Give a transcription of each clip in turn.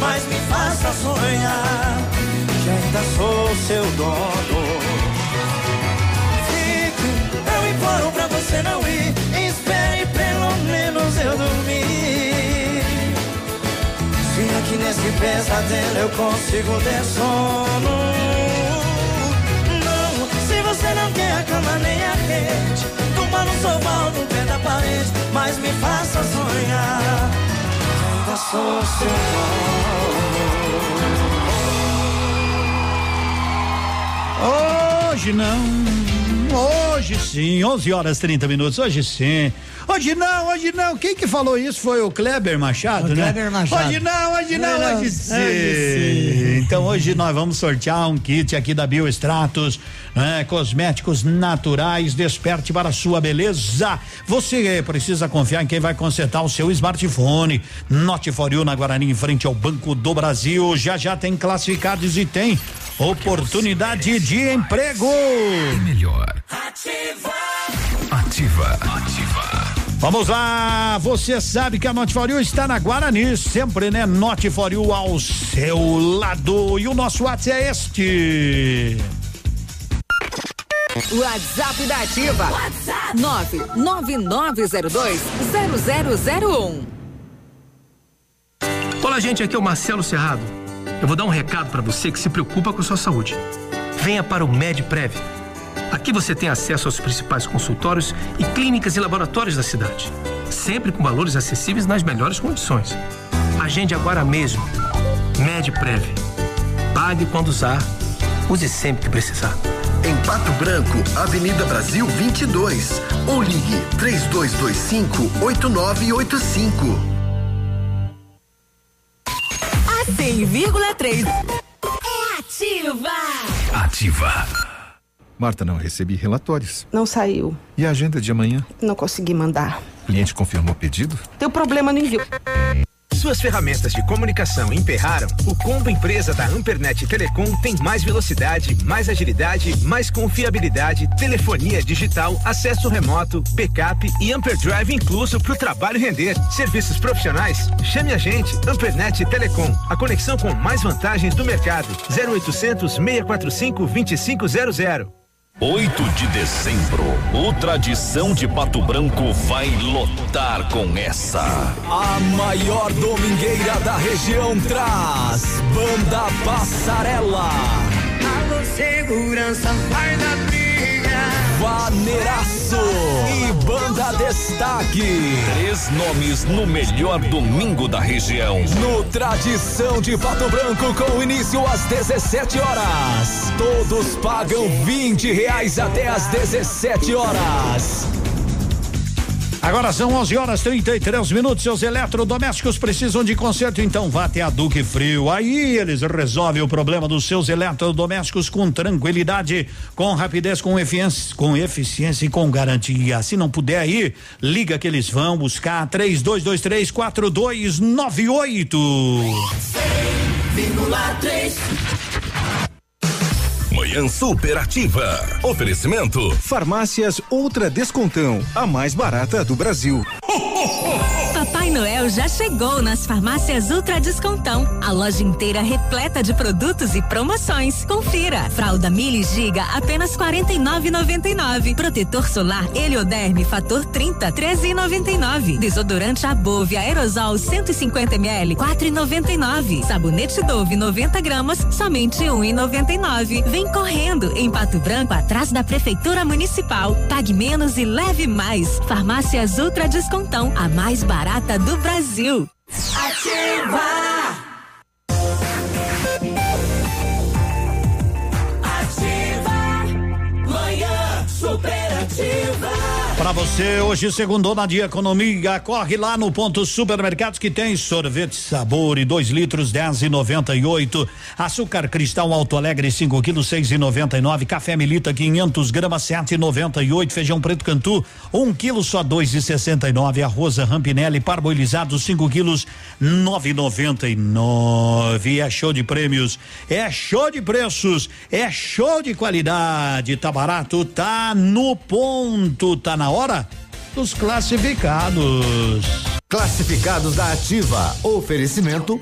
mas me faça sonhar. Que ainda sou seu dono. Fique, eu imploro pra você não ir. Espere pelo menos eu dormir. Se aqui nesse pesadelo eu consigo ter sono. Não, se você não quer a cama nem a rede, durma no sofá no pé da parede, mas me faça sonhar. Hoje não. Hoje sim, 11 horas 30 minutos. Hoje sim. Hoje não, hoje não. Quem que falou isso foi o Kleber Machado, O né? Kleber Machado. Hoje não, hoje não, Não, hoje sim. hoje sim. Então hoje nós vamos sortear um kit aqui da Biostratos, né? Cosméticos naturais, desperte para a sua beleza. Você precisa confiar em quem vai consertar o seu smartphone. Note for You na Guarani, em frente ao Banco do Brasil. Já já tem classificados e tem oportunidade de emprego. Melhor. Ativa. Ativa. Ativa. Vamos lá, você sabe que a Note For You está na Guarani, sempre, né? Note For You ao seu lado. E o nosso WhatsApp é este. WhatsApp da Ativa. WhatsApp 999020001. Olá, gente, aqui é o Marcelo Serrado. Eu vou dar um recado para você que se preocupa com sua saúde. Venha para o MedPrev. Aqui você tem acesso aos principais consultórios e clínicas e laboratórios da cidade, sempre com valores acessíveis nas melhores condições. Agende agora mesmo. MedPrev. Pague quando usar, use sempre que precisar. Em Pato Branco, Avenida Brasil 22. Ou ligue 3225 8985. A 100,3 é ativa. Ativa. Marta, não recebi relatórios. Não saiu. E a agenda de amanhã? Não consegui mandar. O cliente confirmou o pedido? Deu problema no envio. Suas ferramentas de comunicação emperraram? O combo empresa da Ampernet Telecom tem mais velocidade, mais agilidade, mais confiabilidade, telefonia digital, acesso remoto, backup e Amperdrive incluso para o trabalho render. Serviços profissionais? Chame a gente, Ampernet Telecom, a conexão com mais vantagens do mercado. 0800 645 2500. 8 de dezembro, o Tradição de Pato Branco vai lotar com essa. A maior domingueira da região traz Banda Passarela. Alô, segurança, vai na briga. Vaneiraço e Banda Destaque. Três nomes no melhor domingo da região. No Tradição de Pato Branco com início às 17 horas. Todos pagam 20 reais até às 17 horas. Agora são 11 horas 33 minutos. Seus eletrodomésticos precisam de conserto, então vá até a Duque Frio. Aí eles resolvem o problema dos seus eletrodomésticos com tranquilidade, com rapidez, com eficiência, com eficiência e com garantia. Se não puder ir, liga que eles vão buscar 3223 4298. 100,3. Manhã superativa. Oferecimento. Farmácias Ultra Descontão, a mais barata do Brasil. Papai Noel já chegou nas farmácias Ultra Descontão. A loja inteira repleta de produtos e promoções. Confira. Fralda Mili Giga apenas 49,99. Protetor solar Helioderme fator 30 13,99. Desodorante Above aerosol 150 ml 4,99. Sabonete Dove 90 gramas somente 1,99. Vem correndo em Pato Branco atrás da prefeitura municipal. Pague menos e leve mais. Farmácias Ultra Descontão, a mais barata do Brasil. Ativa. Ativa. Manhã superativa. Para você, hoje, segundo na de economia, corre lá no ponto supermercados que tem sorvete sabor e dois litros dez e noventa e oito, açúcar cristal Alto Alegre 5 quilos seis e noventa e nove, café Melita 500 gramas sete e noventa e oito, feijão preto Cantu um quilo só dois e sessenta e nove, arroz Rampinelli parboilizado 5 quilos nove e noventa e nove, é show de prêmios, é show de preços, é show de qualidade, tá barato, tá no ponto, tá na hora dos classificados. Classificados da Ativa. Oferecimento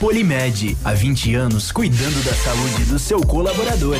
Polimed, há 20 anos cuidando da saúde do seu colaborador.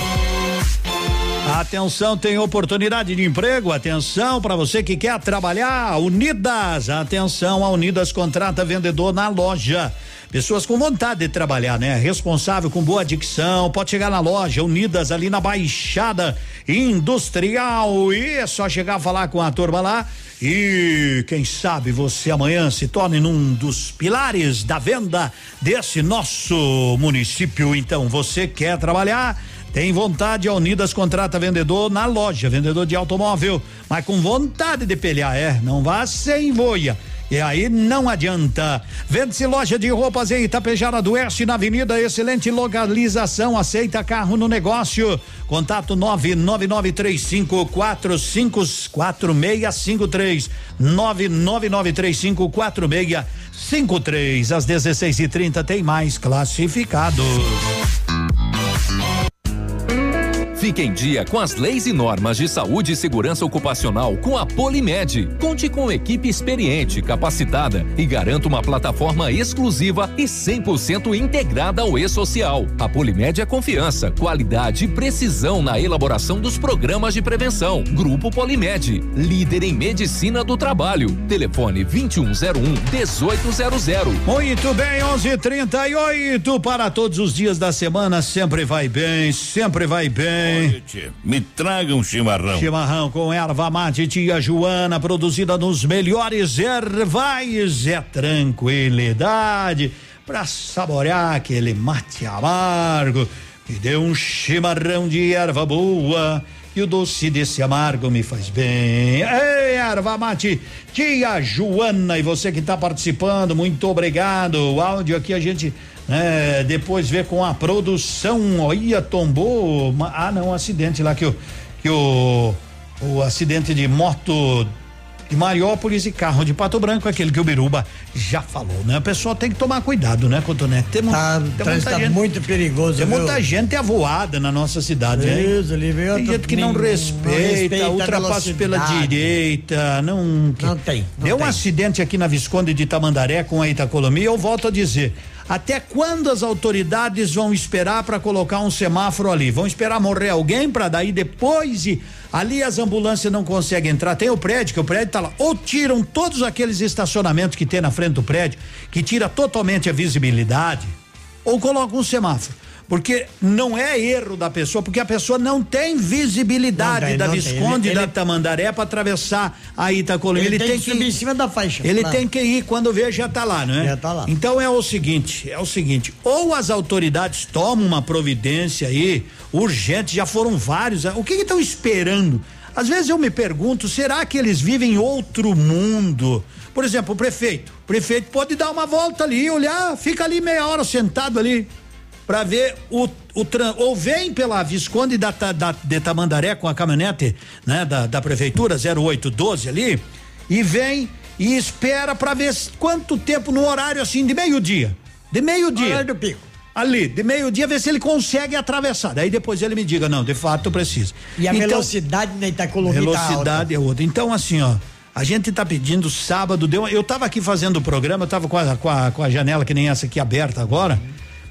Atenção, tem oportunidade de emprego. Atenção para você que quer trabalhar. Unidas, atenção, a Unidas contrata vendedor na loja. Pessoas com vontade de trabalhar, né? Responsável com boa dicção, pode chegar na loja Unidas ali na Baixada Industrial e é só chegar a falar com a turma lá e quem sabe você amanhã se torne um dos pilares da venda desse nosso município. Então, você quer trabalhar? Tem vontade, a Unidas contrata vendedor na loja, vendedor de automóvel, mas com vontade de pelear, é, não vá sem voia. E aí não adianta. Vende-se loja de roupas em Itapejara do Oeste, na Avenida Excelente Localização. Aceita carro no negócio. Contato nove nove nove três cinco quatro cinco quatro meia cinco três nove nove nove três cinco quatro meia cinco três. Às dezesseis e trinta tem mais classificados. Fique em dia com as leis e normas de saúde e segurança ocupacional com a Polimed. Conte com equipe experiente, capacitada e garanta uma plataforma exclusiva e 100% integrada ao e-social. A Polimed é confiança, qualidade e precisão na elaboração dos programas de prevenção. Grupo Polimed, líder em medicina do trabalho. Telefone 2101 1800. Muito bem, 11:38 para todos os dias da semana. Sempre vai bem, sempre vai bem. Me traga um chimarrão. Chimarrão com erva mate tia Joana, produzida nos melhores ervais. É tranquilidade para saborear aquele mate amargo. Me dê um chimarrão de erva boa. E o doce desse amargo me faz bem. Ei, erva mate, tia Joana, e você que está participando, muito obrigado. O áudio aqui a gente é, depois vê com a produção, olha, tombou, ah não, um acidente lá que o, que o, o acidente de moto de Mariópolis e carro de Pato Branco, aquele que o Biruba já falou, né? O pessoal tem que tomar cuidado, né, Cotonete? Tem, tá, tem muita tá gente, muito perigoso. Tem viu? muita gente avoada na nossa cidade, Isso, hein? Tem gente que não respeita, não respeita ultrapassa pela direita, não. Não tem. Não Deu tem. um acidente aqui na Visconde de Tamandaré com a Itacolomi, eu volto a dizer. Até quando as autoridades vão esperar para colocar um semáforo ali? Vão esperar morrer alguém para daí depois e ali as ambulâncias não conseguem entrar. Tem o prédio, que o prédio tá lá. Ou tiram todos aqueles estacionamentos que tem na frente do prédio, que tira totalmente a visibilidade, ou colocam um semáforo. Porque não é erro da pessoa, porque a pessoa não tem visibilidade Não da não. Visconde Ele- da ele- Tamandaré para atravessar a Itacolomi. Ele, Ele, tem, tem que subir em cima da faixa. ele tem que ir quando vê já tá lá, né? Já tá lá. Então é o seguinte, é o seguinte, ou as autoridades tomam uma providência aí urgente, já foram vários, o que estão esperando? Às vezes eu me pergunto, será que eles vivem em outro mundo? Por exemplo, o prefeito, o prefeito pode dar uma volta ali, olhar, fica ali meia hora sentado ali para ver o, o tran- ou vem pela Visconde da, da de Tamandaré com a caminhonete, né, da, da prefeitura 0812 ali e vem e espera para ver quanto tempo no horário assim de meio-dia. De meio-dia. Do pico. Ali, de meio-dia, ver se ele consegue atravessar. Daí depois ele me diga, não, de fato precisa. E a Então, velocidade na Itacolomi tá alta. Velocidade é outra. Então, assim, ó. A gente tá pedindo sábado, deu, eu tava aqui fazendo o programa, eu tava com a, com a, com a janela que nem essa aqui aberta agora,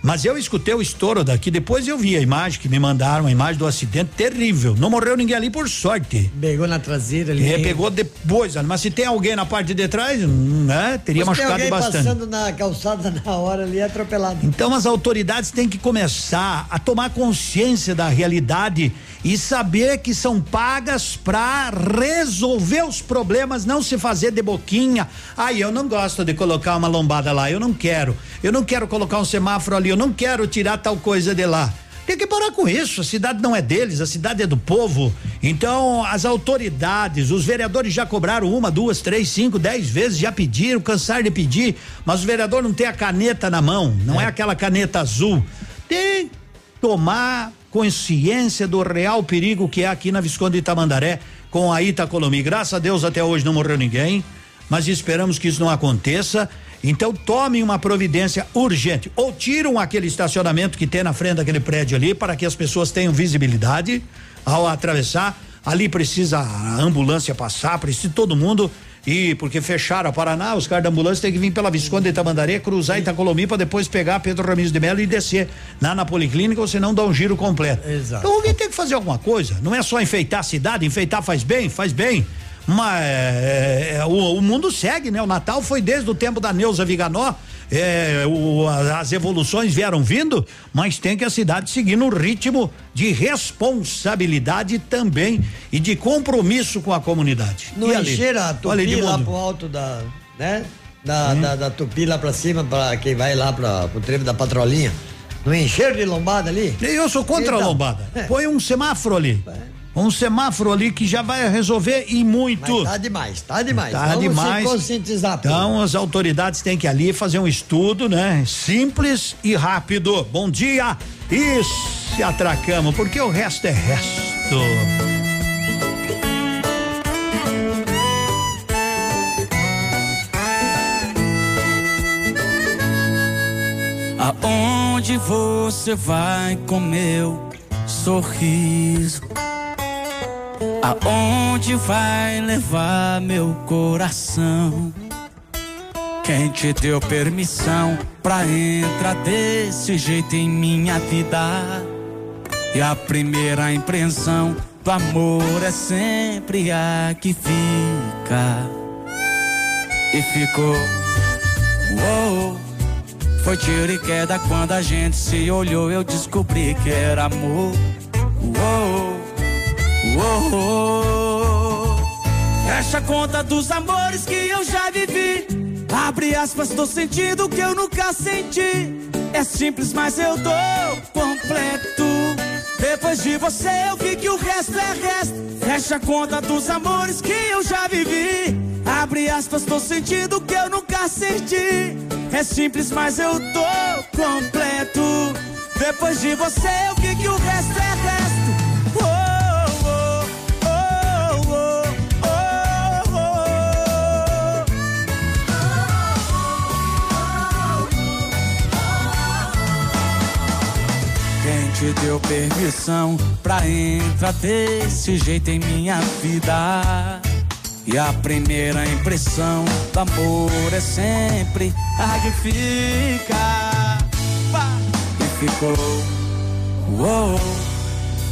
mas eu escutei o estouro daqui, depois eu vi a imagem que me mandaram, a imagem do acidente terrível. Não morreu ninguém ali por sorte. Pegou na traseira ali. É, pegou depois, mas se tem alguém na parte de trás, né, teria Mas tem machucado alguém bastante. passando na calçada na hora ali atropelado. Então as autoridades têm que começar a tomar consciência da realidade e saber que são pagas para resolver os problemas, não se fazer de boquinha. Ai, eu não gosto de colocar uma lombada lá, eu não quero. Eu não quero colocar um semáforo ali, eu não quero tirar tal coisa de lá. Tem que parar com isso. A cidade não é deles, a cidade é do povo. Então, as autoridades, os vereadores já cobraram uma, duas, três, cinco, dez vezes, já pediram, cansaram de pedir, mas o vereador não tem a caneta na mão, não é, aquela caneta azul. Tem que tomar consciência do real perigo que é aqui na Visconde de Itamandaré com a Itacolomi. Graças a Deus até hoje não morreu ninguém, mas esperamos que isso não aconteça. Então tomem uma providência urgente. Ou tiram aquele estacionamento que tem na frente daquele prédio ali para que as pessoas tenham visibilidade ao atravessar. Ali precisa a ambulância passar, precisa todo mundo. E porque fecharam a Paraná, os caras da ambulância têm que vir pela Visconde de Tamandaré, cruzar Itacolomi para depois pegar Pedro Ramires de Melo e descer lá na Policlínica, ou senão dá um giro completo. Exato. Então alguém tem que fazer alguma coisa. Não é só enfeitar a cidade, enfeitar faz bem, faz bem. Mas é, é, o, o mundo segue, né? O Natal foi desde o tempo da Neuza Viganó. É, o- as evoluções vieram vindo, mas tem que a cidade seguir no ritmo de responsabilidade também e de compromisso com a comunidade. Não encher a tupi lá pro alto da, né? Da, da, da tupi lá pra cima, pra quem vai lá pra, pro trevo da patrolinha. Não encher de lombada ali? Eu sou contra a lombada. é. Põe um semáforo ali. Um semáforo ali que já vai resolver e muito. Mas tá demais, tá demais. Tá Vamos demais. se conscientizar. pô. Então as autoridades têm que ali fazer um estudo, né? Simples e rápido. Bom dia e se atracamos, porque o resto é resto. Aonde você vai com meu sorriso? Aonde vai levar meu coração? Quem te deu permissão pra entrar desse jeito em minha vida? E a primeira impressão do amor é sempre a que fica. E ficou. Uou. Foi tiro e queda quando a gente se olhou, eu descobri que era amor. Uou, uou. Fecha a conta dos amores que eu já vivi. Abre aspas, tô sentindo que eu nunca senti. É simples, mas eu tô completo. Depois de você eu vi que o resto é resto. Fecha a conta dos amores que eu já vivi. Abre aspas, tô sentindo que eu nunca senti. É simples, mas eu tô completo. Depois de você eu vi que o resto é resto. Te deu permissão pra entrar desse jeito em minha vida? E a primeira impressão do amor é sempre a que fica. E ficou. Uou,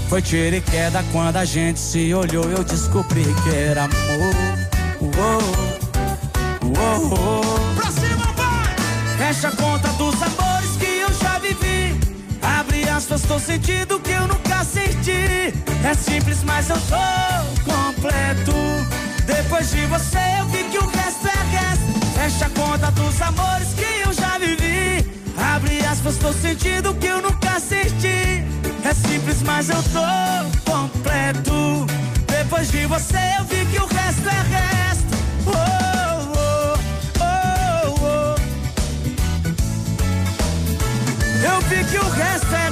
foi tiro e queda quando a gente se olhou. Eu descobri que era amor. Uou, uou. Pra cima, vai! Fecha a conta dos amores Aspas, tô sentindo que eu nunca senti. É simples, mas eu tô completo. Depois de você eu vi que o resto é resto. Fecha a conta dos amores que eu já vivi. Abre aspas, tô sentindo que eu nunca senti. É simples, mas eu tô completo. Depois de você eu vi que o resto é resto. Oh, oh, oh, oh. Eu vi que o resto é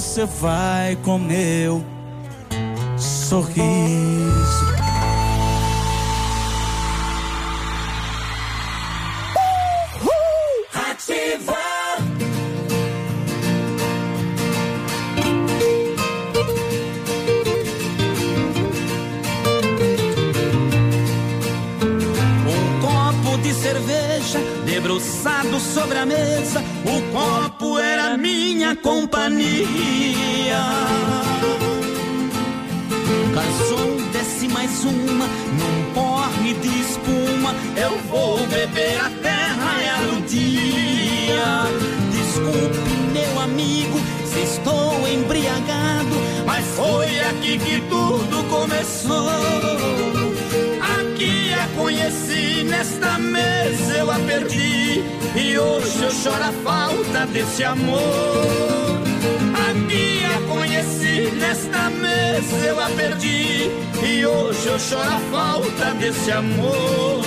você vai com meu sorriso? De cerveja debruçado sobre a mesa. O copo era minha companhia. Garçom, desce mais uma num porre de espuma. Eu vou beber até raiar o dia. Desculpe, meu amigo, se estou embriagado. Mas foi aqui que tudo começou. Aqui a conheci, nesta mesa eu a perdi. E hoje eu choro a falta desse amor. Aqui a conheci, nesta mesa eu a perdi. E hoje eu choro a falta desse amor.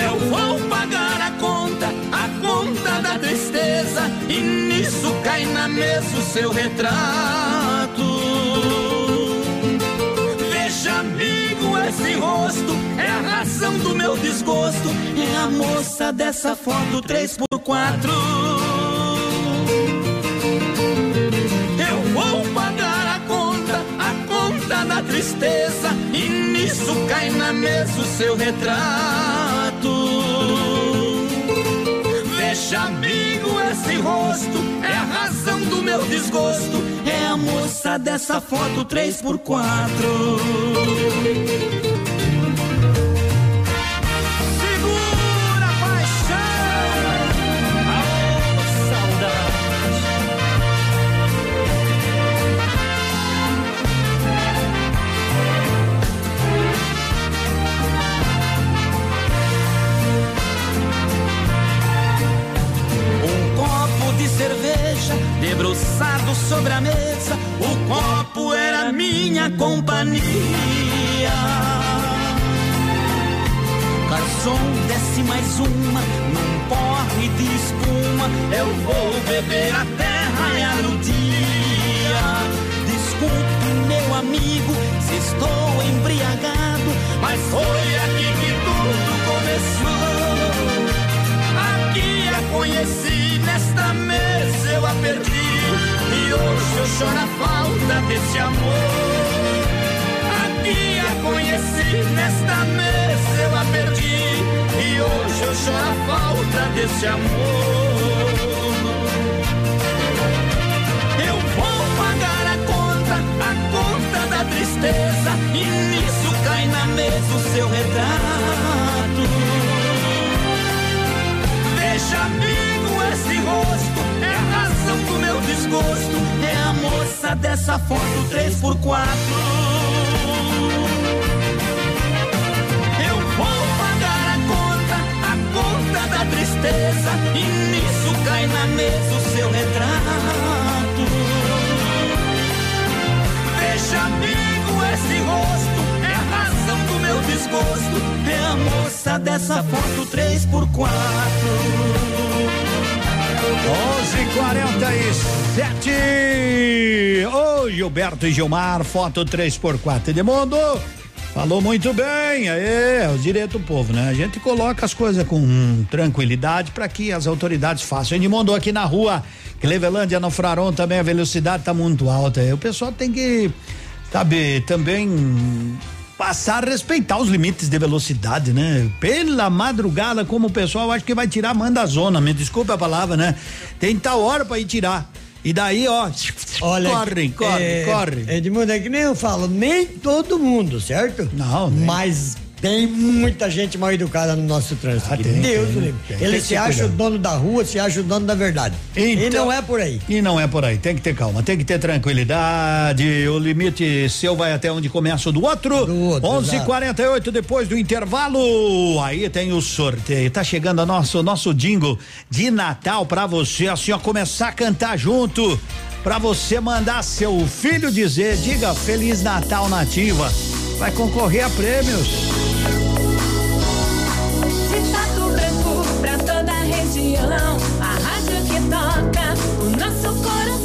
Eu vou pagar a conta, a conta da tristeza. E nisso cai na mesa o seu retrato. rosto é a razão do meu desgosto. É a moça dessa foto 3x4. Eu vou pagar a conta, a conta da tristeza. E nisso cai na mesa o seu retrato. Veja, amigo, esse rosto é a razão do meu desgosto. É a moça dessa foto 3x4. Debruçado sobre a mesa. O copo era minha companhia. Garçom, desce mais uma num porre de espuma. Eu vou beber até raiar o dia. Desculpe, meu amigo, se estou embriagado, mas foi aqui que tudo começou. Aqui a conheci, nesta mesa eu a perdi. Eu choro a falta desse amor. Aqui a conheci, nesta mesa eu a perdi. E hoje eu choro a falta desse amor. Eu vou pagar a conta, a conta da tristeza. E nisso cai na mesa o seu retrato. Veja, amigo, esse rosto é a do meu desgosto. É a moça dessa foto 3x4. Eu vou pagar a conta, a conta da tristeza. E nisso cai na mesa o seu retrato. Veja, amigo, esse rosto é a razão do meu desgosto. É a moça dessa foto 3x4. 11:47. Ô Gilberto e Gilmar, foto 3x4. Edmundo, falou muito bem. Aí, é o direito do povo, né? A gente coloca as coisas com hum, tranquilidade para que as autoridades façam. Edmundo aqui na rua, Clevelândia, no Fraron também a velocidade tá muito alta. Aí o pessoal tem que, sabe, também passar a respeitar os limites de velocidade, né? Pela madrugada, como o pessoal acha que vai tirar, manda a zona, me desculpe a palavra, né? Tem tal hora para ir tirar. E daí, ó, corre, corre, é, corre. Edmundo, é que nem eu falo, nem todo mundo, certo? Não, Mas tem muita gente mal educada no nosso trânsito. Ah, tem, Deus tem, o livre. Ele Tem se acha o cuidar. dono da rua, se acha o dono da verdade. e Então- não é por aí. E não é por aí, tem que ter calma, tem que ter tranquilidade. O limite seu vai até onde começa o do outro. Do outro, 11:48 depois do intervalo. Aí tem o sorteio. Tá chegando o nosso nosso jingle de Natal pra você, assim ó, começar a cantar junto. Pra você mandar seu filho dizer, diga Feliz Natal Nativa. Vai concorrer a prêmios. De Pato Branco pra toda a região, a rádio que toca o nosso coração.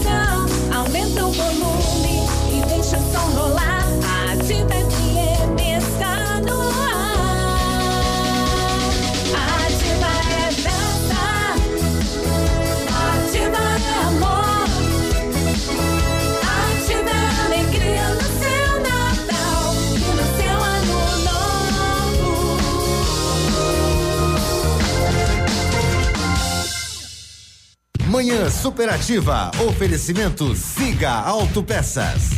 Manhã Superativa. Oferecimento Siga Autopeças.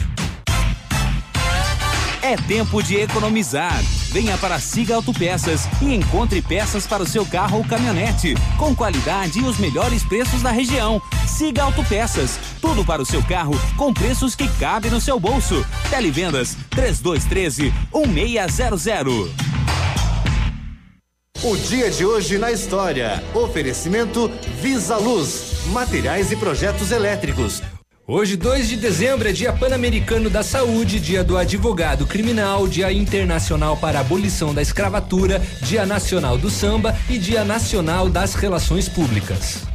É tempo de economizar. Venha para Siga Autopeças e encontre peças para o seu carro ou caminhonete, com qualidade e os melhores preços da região. Siga Autopeças, tudo para o seu carro com preços que cabem no seu bolso. Televendas 3213 1600. O dia de hoje na história. Oferecimento Visa Luz. Materiais e projetos elétricos. Hoje, 2 de dezembro, é Dia Pan-Americano da Saúde, Dia do Advogado Criminal, Dia Internacional para a Abolição da Escravatura, Dia Nacional do Samba e Dia Nacional das Relações Públicas.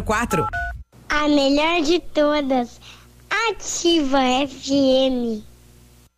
6004. A melhor de todas. Ativa FM.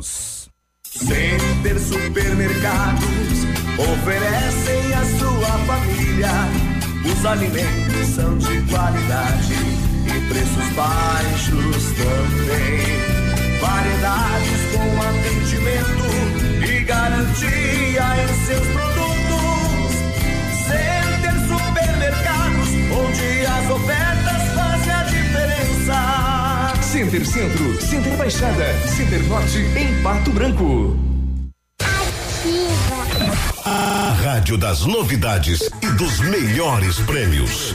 Center Supermercados oferecem à sua família. Os alimentos são de qualidade e preços baixos também. Variedades com atendimento e garantia em seus produtos. Center Supermercados, onde as ofertas. Center Centro, Center Baixada, Center Norte, em Pato Branco. A rádio das novidades e dos melhores prêmios.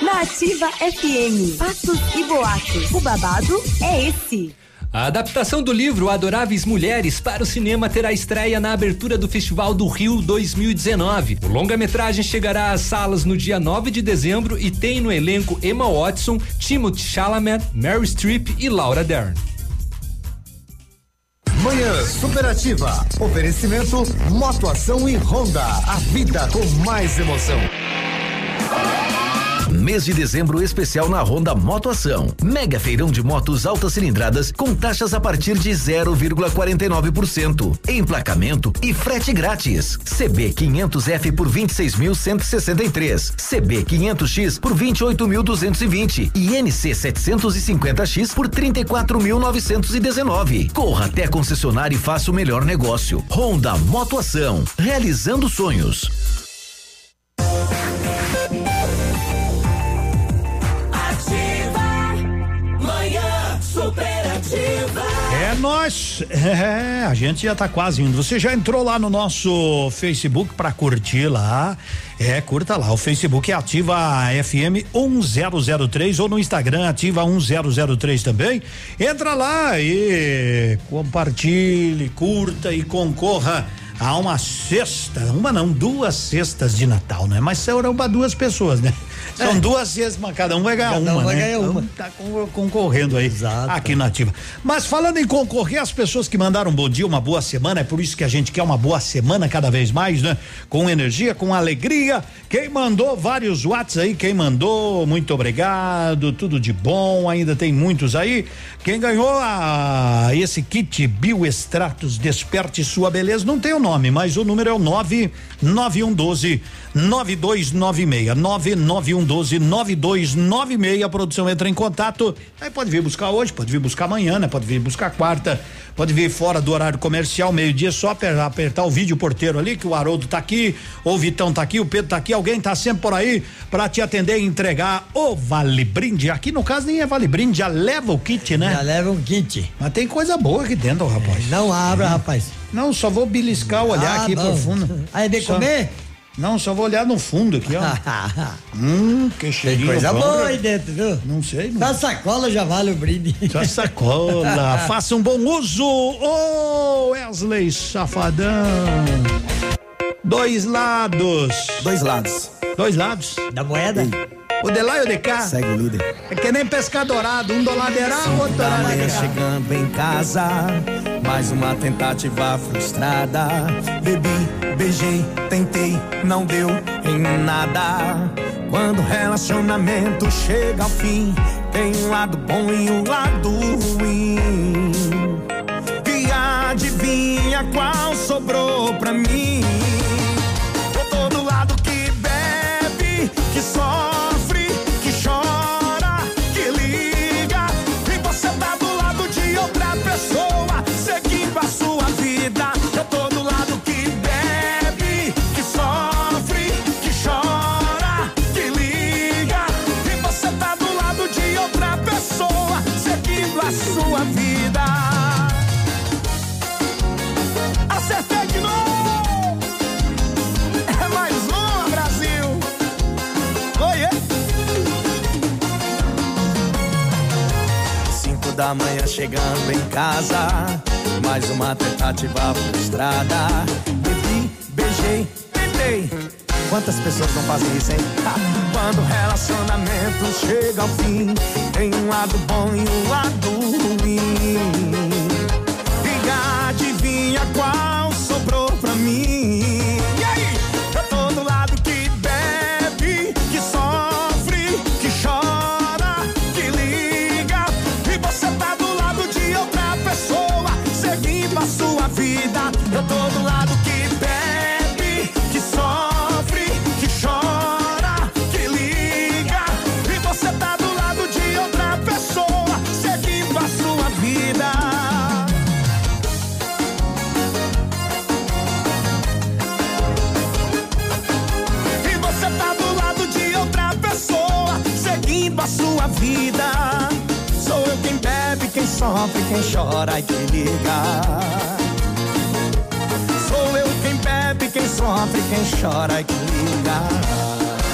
Na Ativa FM, Passos e Boatos. O babado é esse. A adaptação do livro Adoráveis Mulheres para o cinema terá estreia na abertura do Festival do Rio 2019. O longa-metragem chegará às salas no dia 9 de dezembro e tem no elenco Emma Watson, Timothy Chalamet, Mary Streep e Laura Dern. Manhã Superativa. Oferecimento Motoação e Honda. A vida com mais emoção. Mês de dezembro especial na Honda Motoação. Mega feirão de motos altas cilindradas com taxas a partir de 0,49%. Emplacamento e frete grátis. CB 500F por 26.163. CB 500X por 28.220 e NC 750X por 34.919. Corra até a concessionária e faça o melhor negócio. Honda Motoação. Realizando sonhos. Nós, é, a gente já tá quase indo. Você já entrou lá no nosso Facebook para curtir lá? É, curta lá. O Facebook é Ativa FM 1003 ou no Instagram Ativa 1003 também. Entra lá e compartilhe, curta e concorra a uma cesta, uma não, duas cestas de Natal, né? Mas serão para duas pessoas, né? São É. duas cestas, mas cada um vai ganhar Cada um uma, vai né? ganhar uma. Então, tá con- concorrendo aí aqui na Ativa. Mas falando em concorrer, as pessoas que mandaram um bom dia, uma boa semana, é por isso que a gente quer uma boa semana cada vez mais, né? Com energia, com alegria. Quem mandou vários watts aí, quem mandou, muito obrigado, tudo de bom, ainda tem muitos aí. Quem ganhou a, esse kit Bioextratos Desperte Sua Beleza, não tem o nome, mas o número é o 99112 9296. 99112 9296. A produção entra em contato. Aí pode vir buscar hoje, pode vir buscar amanhã, né? Pode vir buscar quarta, pode vir fora do horário comercial, meio-dia, só aper- apertar o vídeo porteiro ali, que o Haroldo tá aqui, ou o Vitão tá aqui, o Pedro tá aqui, alguém tá sempre por aí pra te atender e entregar o Vale Brinde. Aqui no caso nem é Vale Brinde, já leva o kit, né? Já leva um kit. Mas tem coisa boa aqui dentro, rapaz. Não abra, rapaz. Não, só vou beliscar, olhar Ah, aqui bom. pro fundo. Aí, vem Só- comer? Não, só vou olhar no fundo aqui, ó. hum, que Tem cheirinho coisa bom. boa aí dentro, viu? Não sei, Só sacola já vale o brinde. Só sacola. Faça um bom uso. Ô, Wesley Safadão. Dois lados. Dois lados. Dois lados. Da moeda? O de lá e o de cá. Segue o líder. É que nem pescar dourado. Um do lá, outro do cá. chegando em casa, mais uma tentativa frustrada. Bebi, beijei, tentei, não deu em nada. Quando o relacionamento chega ao fim, tem um lado bom e um lado ruim. E adivinha qual sobrou pra mim? Da manhã chegando em casa. Mais uma tentativa frustrada. Bebi, beijei, tentei. Quantas pessoas não fazem isso, hein? Quando o relacionamento chega ao fim, tem um lado bom e um lado ruim. E adivinha qual sofre, quem chora e quem liga. Sou eu quem bebe, quem sofre, quem chora e quem liga.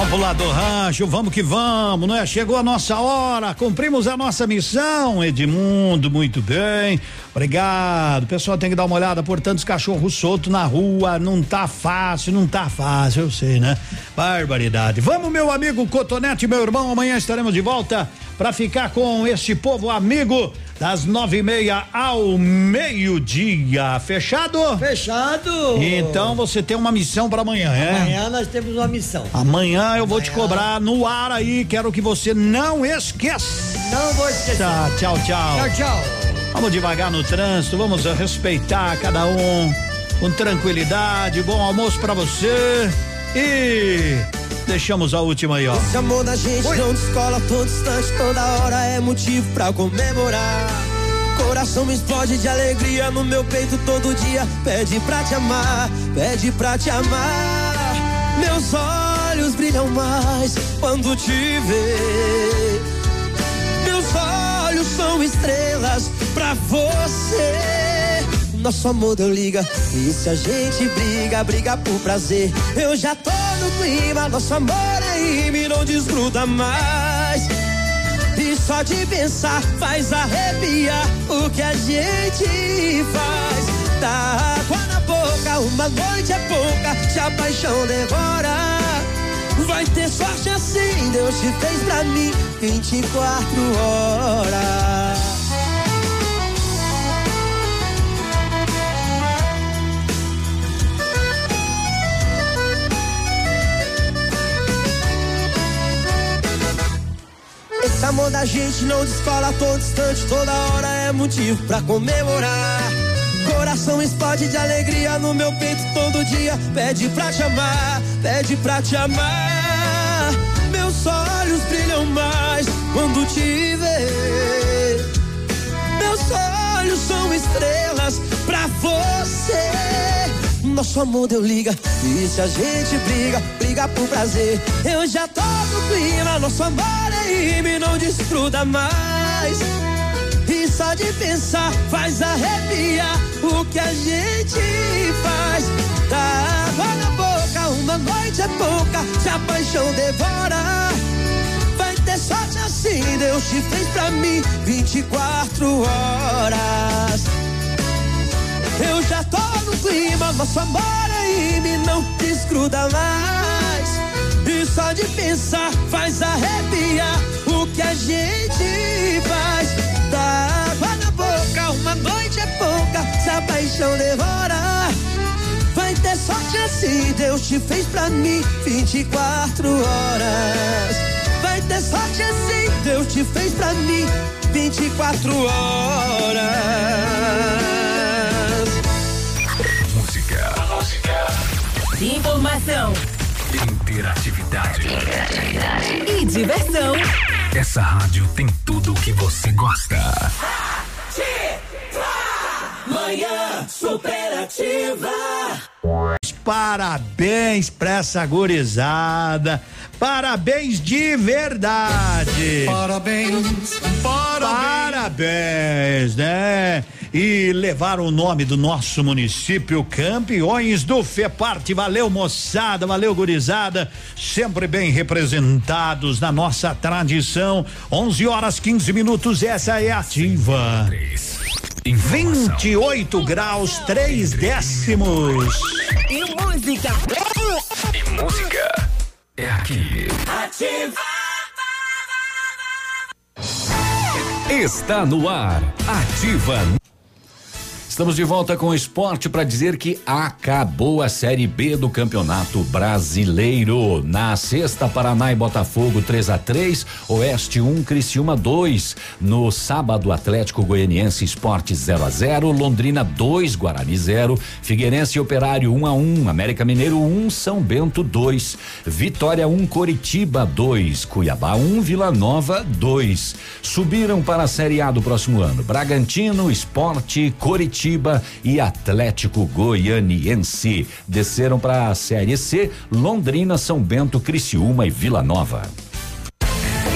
Vamos pro lado do rancho, vamos que vamos, não é? Chegou a nossa hora, cumprimos a nossa missão, Edmundo, muito bem. Obrigado. Pessoal tem que dar uma olhada por tantos cachorros soltos na rua, não tá fácil, não tá fácil, eu sei, né? Barbaridade. Vamos, meu amigo Cotonete, meu irmão, amanhã estaremos de volta para ficar com este povo amigo das nove e meia ao meio-dia. Fechado? Fechado. Então você tem uma missão para amanhã, é? Amanhã nós temos uma missão. Amanhã eu vou te cobrar no ar aí, quero que você não esqueça. Não vou esquecer. Tá, tchau, tchau. Tchau, tchau. Vamos devagar no trânsito, vamos respeitar cada um com tranquilidade. Bom almoço pra você e deixamos a última aí, ó. Esse amor da gente não descola, todo instante, toda hora é motivo pra comemorar. Coração explode de alegria no meu peito todo dia. Pede pra te amar, pede pra te amar. Meus olhos brilham mais quando te ver. Meus olhos são estrelas pra você. Nosso amor deu liga, e se a gente briga, briga por prazer. Eu já tô no clima, nosso amor é rima e não desgruda mais. E só de pensar faz arrepiar o que a gente faz. Dá água na boca, uma noite é pouca, se a paixão devora. Vai ter sorte assim, Deus te fez pra mim 24 horas. Amor da gente não descola a todo instante, toda hora é motivo pra comemorar. Coração explode de alegria no meu peito todo dia. Pede pra te amar, pede pra te amar. Meus olhos brilham mais quando te ver. Meus olhos são estrelas pra você. Nosso amor deu liga, e se a gente briga, briga por prazer. Eu já tô no clima, nosso amor é rima e não desgruda mais. E só de pensar faz arrepiar o que a gente faz. Dá água na boca, uma noite é pouca, se a paixão devora. Vai ter sorte assim, Deus te fez pra mim 24 horas. Eu já tô no clima, nosso amor é rima e não desgruda mais. Só de pensar faz arrepiar o que a gente faz. Dá água na boca, uma noite é pouca, se a paixão devora. Vai ter sorte assim, Deus te fez pra mim 24 horas. Vai ter sorte assim, Deus te fez pra mim 24 horas. Música. Música. Informação Interatividade. E diversão. Essa rádio tem tudo o que você gosta. Manhã superativa. Parabéns pra essa gurizada. Parabéns de verdade. Parabéns, parabéns. Parabéns, né? E levar o nome do nosso município, campeões do FEPART. Valeu, moçada, valeu, gurizada, sempre bem representados na nossa tradição. 11 horas 15 minutos, essa é a ativa. 28 graus, 3 décimos. E música. E música é aqui. Ativa. Está no ar. Ativa. Estamos de volta com o esporte para dizer que acabou a Série B do Campeonato Brasileiro. Na sexta, Paraná e Botafogo 3 a 3 Oeste 1, um, Criciúma 2. No sábado, Atlético Goianiense Esporte 0 a 0 Londrina 2, Guarani 0. Figueirense e Operário 1 um a 1 um, América Mineiro 1, um, São Bento 2. Vitória 1, um, Coritiba 2. Cuiabá 1, um, Vila Nova 2. Subiram para a Série A do próximo ano. Bragantino, Esporte, Coritiba. Curitiba e Atlético Goianiense. Desceram para a Série C, Londrina, São Bento, Criciúma e Vila Nova.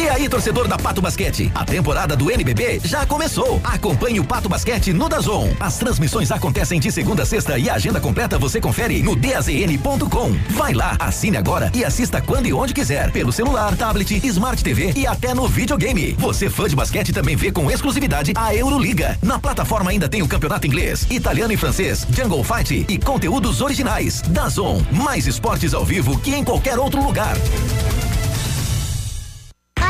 E aí, torcedor da Pato Basquete, a temporada do NBB já começou. Acompanhe o Pato Basquete no Dazon. As transmissões acontecem de segunda a sexta e a agenda completa você confere no dazn.com. Vai lá, assine agora e assista quando e onde quiser, pelo celular, tablet, smart TV e até no videogame. Você fã de basquete também vê com exclusividade a Euroliga. Na plataforma ainda tem o campeonato inglês, italiano e francês, Jungle Fight e conteúdos originais. Dazon, mais esportes ao vivo que em qualquer outro lugar.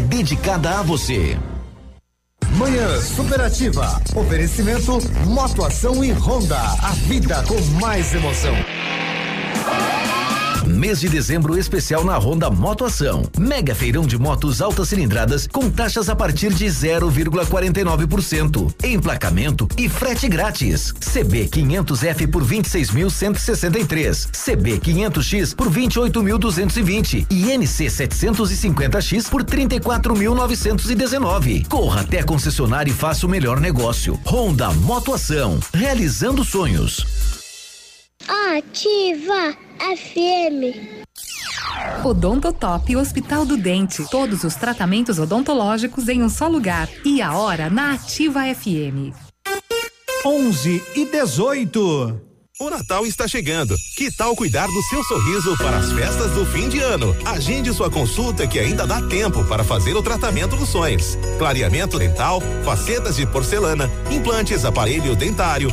dedicada a você. Manhã Superativa. Oferecimento Motoação e Honda. A vida com mais emoção. Mês de dezembro especial na Honda Motoação. Mega feirão de motos altas cilindradas com taxas a partir de 0,49%. Emplacamento e frete grátis. CB 500F por 26.163. CB 500X por 28.220 e NC 750X por 34.919. Corra até a concessionária e faça o melhor negócio. Honda Motoação. Realizando sonhos. Ativa FM. Odontotop Hospital do Dente. Todos os tratamentos odontológicos em um só lugar. E a hora na Ativa FM. 11 e 18. O Natal está chegando. Que tal cuidar do seu sorriso para as festas do fim de ano? Agende sua consulta que ainda dá tempo para fazer o tratamento dos sonhos. Clareamento dental, facetas de porcelana, implantes, aparelho dentário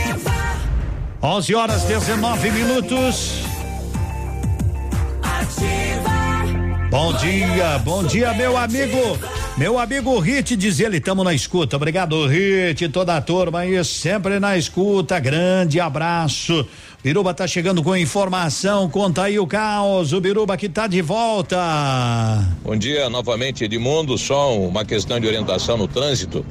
11 horas 19 minutos. Ativa. Bom dia, bom dia, meu amigo. Meu amigo Rit, diz ele, tamo na escuta. Obrigado, Rit, toda a turma aí, sempre na escuta. Grande abraço. Biruba tá chegando com informação, conta aí o caos. O Biruba que tá de volta. Bom dia novamente, Edmundo. Só uma questão de orientação no trânsito.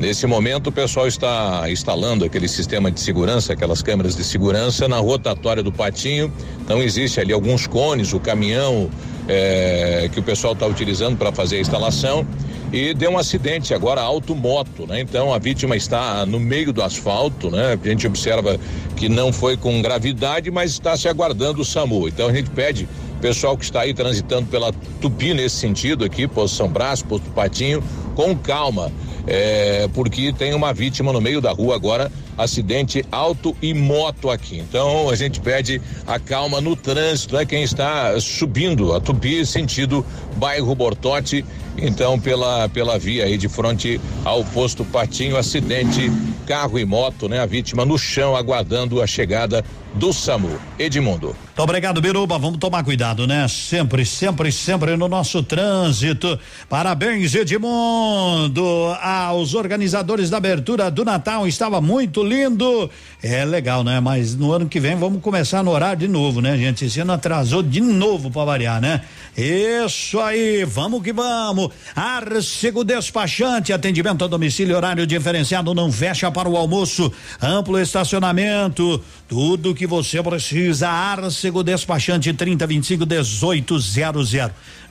Nesse momento, o pessoal está instalando aquele sistema de segurança, aquelas câmeras de segurança na rotatória do Patinho. Então, existe ali alguns cones, o caminhão é, que o pessoal está utilizando para fazer a instalação. E deu um acidente agora, auto-moto, né? Então, a vítima está no meio do asfalto, né? A gente observa que não foi com gravidade, mas está se aguardando o SAMU. Então, a gente pede pessoal que está aí transitando pela Tupi nesse sentido aqui, Posto São Brás, Posto Patinho, com calma é, porque tem uma vítima no meio da rua agora acidente auto e moto aqui. Então a gente pede a calma no trânsito, é quem está subindo a Tupi sentido bairro Bortote, então pela pela via aí de frente ao posto Patinho, acidente carro e moto, né? A vítima no chão aguardando a chegada do SAMU. Edmundo. Muito obrigado, Biruba. Vamos tomar cuidado, né? Sempre, sempre, sempre no nosso trânsito. Parabéns, Edmundo. Aos organizadores da abertura do Natal. Estava muito lindo. É legal, né? Mas no ano que vem vamos começar no horário de novo, né, gente? Esse ano atrasou de novo para variar, né? Isso aí, vamos que vamos. Arcego Despachante, atendimento a domicílio, horário diferenciado, não fecha para o almoço. Amplo estacionamento, tudo que você precisa. Arcego Despachante 3025 1800.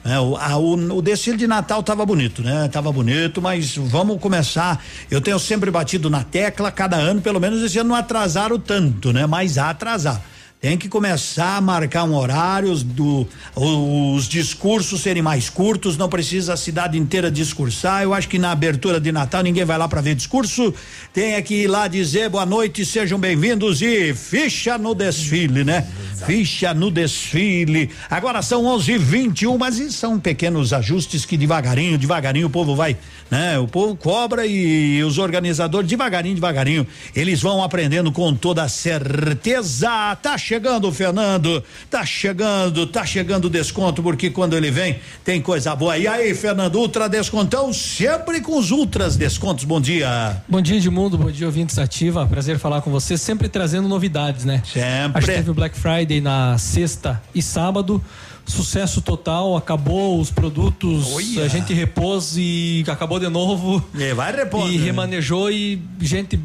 É, o, a, o, o desfile de Natal tava bonito, né? Tava bonito, mas vamos começar. Eu tenho sempre batido na tecla, cada ano, pelo menos esse ano não atrasaram tanto, né? Mas atrasar. Tem que começar a marcar um horário, os, do, os discursos serem mais curtos, não precisa a cidade inteira discursar. Eu acho que na abertura de Natal ninguém vai lá para ver discurso. Tem que ir lá dizer boa noite, sejam bem-vindos e ficha no desfile, né? Ficha no desfile. Agora são 11:21, mas são pequenos ajustes que devagarinho, devagarinho o povo vai, né? O povo cobra e os organizadores devagarinho, devagarinho, eles vão aprendendo com toda certeza. Tá chegando, Fernando. Tá chegando, tá chegando o desconto, porque quando ele vem tem coisa boa. E aí, Fernando, ultra descontão, sempre com os ultras descontos. Bom dia. Bom dia, Edmundo. Bom dia, ouvintes ativa. Prazer falar com você, sempre trazendo novidades, né? Sempre. A gente teve o Black Friday na sexta e sábado sucesso total, acabou os produtos, Olha. a gente repôs e acabou de novo. E vai repor. E né? remanejou e gente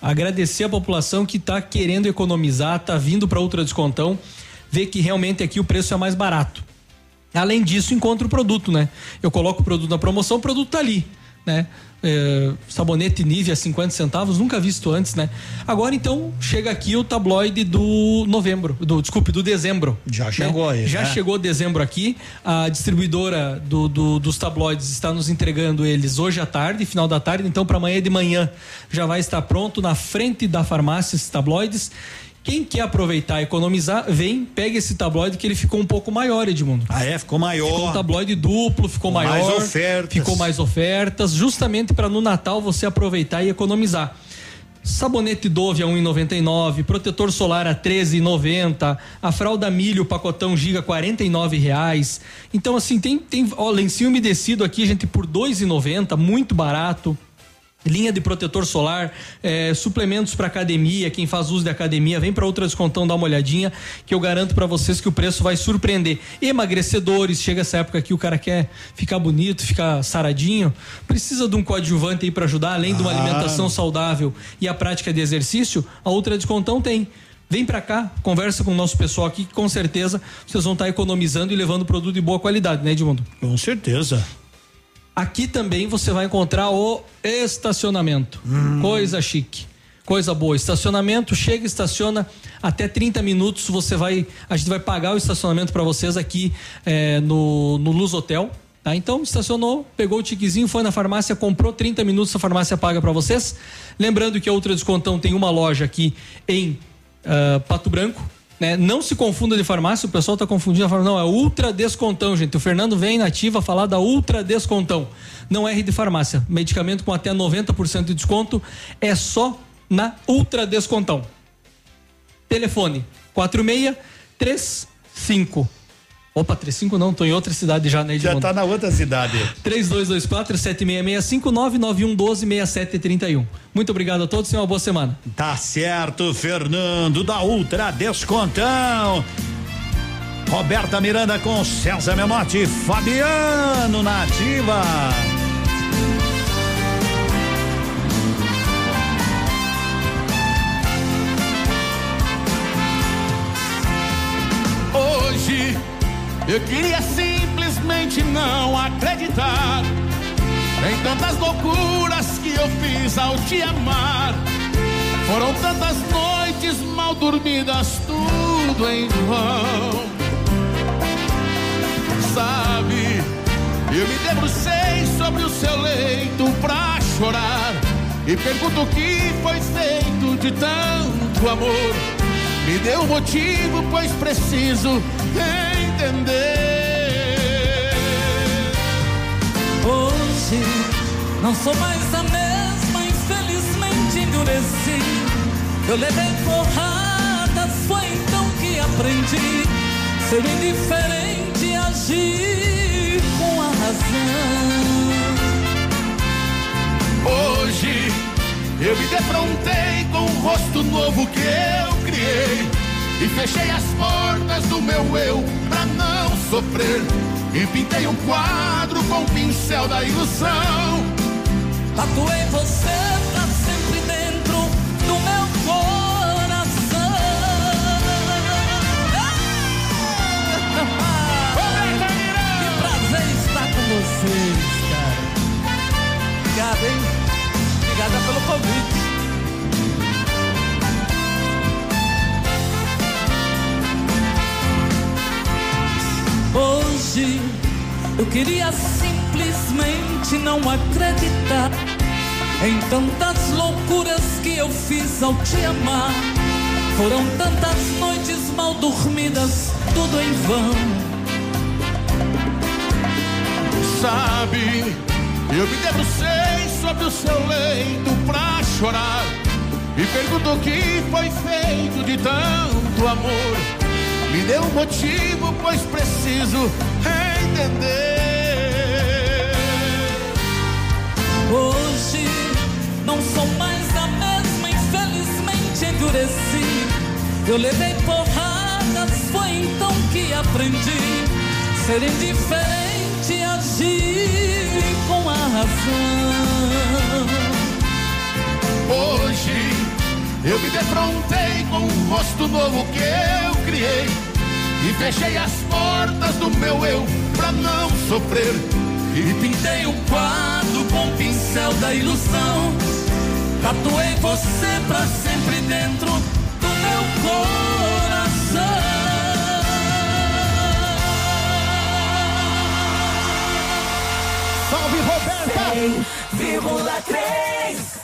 agradecer a população que está querendo economizar, está vindo para Ultra Descontão, ver que realmente aqui o preço é mais barato. Além disso, encontra o produto, né? Eu coloco o produto na promoção, o produto tá ali, né? É, sabonete Nivea 50 centavos, nunca visto antes, né? Agora então chega aqui o tabloide do novembro, do desculpe, do dezembro. Já chegou aí, Já né? chegou dezembro aqui. A distribuidora do, do- dos tabloides está nos entregando eles hoje à tarde, final da tarde. Então para amanhã de manhã já vai estar pronto na frente da farmácia esses tabloides. Quem quer aproveitar e economizar, vem, pega esse tabloide que ele ficou um pouco maior, Edmundo. Ah, é? Ficou maior. Ficou um tabloide duplo, ficou mais maior. ofertas. Ficou mais ofertas, justamente para no Natal você aproveitar e economizar. Sabonete Dove a 1,99, protetor solar a 13,90, a fralda milho pacotão giga 49 reais. Então assim, tem tem ó, lencinho umedecido aqui, gente, por 2,90, muito barato. Linha de protetor solar, eh, suplementos para academia, quem faz uso de academia, vem para outra descontão dar uma olhadinha, que eu garanto para vocês que o preço vai surpreender. Emagrecedores, chega essa época aqui o cara quer ficar bonito, ficar saradinho, precisa de um coadjuvante aí para ajudar, além de uma Ah. alimentação saudável e a prática de exercício, a outra descontão tem. Vem pra cá, conversa com o nosso pessoal aqui, que com certeza vocês vão estar economizando e levando produto de boa qualidade, né, Edmundo? Com certeza. Aqui também você vai encontrar o estacionamento. Coisa chique. Coisa boa. Estacionamento, chega, estaciona até 30 minutos. Você vai. A gente vai pagar o estacionamento para vocês aqui eh, no, no Luz Hotel. Tá? Então, estacionou, pegou o tiquezinho, foi na farmácia, comprou 30 minutos, a farmácia paga para vocês. Lembrando que a Ultra Descontão tem uma loja aqui em ah, Pato Branco. Né? Não se confunda de farmácia, o pessoal tá confundindo a farmácia. Não, é Ultra Descontão, gente. O Fernando vem na ativa falar da Ultra Descontão. Não é de farmácia. Medicamento com até 90% de desconto é só na Ultra Descontão. Telefone 4635. Opa, 35 não, tô em outra cidade já, né, Já tá na outra cidade. 3224-7665 99112-6731. Muito obrigado a todos e uma boa semana. Tá certo, Fernando da Ultra Descontão. Roberta Miranda com César Menotti Fabiano na ativa. Hoje eu queria simplesmente não acreditar em tantas loucuras que eu fiz ao te amar. Foram tantas noites mal dormidas, tudo em vão. Sabe, eu me debrucei sobre o seu leito pra chorar. E pergunto o que foi feito de tanto amor. Me dê um motivo, pois preciso entender. Hoje não sou mais a mesma, infelizmente endureci. Eu levei porradas, foi então que aprendi ser indiferente e agir com a razão. Hoje eu me defrontei com o rosto novo que eu criei e fechei as portas do meu eu pra não sofrer. E pintei um quadro com o pincel da ilusão. Tatuei você pra sempre dentro do meu coração. Que prazer estar com vocês, cara. Obrigado, hein? Obrigada pelo convite. Hoje eu queria simplesmente não acreditar em tantas loucuras que eu fiz ao te amar. Foram tantas noites mal dormidas, tudo em vão. Sabe, eu me debrucei sobre o seu leito pra chorar. E pergunto o que foi feito de tanto amor. Me dê um motivo, pois preciso entender. Hoje não sou mais a mesma, infelizmente endureci. Eu levei porradas, foi então que aprendi ser indiferente agir com a razão. Hoje eu me defrontei com um rosto novo que eu criei e fechei as portas do meu eu pra não sofrer. E pintei um quadro com o pincel da ilusão. Tatuei você pra sempre dentro do meu coração. Roberta! 100,3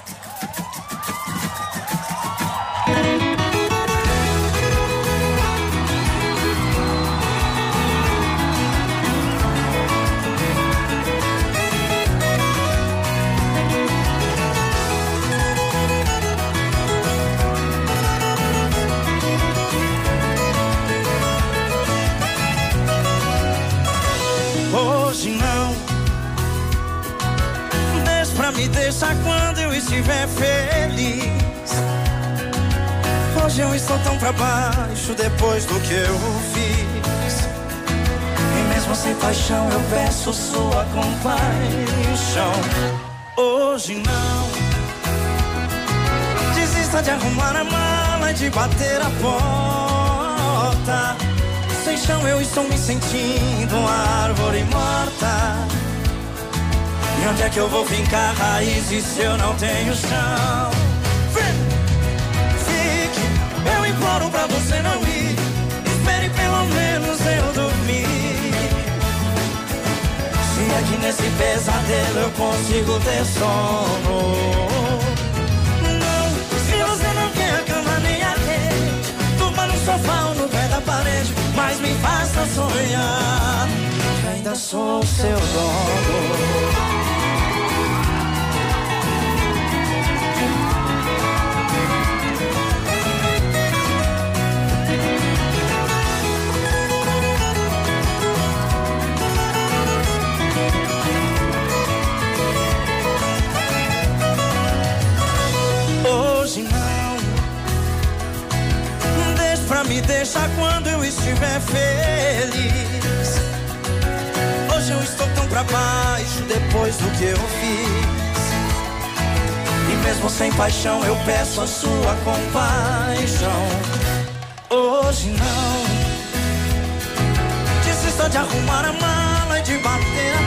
Deixa quando eu estiver feliz. Hoje eu estou tão pra baixo depois do que eu fiz. E mesmo sem paixão eu peço sua compaixão. Hoje não. Desista de arrumar a mala e de bater a porta. Sem chão eu estou me sentindo uma árvore morta. E onde é que eu vou fincar raízes se eu não tenho chão? Fique, eu imploro pra você não ir. Espere pelo menos eu dormir. Se aqui nesse pesadelo eu consigo ter sono. Não, se você não quer a cama nem a rede, durma no sofá ou no pé da parede, mas me faça sonhar. Ainda sou seu dono. Deixa me deixar quando eu estiver feliz. Pra baixo depois do que eu fiz. E mesmo sem paixão eu peço a sua compaixão. Hoje não. Desista de arrumar a mala e de bater a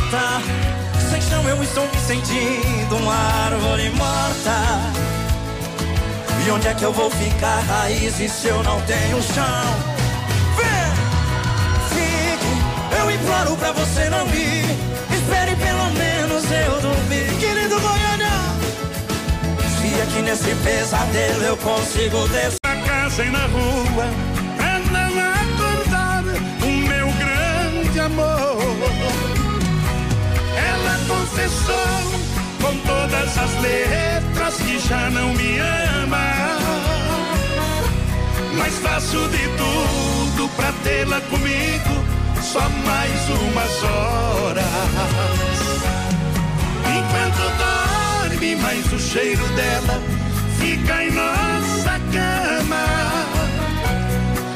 porta. Sem chão eu estou me sentindo uma árvore morta. E onde é que eu vou ficar raízes se eu não tenho chão? Imploro pra você não ir. Espere pelo menos eu dormir. Querido Goiás. que nesse pesadelo eu consigo descer. Na casa e na rua, pra não acordar o meu grande amor. Ela confessou com todas as letras que já não me ama. Mas faço de tudo pra tê-la comigo só mais umas horas. Enquanto dorme, mais o cheiro dela fica em nossa cama.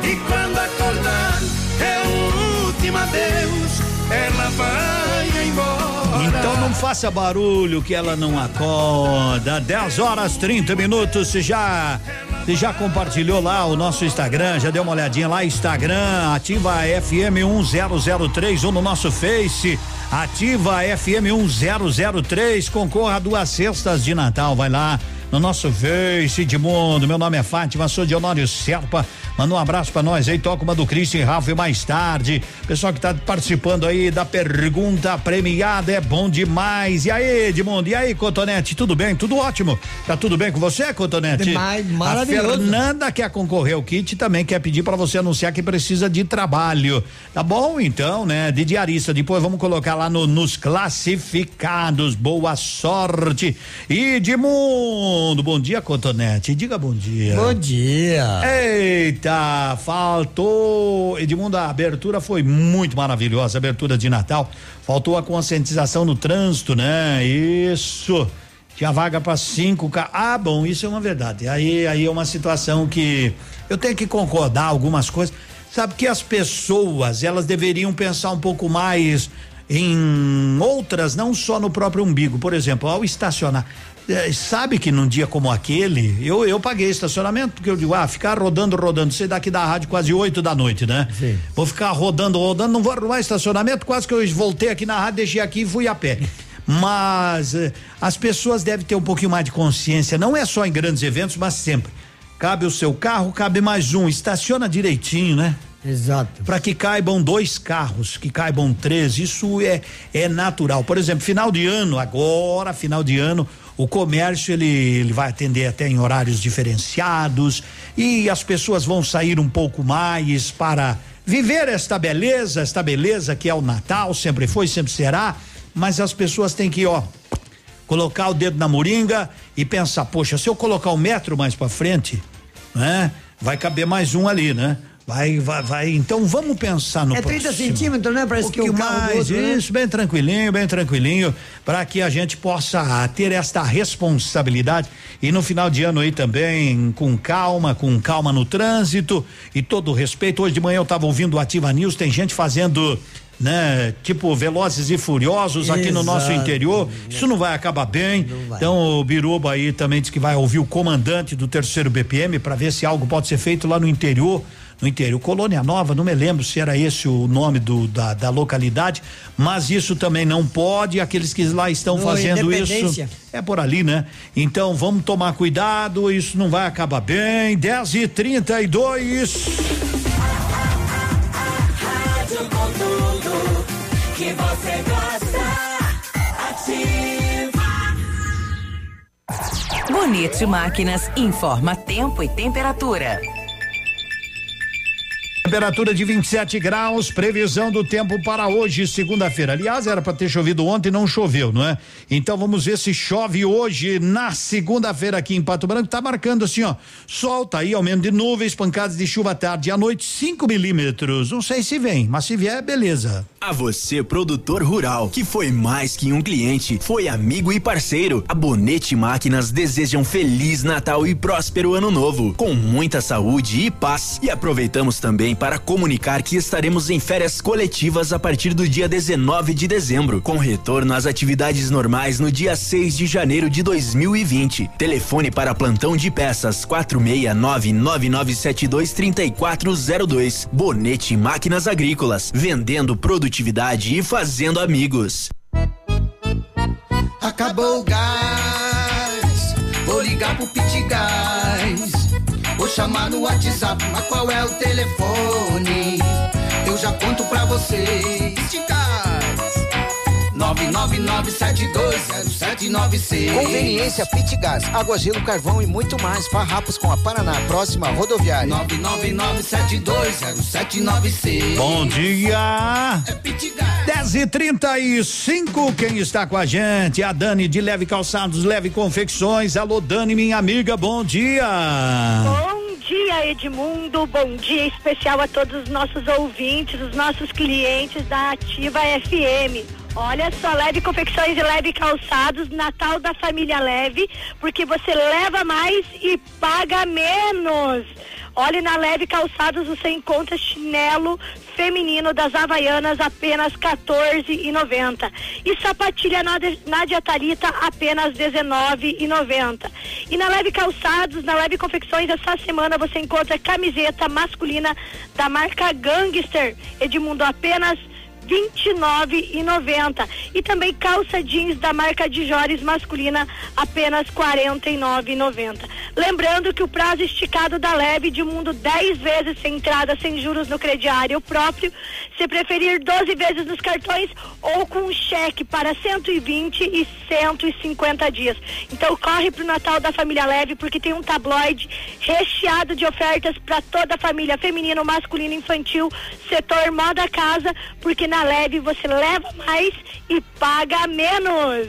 E quando acordar, é o último adeus, ela vai embora. Então não faça barulho que ela não acorda. 10 horas 30 minutos. Já, você já compartilhou lá o nosso Instagram? Já deu uma olhadinha lá? Instagram, ativa FM 1003 ou no nosso Face. Ativa FM 1003. Concorra a duas cestas de Natal. Vai lá no nosso Face Edmundo. Meu nome é Fátima, sou de Honório Serpa. Manda um abraço pra nós aí, toca uma do Christian Ralph mais tarde. Pessoal que tá participando aí da pergunta premiada é bom demais. E aí, Edmundo? E aí, Cotonete? Tudo bem? Tudo ótimo. Tá tudo bem com você, Cotonete? Demais, maravilhoso. A Fernanda quer concorrer ao kit também quer pedir pra você anunciar que precisa de trabalho. Tá bom, então, né? De diarista. Depois vamos colocar lá no, nos classificados. Boa sorte. Edmundo, bom dia, Cotonete. Diga bom dia. Bom dia. Eita, faltou. Edmundo, a abertura foi muito maravilhosa, abertura de Natal. Faltou a conscientização no trânsito, né? Isso. Tinha vaga para cinco carros. Ah, bom, isso é uma verdade. Aí, aí é uma situação que eu tenho que concordar algumas coisas. Sabe que as pessoas, elas deveriam pensar um pouco mais em outras, não só no próprio umbigo. Por exemplo, ao estacionar. É, sabe que num dia como aquele, eu, eu paguei estacionamento, porque eu digo, ah, ficar rodando, rodando, sei daqui da rádio quase oito da noite, né? Sim. Vou ficar rodando, rodando, não vou arrumar estacionamento, quase que eu voltei aqui na rádio, deixei aqui e fui a pé. Mas eh, as pessoas devem ter um pouquinho mais de consciência, não é só em grandes eventos, mas sempre. Cabe o seu carro, cabe mais um, estaciona direitinho, né? Exato. Para que caibam dois carros, que caibam três, isso é é natural. Por exemplo, final de ano, agora, final de ano, o comércio ele, ele vai atender até em horários diferenciados e as pessoas vão sair um pouco mais para viver esta beleza, esta beleza que é o Natal, sempre foi, sempre será, mas as pessoas têm que, ó, colocar o dedo na moringa e pensar, poxa, se eu colocar um metro mais para frente, né? Vai caber mais um ali, né? Vai, vai, vai. Então vamos pensar no É 30 próximo. centímetros, né? Parece que o pouquinho carro do mais, outro, né? isso, bem tranquilinho, bem tranquilinho, para que a gente possa ter esta responsabilidade e no final de ano aí também com calma, com calma no trânsito e todo o respeito. Hoje de manhã eu estava ouvindo o Ativa News, tem gente fazendo né, tipo Velozes e Furiosos aqui no nosso Exato. interior. Isso não vai acabar bem. Então o Biruba aí também diz que vai ouvir o comandante do terceiro BPM para ver se algo pode ser feito lá no interior no interior. Colônia Nova, não me lembro se era esse o nome do, da, da localidade, mas isso também não pode. Aqueles que lá estão No fazendo isso. É por ali, né? Então vamos tomar cuidado, isso não vai acabar bem. 10 e 32 Rádio com tudo que você gosta. Ativa. Bonito Máquinas informa tempo e temperatura. Temperatura de 27 graus, previsão do tempo para hoje, segunda-feira. Aliás, era para ter chovido ontem, não choveu, não é? Então vamos ver se chove hoje na segunda-feira aqui em Pato Branco. Tá marcando assim, ó. Sol tá aí, aumento de nuvens, pancadas de chuva à tarde e à noite, 5 milímetros. Não sei se vem, mas se vier, beleza. A você, produtor rural, que foi mais que um cliente, foi amigo e parceiro. A Bonete Máquinas deseja um feliz Natal e próspero ano novo, com muita saúde e paz. E aproveitamos também para comunicar que estaremos em férias coletivas a partir do dia 19 de dezembro, com retorno às atividades normais no dia 6 de janeiro de 2020. Telefone para plantão de peças 469-9972-3402. Bonete Máquinas Agrícolas, vendendo produtividade e fazendo amigos. Acabou o gás, vou ligar pro Pitgás. Chamar no WhatsApp, mas qual é o telefone? Eu já conto pra vocês. Pitgás, 999720796. Conveniência Pit Gás, água, gelo, carvão e muito mais. Farrapos com a Paraná, próxima rodoviária. 999720796. Bom dia! 10 e 35 quem está com a gente? A Dani de Leve Calçados, Leve Confecções. Alô, Dani, minha amiga, bom dia! Bom dia, Edmundo. Bom dia especial a todos os nossos ouvintes, os nossos clientes da Ativa FM. Olha só, leve confecções e leve calçados, Natal da família leve, porque você leva mais e paga menos. Olhe na Leve Calçados, você encontra chinelo feminino das Havaianas apenas 14,90 e sapatilha Nádia, Talita apenas 19,90. E na Leve Calçados, na Leve Confecções, essa semana você encontra camiseta masculina da marca Gangster Edmundo apenas 29,90 e também calça jeans da marca Dijores masculina apenas 49,90. Lembrando que o prazo esticado da Leve de Mundo 10 vezes sem entrada sem juros no crediário próprio, se preferir 12 vezes nos cartões ou com um cheque para 120 e 150 dias. Então corre pro Natal da família Leve porque tem um tabloide recheado de ofertas para toda a família, feminino, masculino, infantil, setor moda casa, porque na Leve você leva mais e paga menos.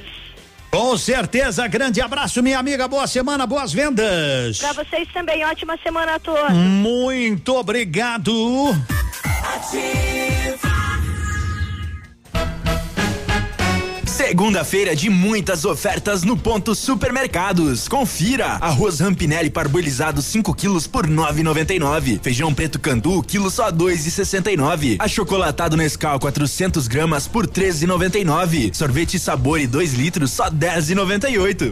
Com certeza, grande abraço, minha amiga. Boa semana, boas vendas. Para vocês também, ótima semana a todos. Muito obrigado. Segunda-feira de muitas ofertas no ponto supermercados. Confira: arroz Rampinelli parbolizado 5 quilos por 9,99. Feijão preto candu quilo só 2,69. Achocolatado Nescau 400 gramas por 13,99. Sorvete sabor e 2 litros só 10,98.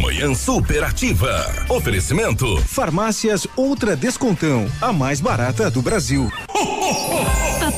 Manhã Superativa. Oferecimento. Farmácias Ultra Descontão, a mais barata do Brasil.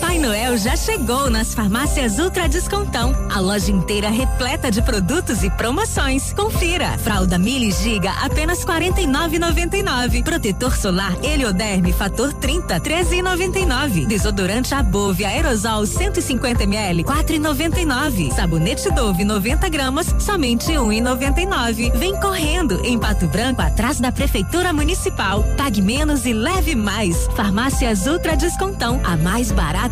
Papai Noel já chegou nas farmácias Ultra Descontão. A loja inteira repleta de produtos e promoções. Confira. Fralda Mili Giga apenas 49,99. Protetor solar Helioderme fator 30 13,99. Desodorante Above aerosol 150 ml 4,99. Sabonete Dove 90 gramas somente 1,99. Vem correndo em Pato Branco atrás da prefeitura municipal. Pague menos e leve mais. Farmácias Ultra Descontão, a mais barata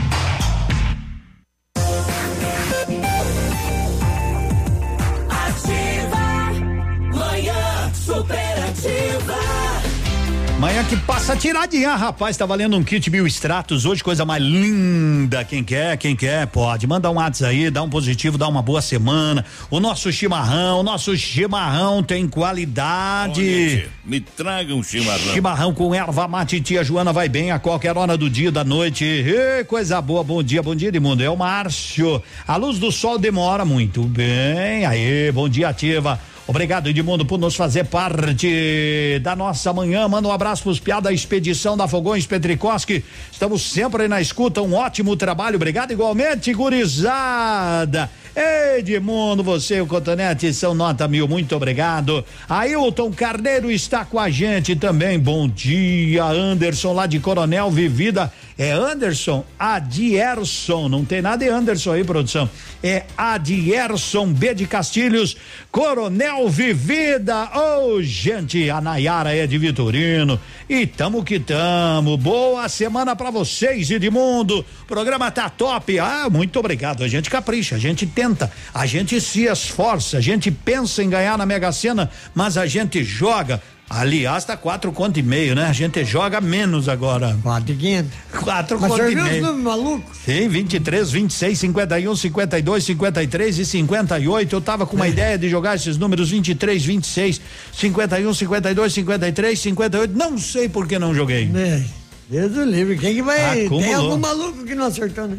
Manhã que passa tiradinha, rapaz, tá valendo um kit mil extratos hoje, coisa mais linda. Quem quer, quem quer, pode. Manda um WhatsApp aí, dá um positivo, dá uma boa semana. O nosso chimarrão, o nosso chimarrão tem qualidade. Me traga um chimarrão. Chimarrão com erva mate, tia Joana vai bem a qualquer hora do dia, da noite. Ê, coisa boa, bom dia, bom dia, Edmundo. É o Márcio. A luz do sol demora muito bem. Aí, bom dia, ativa. Obrigado, Edmundo, por nos fazer parte da nossa manhã. Manda um abraço pros piadas da expedição da Fogões Petricoski. Estamos sempre na escuta. Um ótimo trabalho. Obrigado igualmente, gurizada. Edmundo, você e o Cotonete são nota mil. Muito obrigado. Ailton Carneiro está com a gente também. Bom dia, Anderson, lá de Coronel Vivida. É Anderson Adierson, não tem nada de Anderson aí, produção. É Adierson B de Castilhos, Coronel Vivida. Ô, oh, gente, a Nayara é de Vitorino. E tamo que tamo. Boa semana para vocês, Edmundo. Programa tá top. Ah, muito obrigado. A gente capricha, a gente tenta, a gente se esforça, a gente pensa em ganhar na Mega Sena, mas a gente joga Aliás, tá quatro conto e meio, né? A gente joga menos agora. Quatro e quinhentos. Quatro Mas conto e meio. Mas maluco? Sim, 23, 26, 51, 52, 53 e 58. Eu tava com uma é. ideia de jogar esses números 23, 26, 51, 52, 53, 58. Não sei por que não joguei. É. Deus do livre. Quem que vai. Acumulou. Tem algum maluco que não acertou, né?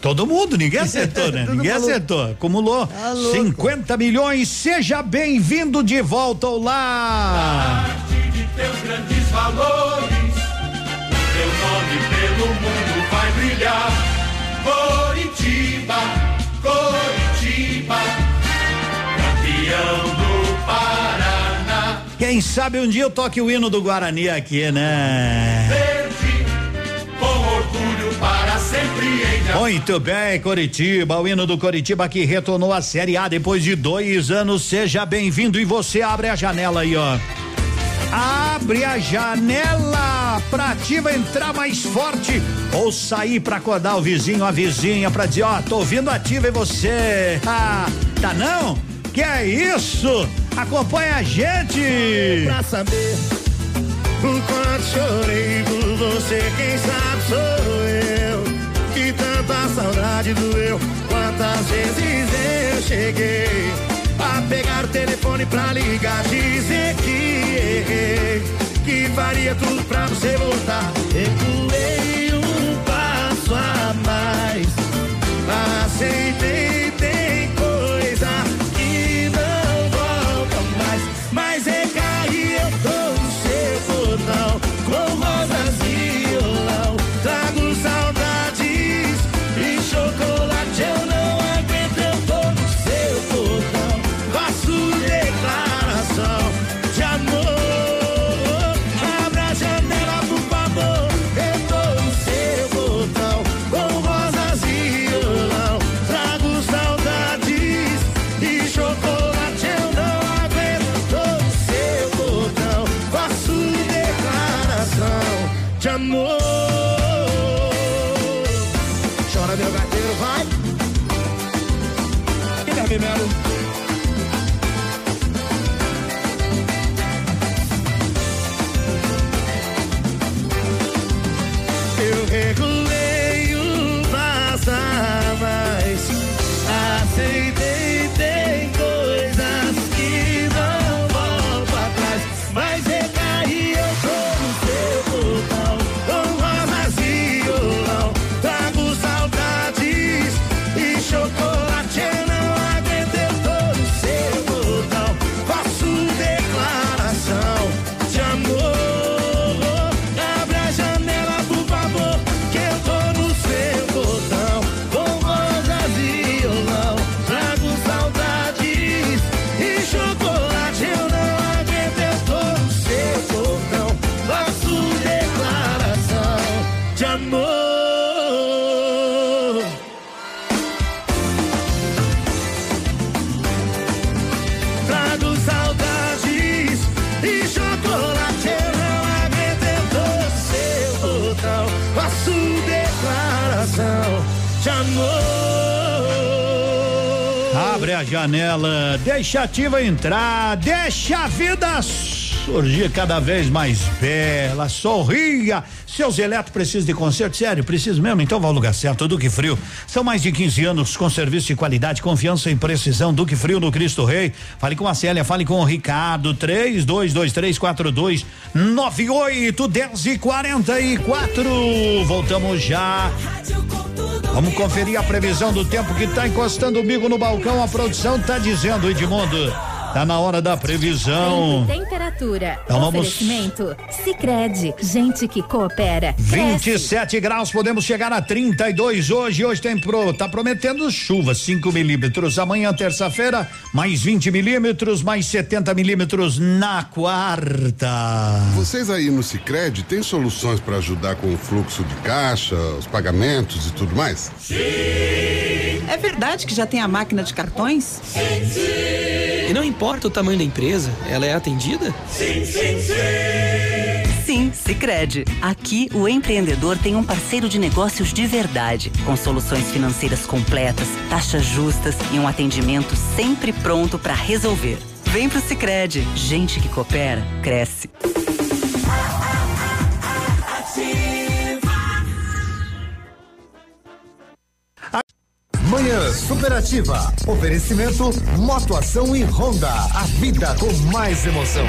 Todo mundo, ninguém acertou, né? ninguém maluco. acertou. Acumulou tá 50 milhões. Seja bem-vindo de volta ao lar. de teus grandes valores, teu nome pelo mundo vai brilhar. Coritiba, Coritiba, campeão do Paraná. Quem sabe um dia eu toque o hino do Guarani aqui, né? Verde, muito bem, Coritiba, o hino do Coritiba que retornou à Série A depois de dois anos. Seja bem-vindo e você abre a janela aí, ó. Abre a janela pra ativa entrar mais forte ou sair pra acordar o vizinho, a vizinha, pra dizer, ó, tô ouvindo ativa e você. Ah, tá não? Que é isso? Acompanha a gente! Pra saber o quanto chorei por você, quem sabe sou eu tanta saudade doeu. Quantas vezes eu cheguei a pegar o telefone pra ligar, dizer que errei, que faria tudo pra você voltar. Recuei um passo a mais, aceitei janela, deixa ativa entrar, deixa a vida surgir cada vez mais bela, sorria. Seus eletros precisam de conserto, sério, preciso mesmo? Então vá ao lugar certo, Duque Frio. São mais de 15 anos com serviço de qualidade, confiança e precisão. Duque Frio no Cristo Rei. Fale com a Célia, fale com o Ricardo. 322342 98 10 e 44. Voltamos já. Vamos conferir a previsão do tempo que está encostando o bico no balcão. A produção está dizendo, Edmundo. Tá na hora da previsão. Temperatura. Então vamos- Oferecimento. Sicredi Gente que coopera. cresce. 27 graus, podemos chegar a 32 hoje. Hoje tem pro, tá prometendo chuva, 5 milímetros. Amanhã, terça-feira, mais 20 milímetros, mais 70 milímetros na quarta. Vocês aí no Sicredi têm soluções para ajudar com o fluxo de caixa, os pagamentos e tudo mais? É verdade que já tem a máquina de cartões? E não importa o tamanho da empresa, ela é atendida? Sim, sim, sim. Sim, Sicredi. Aqui o empreendedor tem um parceiro de negócios de verdade, com soluções financeiras completas, taxas justas e um atendimento sempre pronto para resolver. Vem pro Sicredi. Gente que coopera cresce. Manhã Superativa. Oferecimento Motoação e Honda. A vida com mais emoção.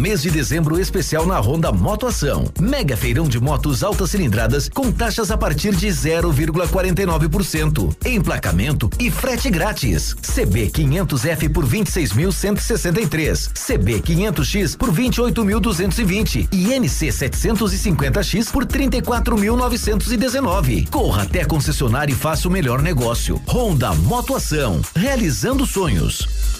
Mês de dezembro especial na Honda Motoação. Mega feirão de motos altas cilindradas com taxas a partir de 0,49%. Emplacamento e frete grátis. CB 500F por 26.163. CB 500X por 28.220 e NC 750X por 34.919. Corra até concessionária e faça o melhor negócio. Honda Motoação. Realizando sonhos.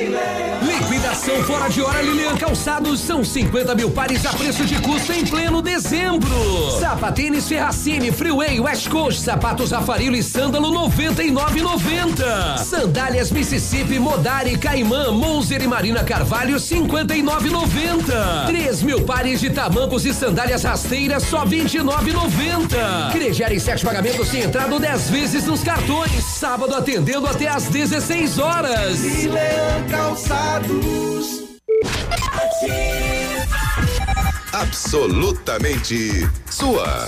Liquidação fora de hora Lilian Calçados são 50 mil pares a preço de custo em pleno dezembro. Sapatênis Ferracini, Freeway, West Coast, sapatos Rafarilo e Sândalo 99,90. Sandálias Mississippi, Modari, Caimã, Monzer e Marina Carvalho 59,90. 3 mil pares de tamancos e sandálias rasteiras só 29,90. Crediar em sete pagamentos sem entrada ou 10 vezes nos cartões. Sábado atendendo até às 16 horas. Leão Calçados. Absolutamente sua.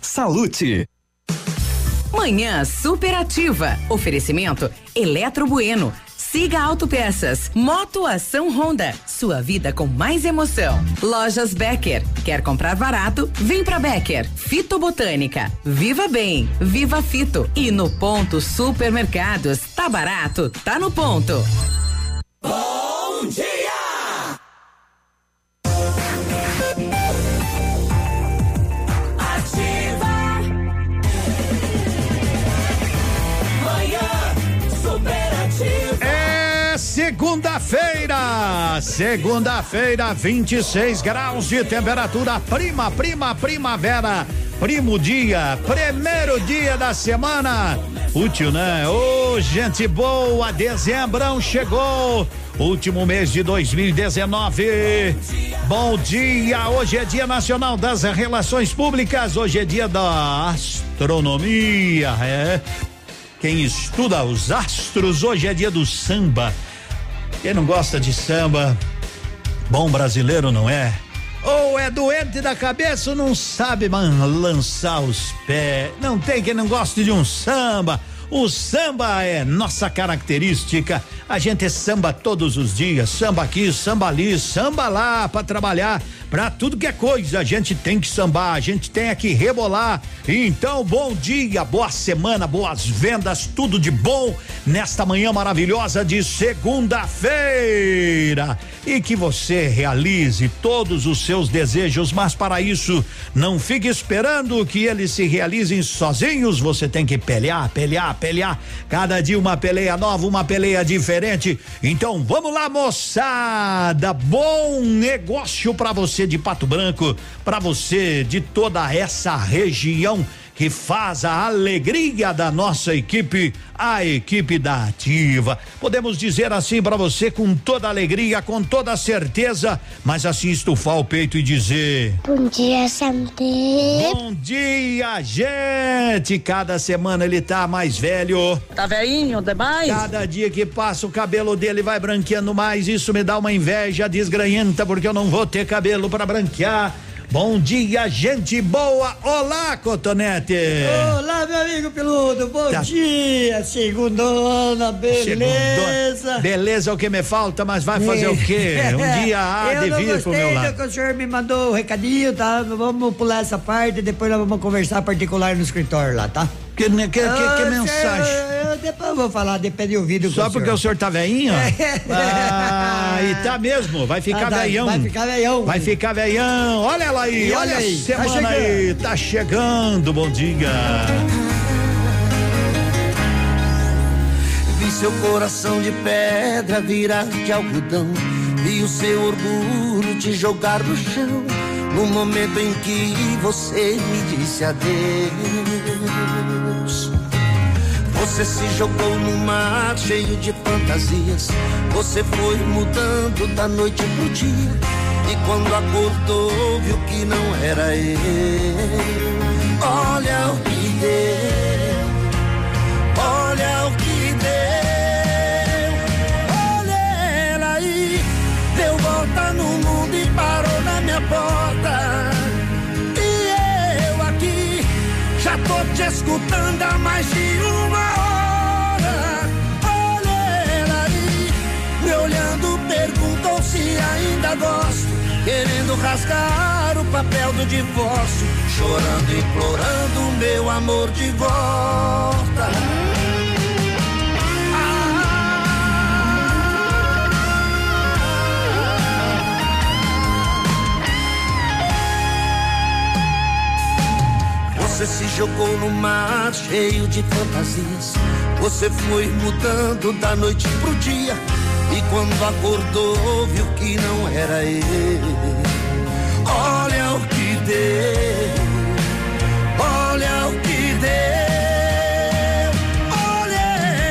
Salute. Manhã superativa. Oferecimento Eletro Bueno. Siga Autopeças. Moto Ação Honda. Sua vida com mais emoção. Lojas Becker. Quer comprar barato? Vem pra Becker. Fitobotânica. Viva Bem. Viva Fito. E no ponto supermercados. Tá barato? Tá no ponto. Bom dia! Segunda-feira, segunda-feira, 26 graus de temperatura, prima, prima, primavera, primo dia, primeiro dia da semana. Útil, né? Ô, gente boa, dezembrão chegou. Último mês de 2019. Bom dia, hoje é Dia Nacional das Relações Públicas, hoje é dia da astronomia, é. Quem estuda os astros, hoje é dia do samba. Quem não gosta de samba, bom brasileiro não é? Ou é doente da cabeça ou não sabe man, lançar os pés. Não tem quem não goste de um samba. O samba é nossa característica. A gente samba todos os dias, samba aqui, samba ali, samba lá para trabalhar, para tudo que é coisa. A gente tem que sambar, a gente tem que rebolar. Então, bom dia, boa semana, boas vendas, tudo de bom nesta manhã maravilhosa de segunda-feira. E que você realize todos os seus desejos, mas para isso, não fique esperando que eles se realizem sozinhos. Você tem que pelear, pelear, pelear. Cada dia uma peleia nova, uma peleia diferente. Então, vamos lá, moçada. Bom negócio para você de Pato Branco, para você de toda essa região que faz a alegria da nossa equipe, a equipe da Ativa. Podemos dizer assim para você com toda alegria, com toda certeza, mas assim estufar o peito e dizer: Bom dia, Santé. Bom dia, gente! Cada semana ele tá mais velho. Tá velhinho demais? Cada dia que passa o cabelo dele vai branqueando mais. Isso me dá uma inveja desgranhenta porque eu não vou ter cabelo para branquear. Bom dia, gente boa. Olá, Cotonete. Olá, meu amigo peludo, bom Tá. dia, segundona, beleza. Beleza é o que me falta, mas vai fazer o quê? Um dia há de vir pro meu lado. que o senhor me mandou o recadinho, tá? Vamos pular essa parte, depois nós vamos conversar particular no escritório lá, tá? Que, que, que, que Ah, mensagem? senhor, eu depois eu vou falar, depende do ouvido Só porque o senhor tá veinho? Ah, e tá mesmo, vai ficar Ah, tá, veião. vai ficar veião. Vai ficar veião. Olha ela aí, E olha, olha a aí, tá semana aí, tá chegando. Bom dia. Vi seu coração de pedra virar de algodão. Vi o seu orgulho te jogar no chão. No momento em que você me disse adeus. Você se jogou no mar cheio de fantasias. Você foi mudando da noite pro dia. E quando acordou, viu que não era eu. Olha o que deu. Olha o que deu. Olha ela aí. Deu volta no mundo e parou na minha porta. Tô te escutando há mais de uma hora. Olha ela aí. Me olhando, perguntou se ainda gosto. Querendo rasgar o papel do divórcio. Chorando, implorando meu amor de volta. Você se jogou no mar cheio de fantasias. Você foi mudando da noite pro dia. E quando acordou, viu que não era ele. Olha o que deu. Olha o que deu. Olha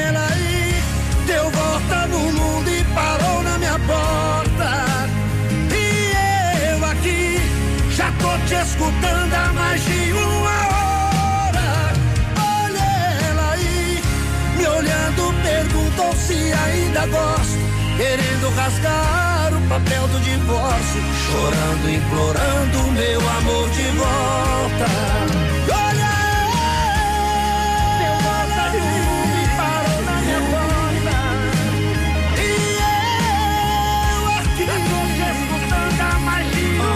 ela aí. Deu volta no mundo e parou na minha porta. E eu aqui já tô te escutando há mais ainda gosto, querendo rasgar o papel do divórcio, chorando, implorando meu amor de volta. Olha, meu vagalume tá parou na minha porta e eu aqui escutando a magia.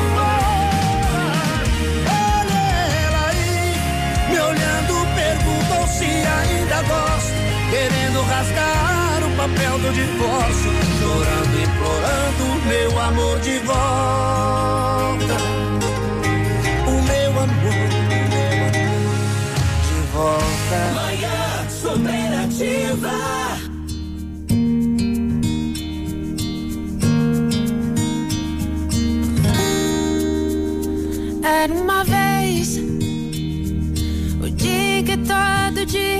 Olha ela aí, me olhando perguntou se ainda gosto, querendo rasgar hora. pedindo divórcio, chorando, implorando meu amor de volta. O meu amor, de volta. Manhã superativa. Era uma vez o dia que todo dia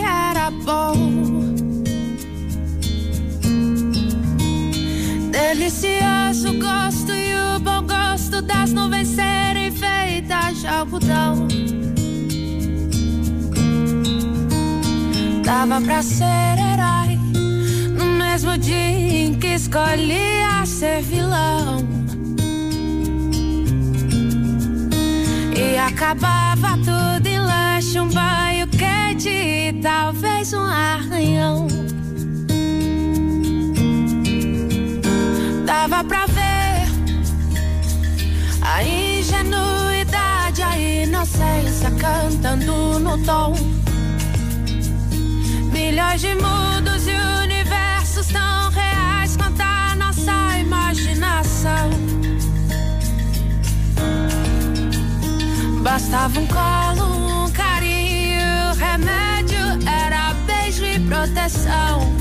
algodão. Dava pra ser herói no mesmo dia em que escolhia ser vilão. E acabava tudo em lanche, um banho quente e talvez um arranhão. Dava pra cantando no tom. Milhões de mundos e universos tão reais quanto a nossa imaginação. Bastava um colo, um carinho, remédio era beijo e proteção.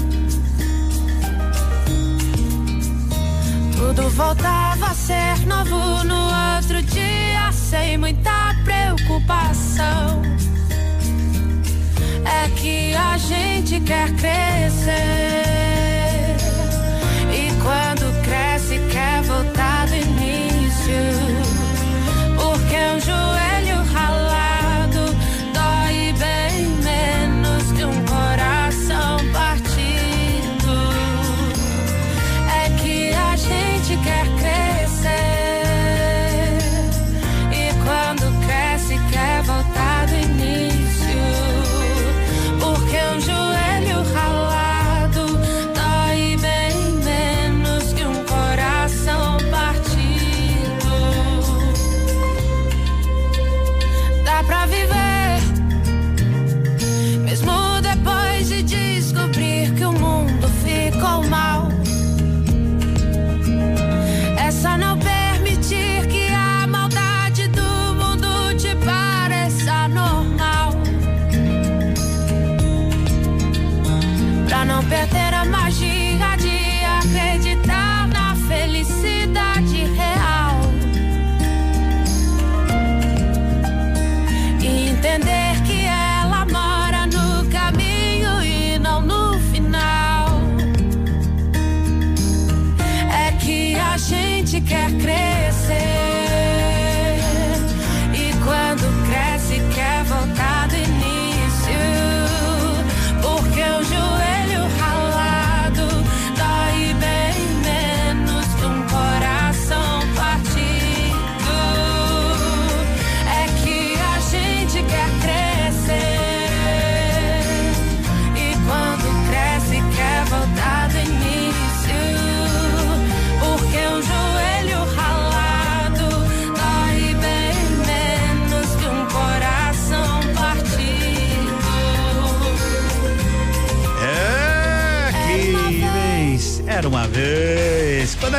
Tudo voltava a ser novo no outro dia, sem muita preocupação. É que a gente quer crescer. E quando cresce, quer voltar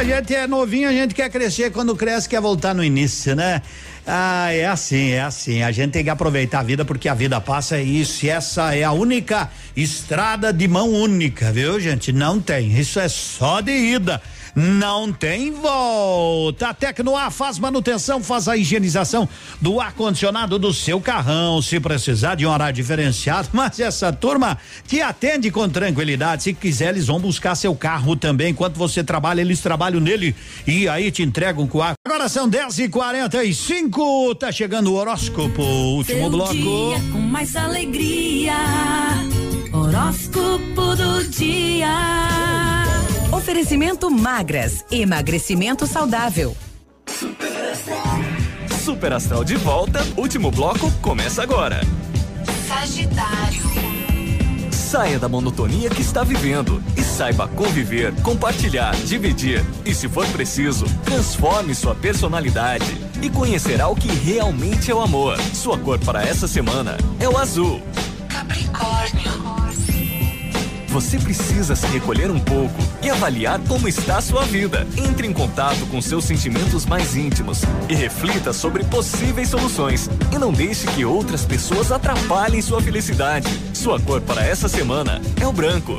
a gente é novinho, a gente quer crescer. Quando cresce, quer voltar no início, né? Ah, é assim, é assim. A gente tem que aproveitar a vida porque a vida passa e isso. Essa é a única estrada de mão única, viu, gente? Não tem. Isso é só de ida. Não tem volta. A Tecnoar faz manutenção, faz a higienização do ar-condicionado do seu carrão. Se precisar de um horário diferenciado, mas essa turma te atende com tranquilidade. Se quiser, eles vão buscar seu carro também. Enquanto você trabalha, eles trabalham nele e aí te entregam com ar. Agora são 10 e 45 Tá chegando o horóscopo, último Seu bloco. dia com mais alegria. Horóscopo do dia. Oferecimento magras, emagrecimento saudável. Super Astral de volta, último bloco começa agora. Sagitário. Saia da monotonia que está vivendo e saiba conviver, compartilhar, dividir e, se for preciso, transforme sua personalidade e conhecerá o que realmente é o amor. Sua cor para essa semana é o azul. Capricórnio. Você precisa se recolher um pouco e avaliar como está a sua vida. Entre em contato com seus sentimentos mais íntimos e reflita sobre possíveis soluções. E não deixe que outras pessoas atrapalhem sua felicidade. Sua cor para essa semana é o branco.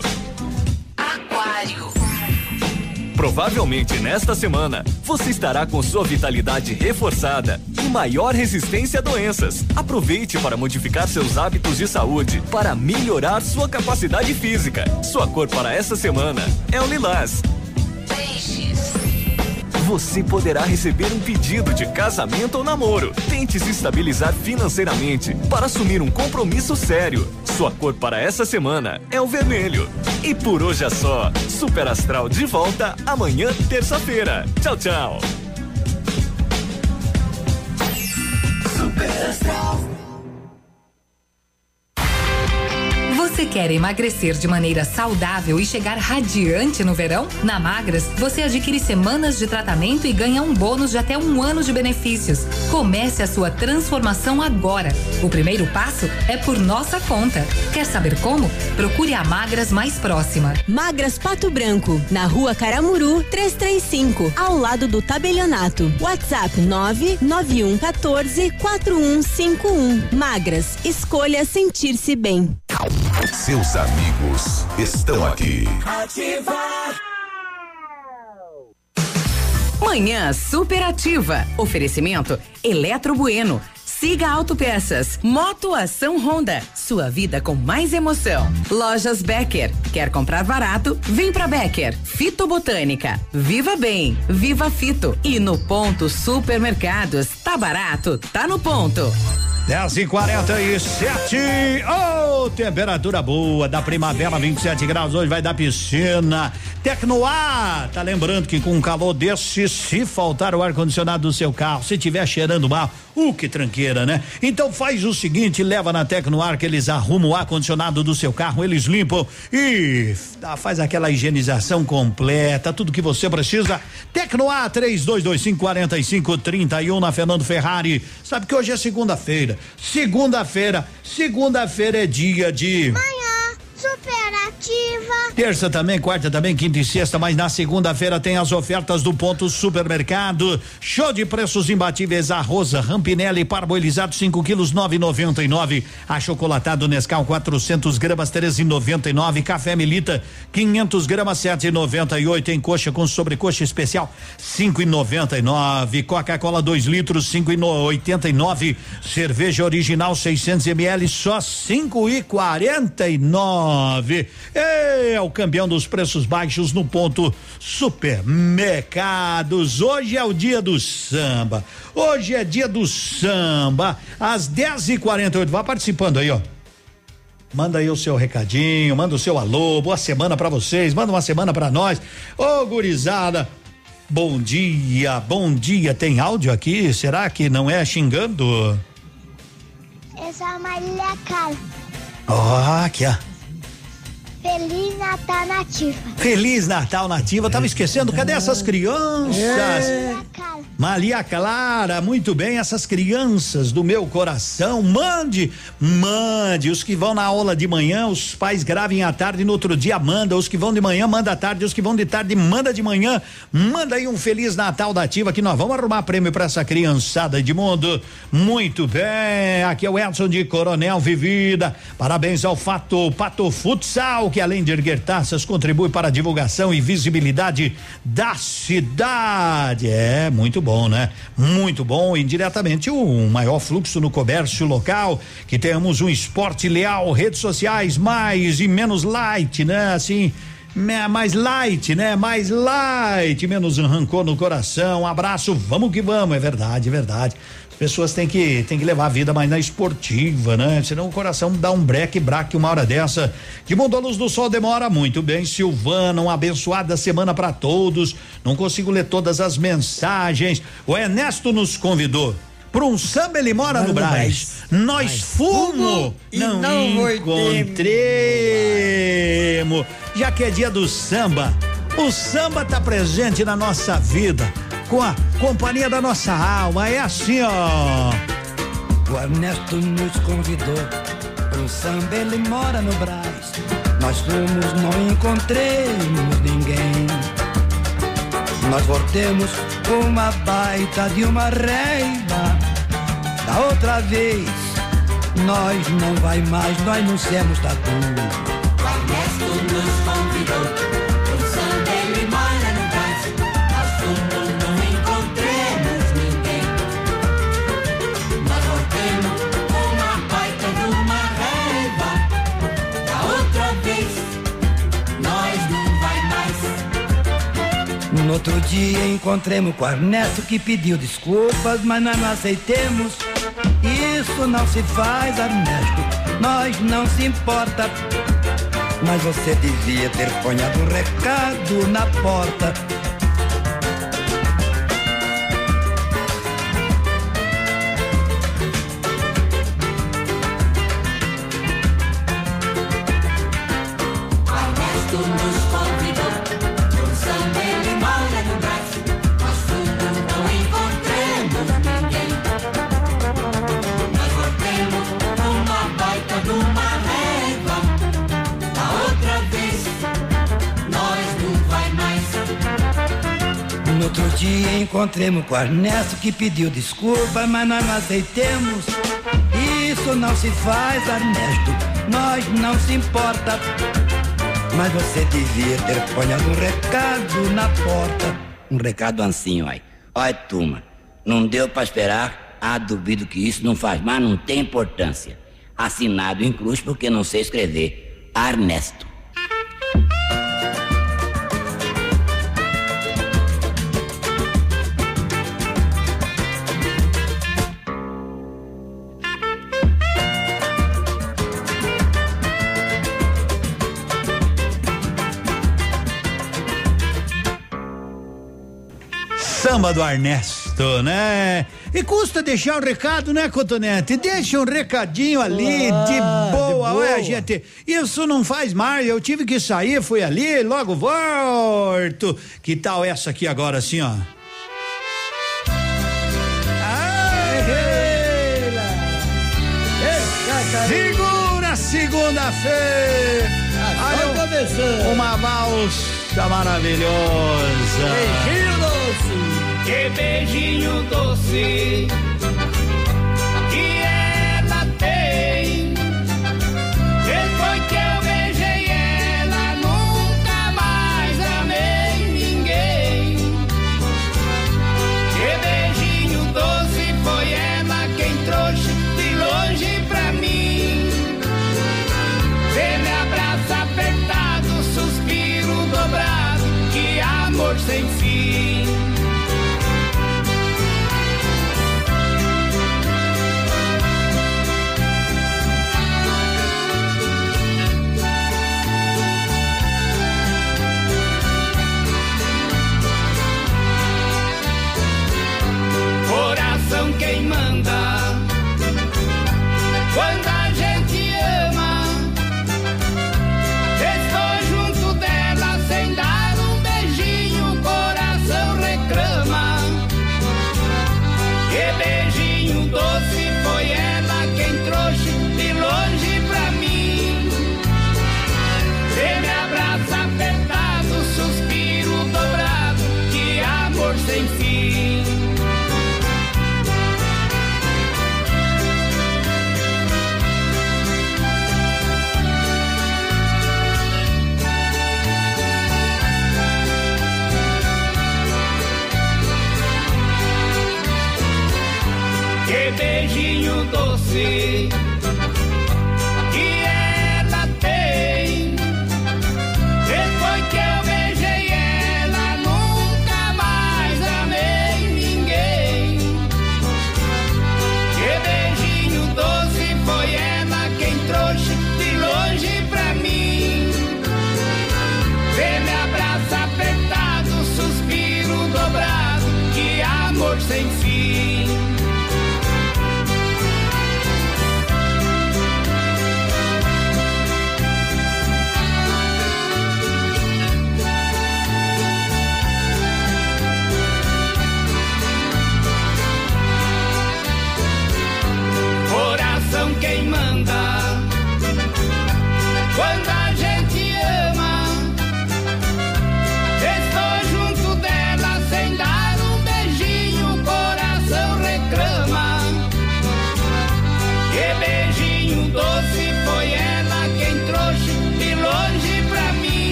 Provavelmente nesta semana, você estará com sua vitalidade reforçada e maior resistência a doenças. Aproveite para modificar seus hábitos de saúde para melhorar sua capacidade física. Sua cor para essa semana é o lilás. Você poderá receber um pedido de casamento ou namoro. Tente se estabilizar financeiramente para assumir um compromisso sério. Sua cor para essa semana é o vermelho. E por hoje é só. Super Astral de volta amanhã, terça-feira. Tchau, tchau. Super Astral. Você quer emagrecer de maneira saudável e chegar radiante no verão? Na Magras, você adquire semanas de tratamento e ganha um bônus de até um ano de benefícios. Comece a sua transformação agora. O primeiro passo é por nossa conta. Quer saber como? Procure a Magras mais próxima. Magras Pato Branco, na rua Caramuru, 335, ao lado do tabelionato. WhatsApp 99114 4151. Magras, escolha sentir-se bem. Seus amigos estão aqui. Ativar. Manhã superativa. Oferecimento Eletro Bueno. Siga Autopeças. Moto Ação Honda. Sua vida com mais emoção. Lojas Becker. Quer comprar barato? Vem pra Becker. Fito Botânica. Viva Bem. Viva Fito. E no ponto Supermercados. Tá barato? Tá no ponto. 10 e 47 oh, temperatura boa da primavera, 27 graus. Hoje vai dar piscina. Tecnoar, tá lembrando que com um calor desse, se faltar o ar-condicionado do seu carro, se tiver cheirando mal, uh, que tranqueira, né? Então faz o seguinte: leva na Tecnoar que eles arrumam o ar-condicionado do seu carro, eles limpam e faz aquela higienização completa, tudo que você precisa. Tecnoar 3225 4531 na Fernando Ferrari. Sabe que hoje é segunda-feira. Segunda-feira, segunda-feira é dia de. Manhã Terça também, quarta também, quinta e sexta, mas na segunda-feira tem as ofertas do ponto supermercado. Show de preços imbatíveis. Arroz Rampinelli parboilizado 5 quilos 9,99. Achocolatado Nescau 400 gramas 13,99. Café Melita 500 gramas 7,98. Em coxa com sobrecoxa especial 5,99. Coca-Cola 2 litros 5,89. Cerveja original 600 ml só 5,49. É o campeão dos preços baixos no ponto supermercados. Hoje é o dia do samba. Hoje é dia do samba. Às 10 e 48 Vá participando aí, ó. Manda aí o seu recadinho, manda o seu alô, boa semana para vocês, manda uma semana para nós. Ô, gurizada, bom dia, bom dia. Tem áudio aqui? Será que não é xingando? Eu sou a Marília Carla. Ó, aqui, ó. Feliz Natal Nativa. Feliz Natal Nativa, tava esquecendo, cadê essas crianças? Carla. Maria Clara, muito bem, essas crianças do meu coração, mande, mande, os que vão na aula de manhã, os pais gravem à tarde no outro dia manda, os que vão de manhã manda à tarde, os que vão de tarde manda de manhã, manda aí um Feliz Natal da Ativa que nós vamos arrumar prêmio para essa criançada de mundo, muito bem, aqui é o Edson de Coronel Vivida, parabéns ao Fato Pato Futsal, que além de erguer taças, contribui para a divulgação e visibilidade da cidade, é, muito bom, né? Muito bom, indiretamente o maior fluxo no comércio local, que temos um esporte leal, redes sociais mais e menos light, né? Assim, mais light, né? Mais light, menos rancor no coração. Um abraço, vamos que vamos, é verdade, é verdade. As pessoas têm que têm que levar a vida mais na esportiva, né? Senão o coração dá um breque braque uma hora dessa. De Mundo à Luz do Sol demora muito bem, Silvana, uma abençoada semana para todos. Não consigo ler todas as mensagens. O Ernesto nos convidou para um samba ele mora no Braz. Nós fumo e não, não encontremos. Já que é dia do samba, o samba tá presente na nossa vida, com a companhia da nossa alma. É assim, ó. O Ernesto nos convidou para um samba, ele mora no Brás. Nós fomos, não encontremos ninguém. nós voltemos uma baita de uma reiva. Da outra vez, nós não vai mais, nós não somos tatu. O Ernesto nos convidou. No outro dia encontremos com Ernesto que pediu desculpas, mas nós não aceitemos. Isso não se faz, Ernesto, nós não se importa. Mas você devia ter ponhado um recado na porta. Mais. Dia encontremos com Ernesto que pediu desculpa, mas nós não aceitemos. Isso não se faz, Ernesto, nós não se importa. Mas você devia ter ponhado um recado na porta. Um recado ancinho, aí. Olha, turma, não deu pra esperar. Ah, duvido que isso não faz, mas não tem importância. Assinado em cruz porque não sei escrever. Ernesto. Samba do Ernesto, né? E custa deixar um recado, né, Cotonete? Deixa um recadinho ali, Ah, de boa. de Olha, boa. gente, isso não faz mal. Eu tive que sair, fui ali, logo volto. Que tal essa aqui agora, assim, ó? Segura segunda-feira. Ah, só Aí, começando. Uma valsa maravilhosa. Beijinho doce. Que beijinho doce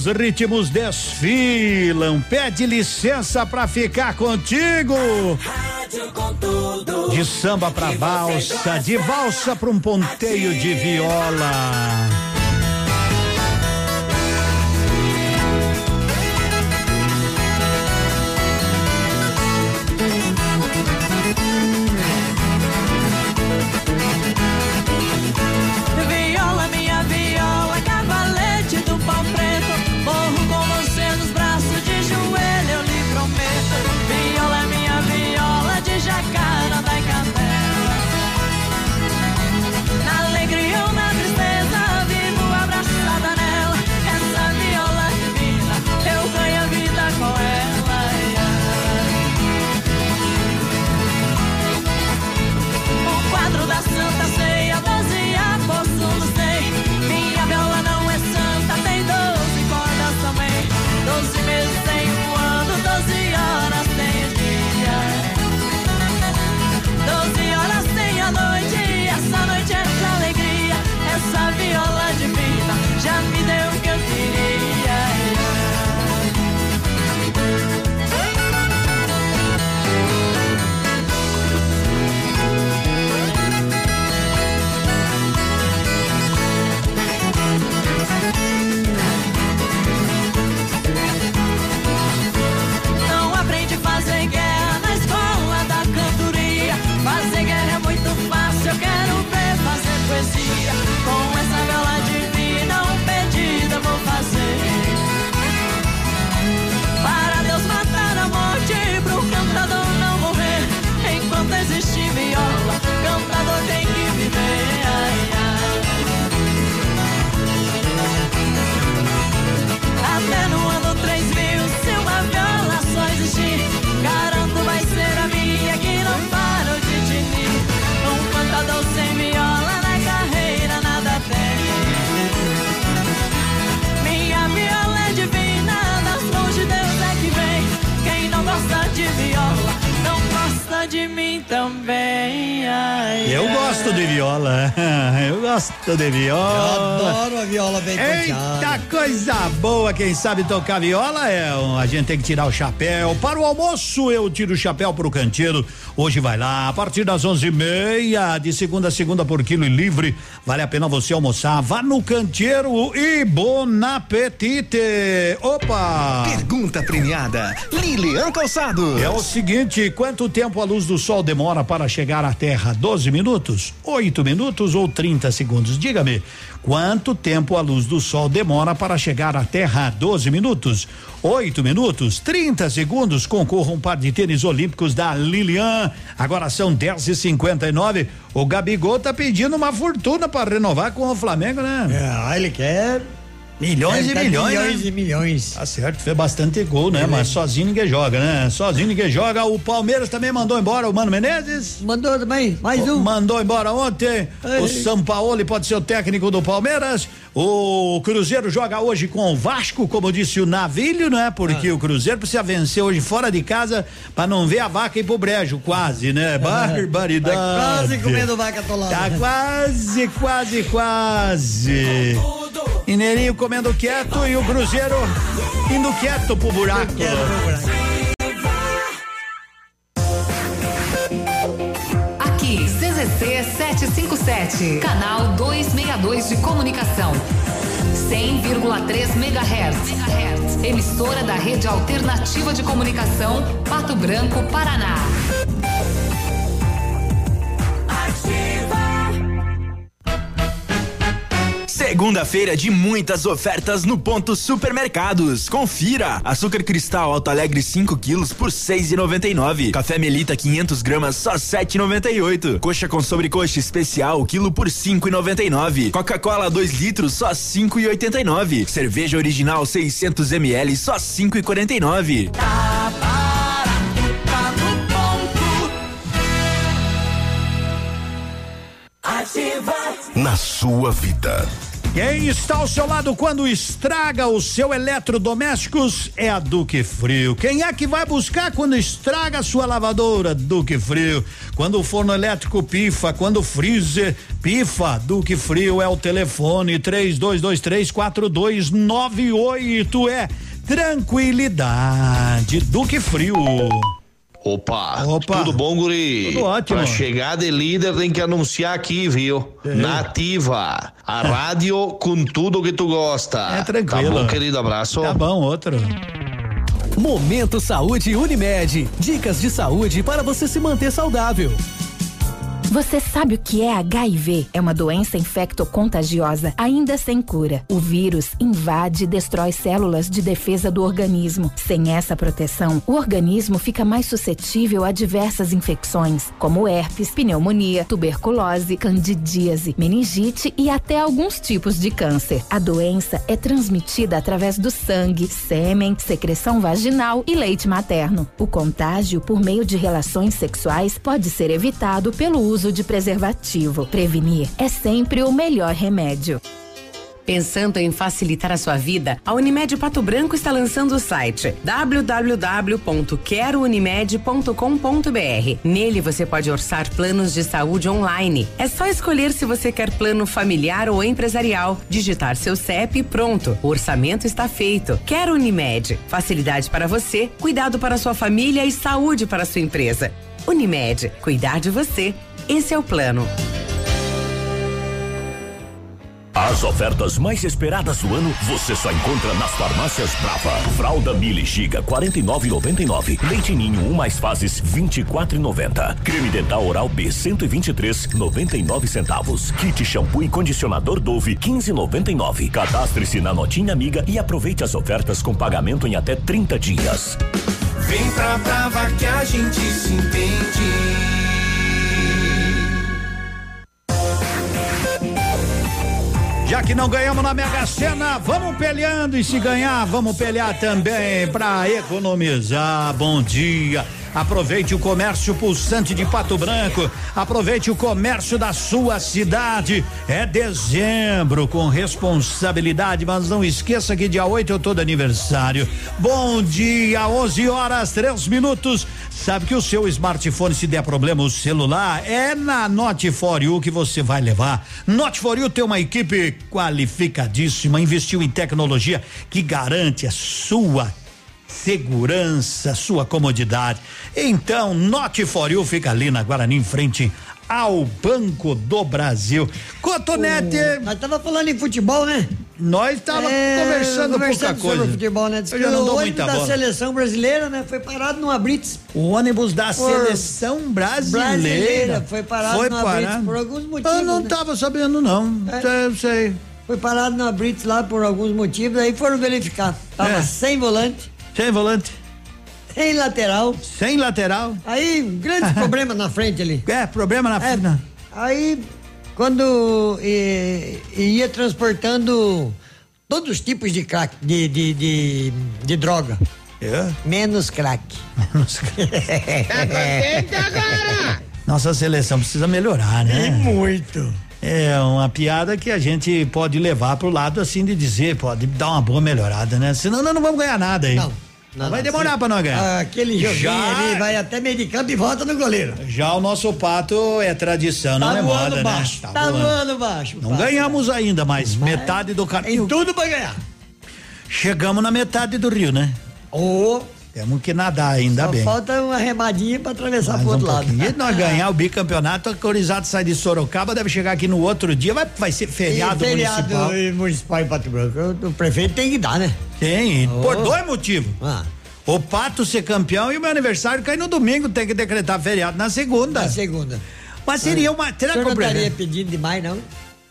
os ritmos desfilam. Pede licença pra ficar contigo. De samba pra valsa, de valsa pra um ponteio de viola. Viola, viola. Eu gosto de viola. Eu adoro a viola bem Eita cantada. coisa boa, quem sabe tocar viola é. um- A gente tem que tirar o chapéu. Para o almoço, eu tiro o chapéu pro canteiro. Hoje vai lá, a partir das onze e meia, de segunda a segunda por quilo e livre. Vale a pena você almoçar. Vá no canteiro e bon apetite. Opa! Pergunta premiada, Lilian Calçados. É o seguinte, quanto tempo a luz do sol demora para chegar à Terra? 12 minutos? 8 minutos ou 30 segundos? Diga-me, quanto tempo a luz do sol demora para chegar à Terra? 12 minutos? 8 minutos? 30 segundos? Concorra um par de tênis olímpicos da Lilian. Agora são 10 e 59 O Gabigol tá pedindo uma fortuna para renovar com o Flamengo, né? É, ele quer Milhões Deve e milhões. milhões né? e milhões. Tá certo, fez bastante gol, né? Mas sozinho ninguém joga, né? Sozinho ninguém joga. O Palmeiras também mandou embora o Mano Menezes. Mandou também, mais um. Mandou embora ontem. Ei. O São Paulo pode ser o técnico do Palmeiras. O Cruzeiro joga hoje com o Vasco, como disse o Navilho, né? Porque Ah. o Cruzeiro precisa vencer hoje fora de casa pra não ver a vaca ir pro brejo, quase, né? Barbaridade. Tá quase comendo vaca atolada. Tá quase, quase, quase. Mineirinho comendo quieto e o Cruzeiro indo quieto pro buraco. Aqui, CZC 757, canal 262 de comunicação. 100,3 MHz. Emissora da Rede Alternativa de Comunicação, Pato Branco, Paraná. Segunda-feira de muitas ofertas no Ponto Supermercados. Confira: açúcar cristal Alto Alegre 5 quilos por 6,99. Café Melita 500 gramas só 7,98. Coxa com sobrecoxa especial quilo por 5,99. Coca-Cola 2 litros só 5,89. Cerveja original 600 ml só 5,49. Ativa. Na sua vida, Quem está ao seu lado quando estraga o seu eletrodomésticos é a Duque Frio. Quem é que vai buscar quando estraga a sua lavadora? Duque Frio. Quando o forno elétrico pifa, quando o freezer pifa, Duque Frio é o telefone 3223 4298 é tranquilidade. Duque Frio. Opa, Opa. tudo bom, guri? Tudo ótimo. Pra chegar de líder tem que anunciar aqui, viu? É. Nativa, a rádio com tudo que tu gosta. É tranquilo. Tá bom, querido, abraço. Tá bom, outro. Momento Saúde Unimed. Dicas de saúde para você se manter saudável. Você sabe o que é HIV? É uma doença infectocontagiosa, ainda sem cura. O vírus invade e destrói células de defesa do organismo. Sem essa proteção, o organismo fica mais suscetível a diversas infecções, como herpes, pneumonia, tuberculose, candidíase, meningite e até alguns tipos de câncer. A doença é transmitida através do sangue, sêmen, secreção vaginal e leite materno. O contágio por meio de relações sexuais pode ser evitado pelo uso de preservativo. Prevenir é sempre o melhor remédio. Pensando em facilitar a sua vida, a Unimed Pato Branco está lançando o site www.querounimed.com.br. Nele você pode orçar planos de saúde online. É só escolher se você quer plano familiar ou empresarial, digitar seu CEP e pronto. O orçamento está feito. Quero Unimed. Facilidade para você, cuidado para sua família e saúde para sua empresa. Unimed, cuidar de você. Esse é o plano. As ofertas mais esperadas do ano você só encontra nas farmácias Brava. Fralda Mili Giga 49,99. Leite Ninho 1 mais fases 24,90. Creme dental oral B 123,99 centavos. Kit shampoo e condicionador Dove 15,99. Cadastre-se na Notinha Amiga e aproveite as ofertas com pagamento em até 30 dias. Vem pra Brava que a gente se entende. Já que não ganhamos na Mega Sena, vamos peleando e se ganhar, vamos pelear também para economizar. Bom dia. Aproveite o comércio pulsante de Pato Branco. Aproveite o comércio da sua cidade. É dezembro com responsabilidade, mas não esqueça que dia 8 eu tô de aniversário. Bom dia, 11 horas, 3 minutos. Sabe que o seu smartphone, se der problema, o celular, é na Note For You que você vai levar. Note For You tem uma equipe qualificadíssima, investiu em tecnologia que garante a sua segurança, sua comodidade. Então, Note For You fica ali na Guarani, em frente ao Banco do Brasil. Cotonete. Nós tava falando em futebol, né? Nós tava conversando pouca coisa. sobre futebol, né? Diz Eu que já não o ônibus da bola. seleção brasileira, né? Foi parado numa Brits. O ônibus da Por- seleção brasileira. brasileira, foi parado Foi numa parado. Por alguns motivos. Eu não né? tava sabendo, não. É. Eu sei. Foi parado na Brits lá por alguns motivos, aí foram verificar. Tava É. sem volante, Sem volante. sem lateral. Sem lateral. Aí, grande problema na frente ali. É, problema na É, frente. Aí, quando eh, ia transportando todos os tipos de crack, de, de, de, de droga. É? Menos crack. Nossa seleção precisa melhorar, né? E muito. É uma piada que a gente pode levar pro lado assim de dizer, pode dar uma boa melhorada, né? Senão nós não vamos ganhar nada aí. Não. vai demorar pra nós ganhar. Aquele joguinho Já- ali vai até meio de campo e volta no goleiro. Já o nosso pato é tradição, não tá é voando moda, baixo. né? Tá, voando baixo. Não pato. ganhamos ainda, mas metade do caminho. Tem tudo pra ganhar. Chegamos na metade do rio, né? Ô. Temos que nadar ainda Só bem. falta uma remadinha pra atravessar Mais pro um outro lado. pouquinho. E nós ganhar o bicampeonato, a Corizado sai de Sorocaba, deve chegar aqui no outro dia, vai, vai ser feriado, E feriado municipal. municipal em Pato Branco. O prefeito tem que dar, né? Tem, por Oh. dois motivos. Ah. O Pato ser campeão e o meu aniversário cair no domingo, tem que decretar feriado na segunda. Na segunda. Mas seria uma. Será que estaria pedindo demais, não?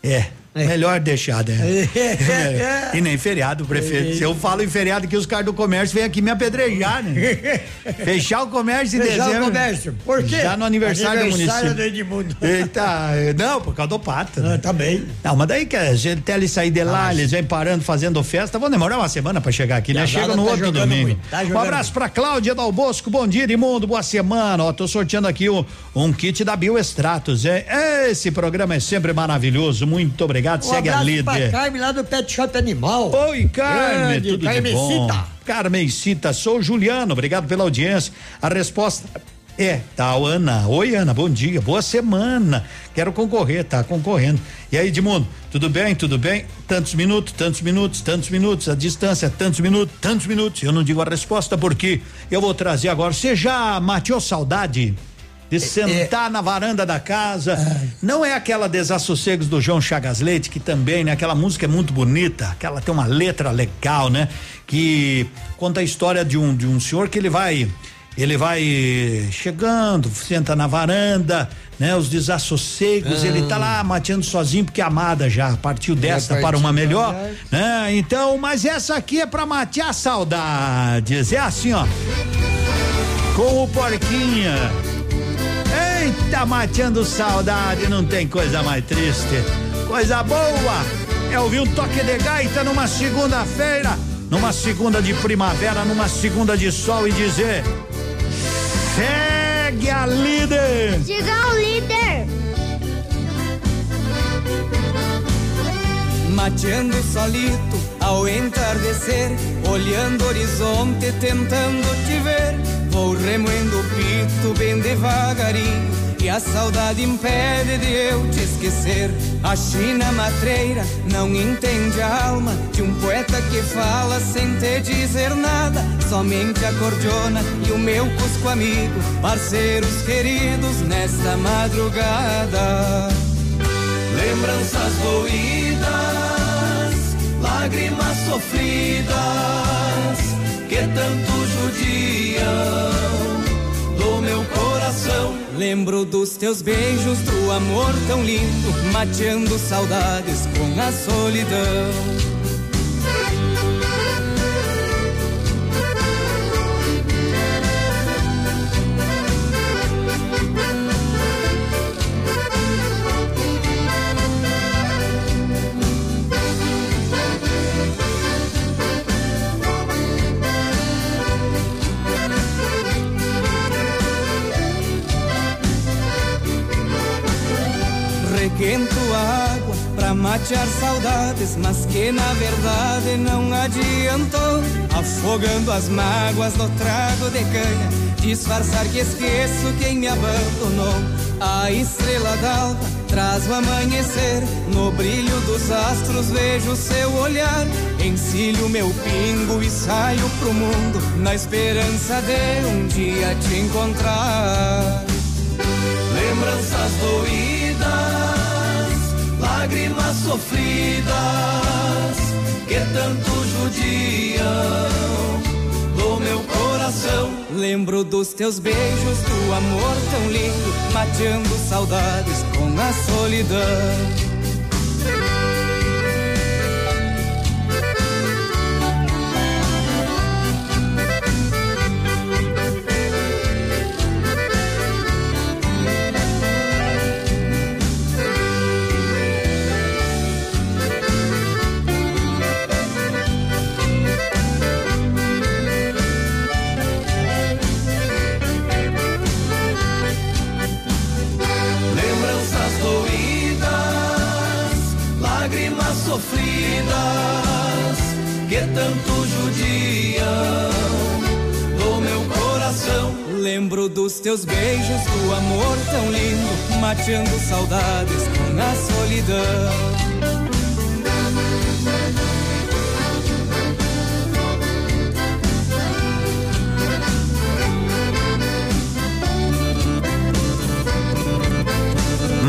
É. Melhor deixar, né? É. e nem feriado, prefeito. Se eu falo em feriado que os caras do comércio vêm aqui me apedrejar, né? Fechar o comércio em Fechar o dezembro. comércio. Por quê? Já no aniversário, Aniversário do do município. Edmundo. Eita, não, por causa do pato. Né? tá bem. Não, mas daí que a gente até eles sair de lá, eles vêm parando, fazendo festa, vão demorar uma semana pra chegar aqui, né? Chega no tá outro domingo. tá um abraço pra Cláudia Dal Bosco, bom dia, Imundo, boa semana. Ó, tô sorteando aqui um, um kit da Bioextratos, é? Esse programa é sempre maravilhoso, muito obrigado. Obrigado. Um Segue a abraço pra líder. Carmen lá do Pet Shop Animal. Oi, Carmen, Grande, tudo de bom. Carmencita. Carmencita, sou o Juliano, obrigado pela audiência. A resposta é, tá, Ana. Oi, Ana, bom dia, boa semana. Quero concorrer, tá concorrendo. E aí, Edmundo, tudo bem, tudo bem? Tantos minutos, tantos minutos, tantos minutos, a distância, tantos minutos, tantos minutos. Eu não digo a resposta porque eu vou trazer agora. Você já mateou saudade? De sentar na varanda da casa. Não é aquela desassossegos do João Chagas Leite, que também, né? Aquela música é muito bonita, aquela tem uma letra legal, né? Que conta a história de um, de um senhor que ele vai. Ele vai chegando, senta na varanda, né? Os desassossegos, Ah. ele tá lá mateando sozinho porque a amada já partiu desta para uma melhor, verdade. né? Então, mas essa aqui é pra matear saudades. É assim, ó. Com o porquinha. Eita, mateando saudade, não tem coisa mais triste. Coisa boa é ouvir um toque de gaita numa segunda-feira, numa segunda de primavera, numa segunda de sol e dizer: segue a líder. Diga o líder. Mateando solito ao entardecer, olhando o horizonte, tentando te ver. Vou remoendo o pito bem devagarinho, e a saudade impede de eu te esquecer. A China matreira não entende a alma de um poeta que fala sem te dizer nada, somente a cordiona e o meu cusco amigo, parceiros queridos nesta madrugada. Lembranças doídas, lágrimas sofridas, que tanto judiam do meu coração. Lembro dos teus beijos, do amor tão lindo, mateando saudades com a solidão. Requento a água pra matear saudades, mas que na verdade não adiantou. Afogando as mágoas no trago de canha, disfarçar que esqueço quem me abandonou. A estrela d'alva traz o amanhecer, no brilho dos astros vejo seu olhar. Encilho meu pingo e saio pro mundo, na esperança de um dia te encontrar. Lembranças doídas, lágrimas sofridas, que tanto judiam do meu coração. Lembro dos teus beijos, do amor tão lindo, mateando saudades com a solidão. Lindo, mateando saudades com a solidão.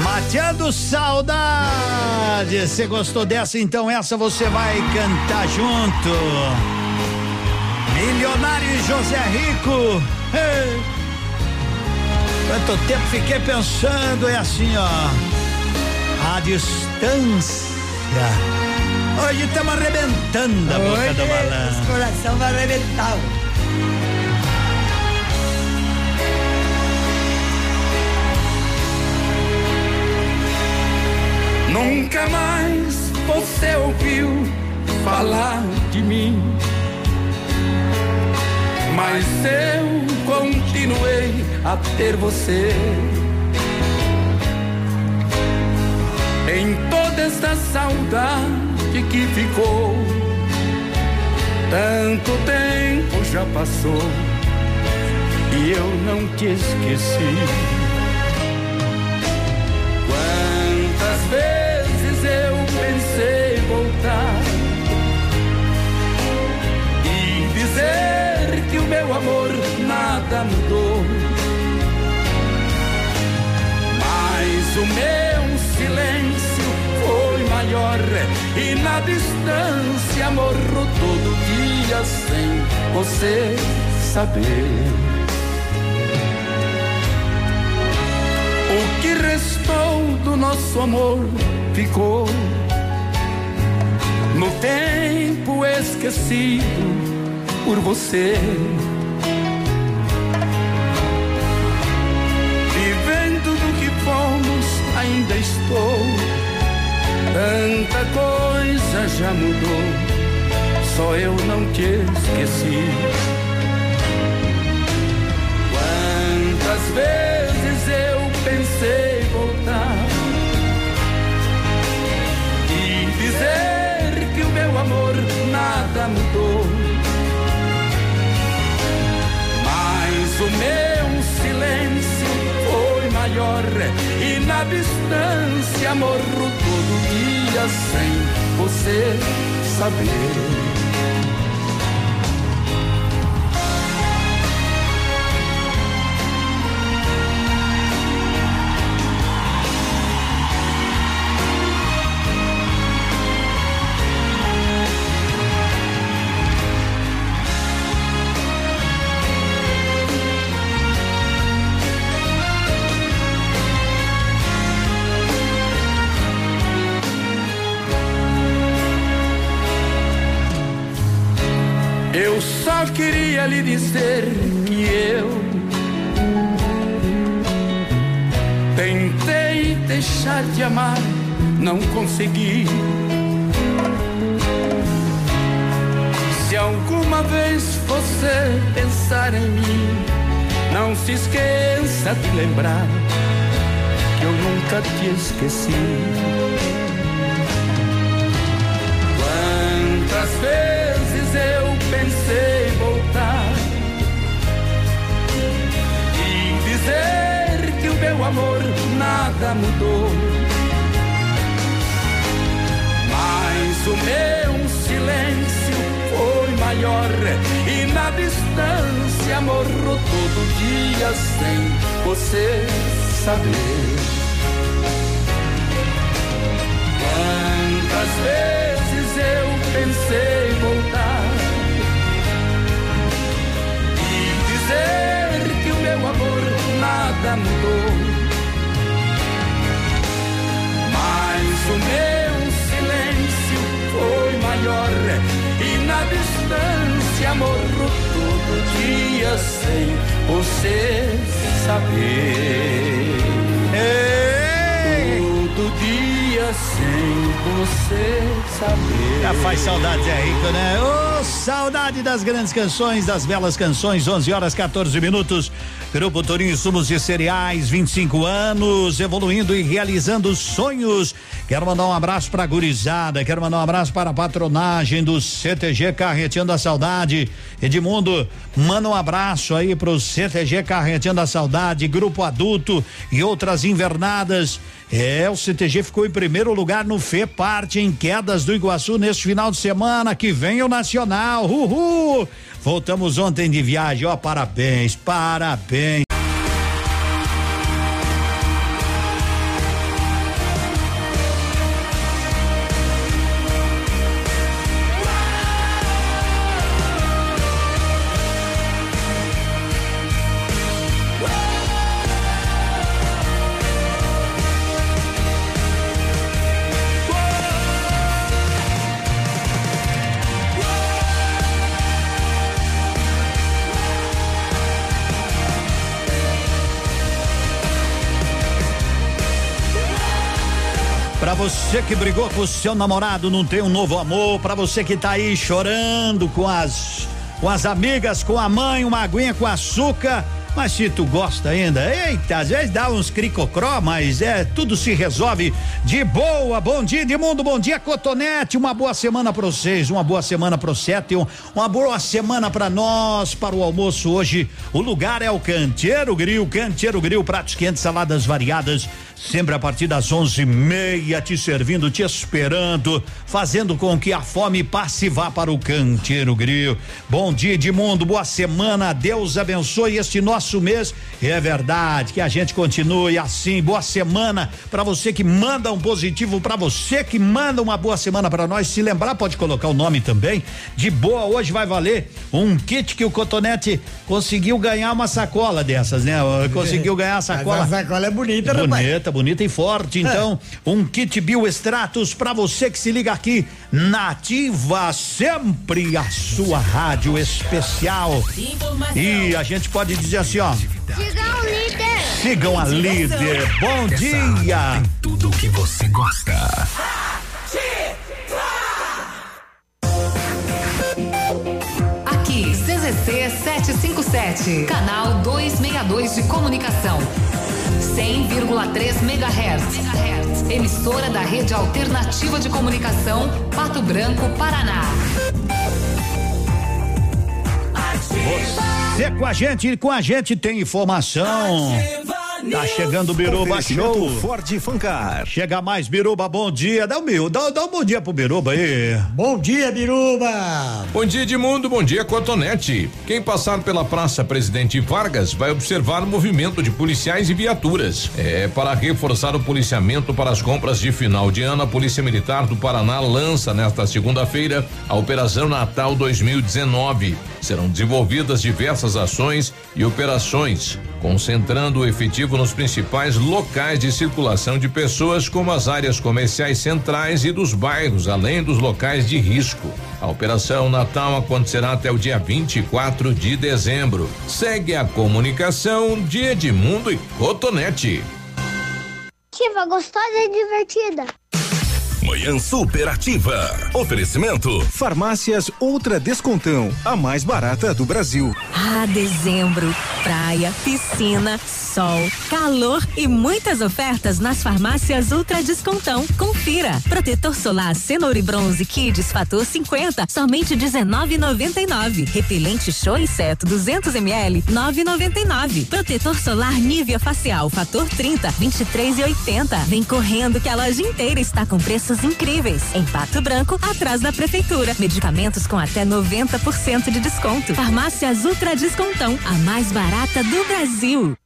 Mateando saudade. Você gostou dessa? Então essa você vai cantar junto. Milionário José Rico. Ei. Quanto tempo fiquei pensando, é assim, ó. A distância. Hoje estamos arrebentando a boca Hoje do balanço. Os coração vai arrebentar. Nunca mais você ouviu falar de mim. Mas eu continuei a ter você. em toda esta saudade que ficou. Tanto tempo já passou e eu não te esqueci. Quantas vezes eu pensei voltar Mas o meu silêncio foi maior e na distância morro todo dia sem você saber. O que restou do nosso amor ficou no tempo esquecido por você. Tanta coisa já mudou, só eu não te esqueci. Quantas vezes eu pensei voltar e dizer que o meu amor nada mudou. Mas o meu silêncio foi maior na distância morro todo dia sem você saber. Esqueça de lembrar que eu nunca te esqueci. Quantas vezes eu pensei voltar e dizer que o meu amor nada mudou. Mas o meu silêncio foi maior e na distância morro todo dia sem você saber. Quantas vezes eu pensei voltar e dizer que o meu amor nada mudou. Mas o meu silêncio foi maior e na distância morro todo dia sem você saber. Todo dia sem você saber. Já faz saudade, Zé Rico, né? Ô, saudade das grandes canções, das belas canções, 11 horas 14 minutos. Grupo Torinho Sumos e Cereais, 25 anos, evoluindo e realizando sonhos. Quero mandar um abraço pra gurizada, quero mandar um abraço para a patronagem do CTG Carreteando a Saudade. Edmundo, manda um abraço aí pro CTG Carreteando a Saudade, Grupo Adulto e outras invernadas. É, o CTG ficou em primeiro lugar no FEPARTE em quedas do Iguaçu neste final de semana. Que vem o Nacional. Uhul! Voltamos ontem de viagem, ó, parabéns, parabéns. Você que brigou com o seu namorado, não tem um novo amor, pra você que tá aí chorando com as com as amigas, com a mãe, uma aguinha com açúcar, Mas se tu gosta ainda, eita, às vezes dá uns cricocró, mas é, tudo se resolve de boa. Bom dia, Edmundo, bom dia, Cotonete. Uma boa semana para vocês, uma boa semana pro Sete, um, uma boa semana para nós, para o almoço hoje. O lugar é o Canteiro Grill, Canteiro Grill, pratos quentes, saladas variadas sempre a partir das onze e meia, te servindo, te esperando, fazendo com que a fome passe e vá para o canteiro grill. Bom dia, Edmundo, boa semana, Deus abençoe este nosso mês. É verdade, que a gente continue assim. Boa semana para você que manda um positivo, para você que manda uma boa semana para nós. Se lembrar, pode colocar o nome também. De boa, hoje vai valer um kit que o Cotonete conseguiu ganhar uma sacola dessas, né? Conseguiu ganhar a sacola. A sacola é bonita, rapaz. Bonita, bonita e forte. Então, um kit bioextratos para você que se liga aqui nativa sempre a sua rádio especial. E a gente pode dizer assim, ó. Sigam o líder. Sigam a líder. Bom dia. Tudo que você gosta. Aqui, CZC 757, canal 262 de comunicação. 100,3 MHz. Emissora da Rede Alternativa de Comunicação, Pato Branco, Paraná. Você com a gente, com a gente tem informação. Tá chegando o Biruba Show. Ford Fancar. Chega mais, Biruba, bom dia. Dá o meu, dá, dá um bom dia pro Biruba aí. Bom dia, Biruba. Bom dia, Edmundo. Bom dia, Cotonete. Quem passar pela Praça Presidente Vargas vai observar o movimento de policiais e viaturas. É para reforçar o policiamento para as compras de final de ano. A Polícia Militar do Paraná lança nesta segunda-feira a Operação Natal 2019. Serão desenvolvidas diversas ações e operações, concentrando o efetivo nos principais locais de circulação de pessoas, como as áreas comerciais centrais e dos bairros, além dos locais de risco. A Operação Natal acontecerá até o dia 24 de dezembro. Segue a comunicação de Edmundo e Cotonete. Ativa, gostosa e divertida. Manhã superativa. Oferecimento. Farmácias Ultra Descontão, a mais barata do Brasil. Ah, dezembro. Praia, piscina, sol, calor e muitas ofertas nas farmácias Ultra Descontão. Confira. Protetor solar Cenoura e Bronze Kids Fator 50, somente 19,99. Repelente Show Inseto 200 ml, 9,99. Protetor solar Nivea Facial Fator 30, 23,80. Vem correndo que a loja inteira está com preços incríveis. Em Pato Branco, atrás da prefeitura. Medicamentos com até 90% de desconto. Farmácias Ultra Descontão, a mais barata do Brasil.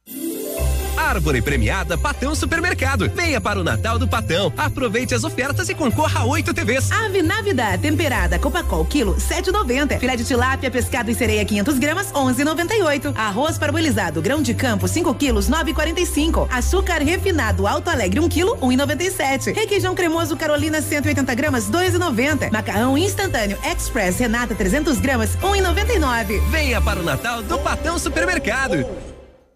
Árvore premiada Patão Supermercado. Venha para o Natal do Patão. Aproveite as ofertas e concorra a oito TVs. Ave Navidad temperada Copacol quilo 7,90. Filé de tilápia pescado e sereia 500 gramas 11,98. Arroz parbolizado grão de campo 5 quilos 9,45. Açúcar refinado Alto Alegre 1 quilo 1,97. Requeijão cremoso Carolina 180 gramas 2,90. Macarrão instantâneo Express Renata 300 gramas 1,99. Venha para o Natal do Patão Supermercado.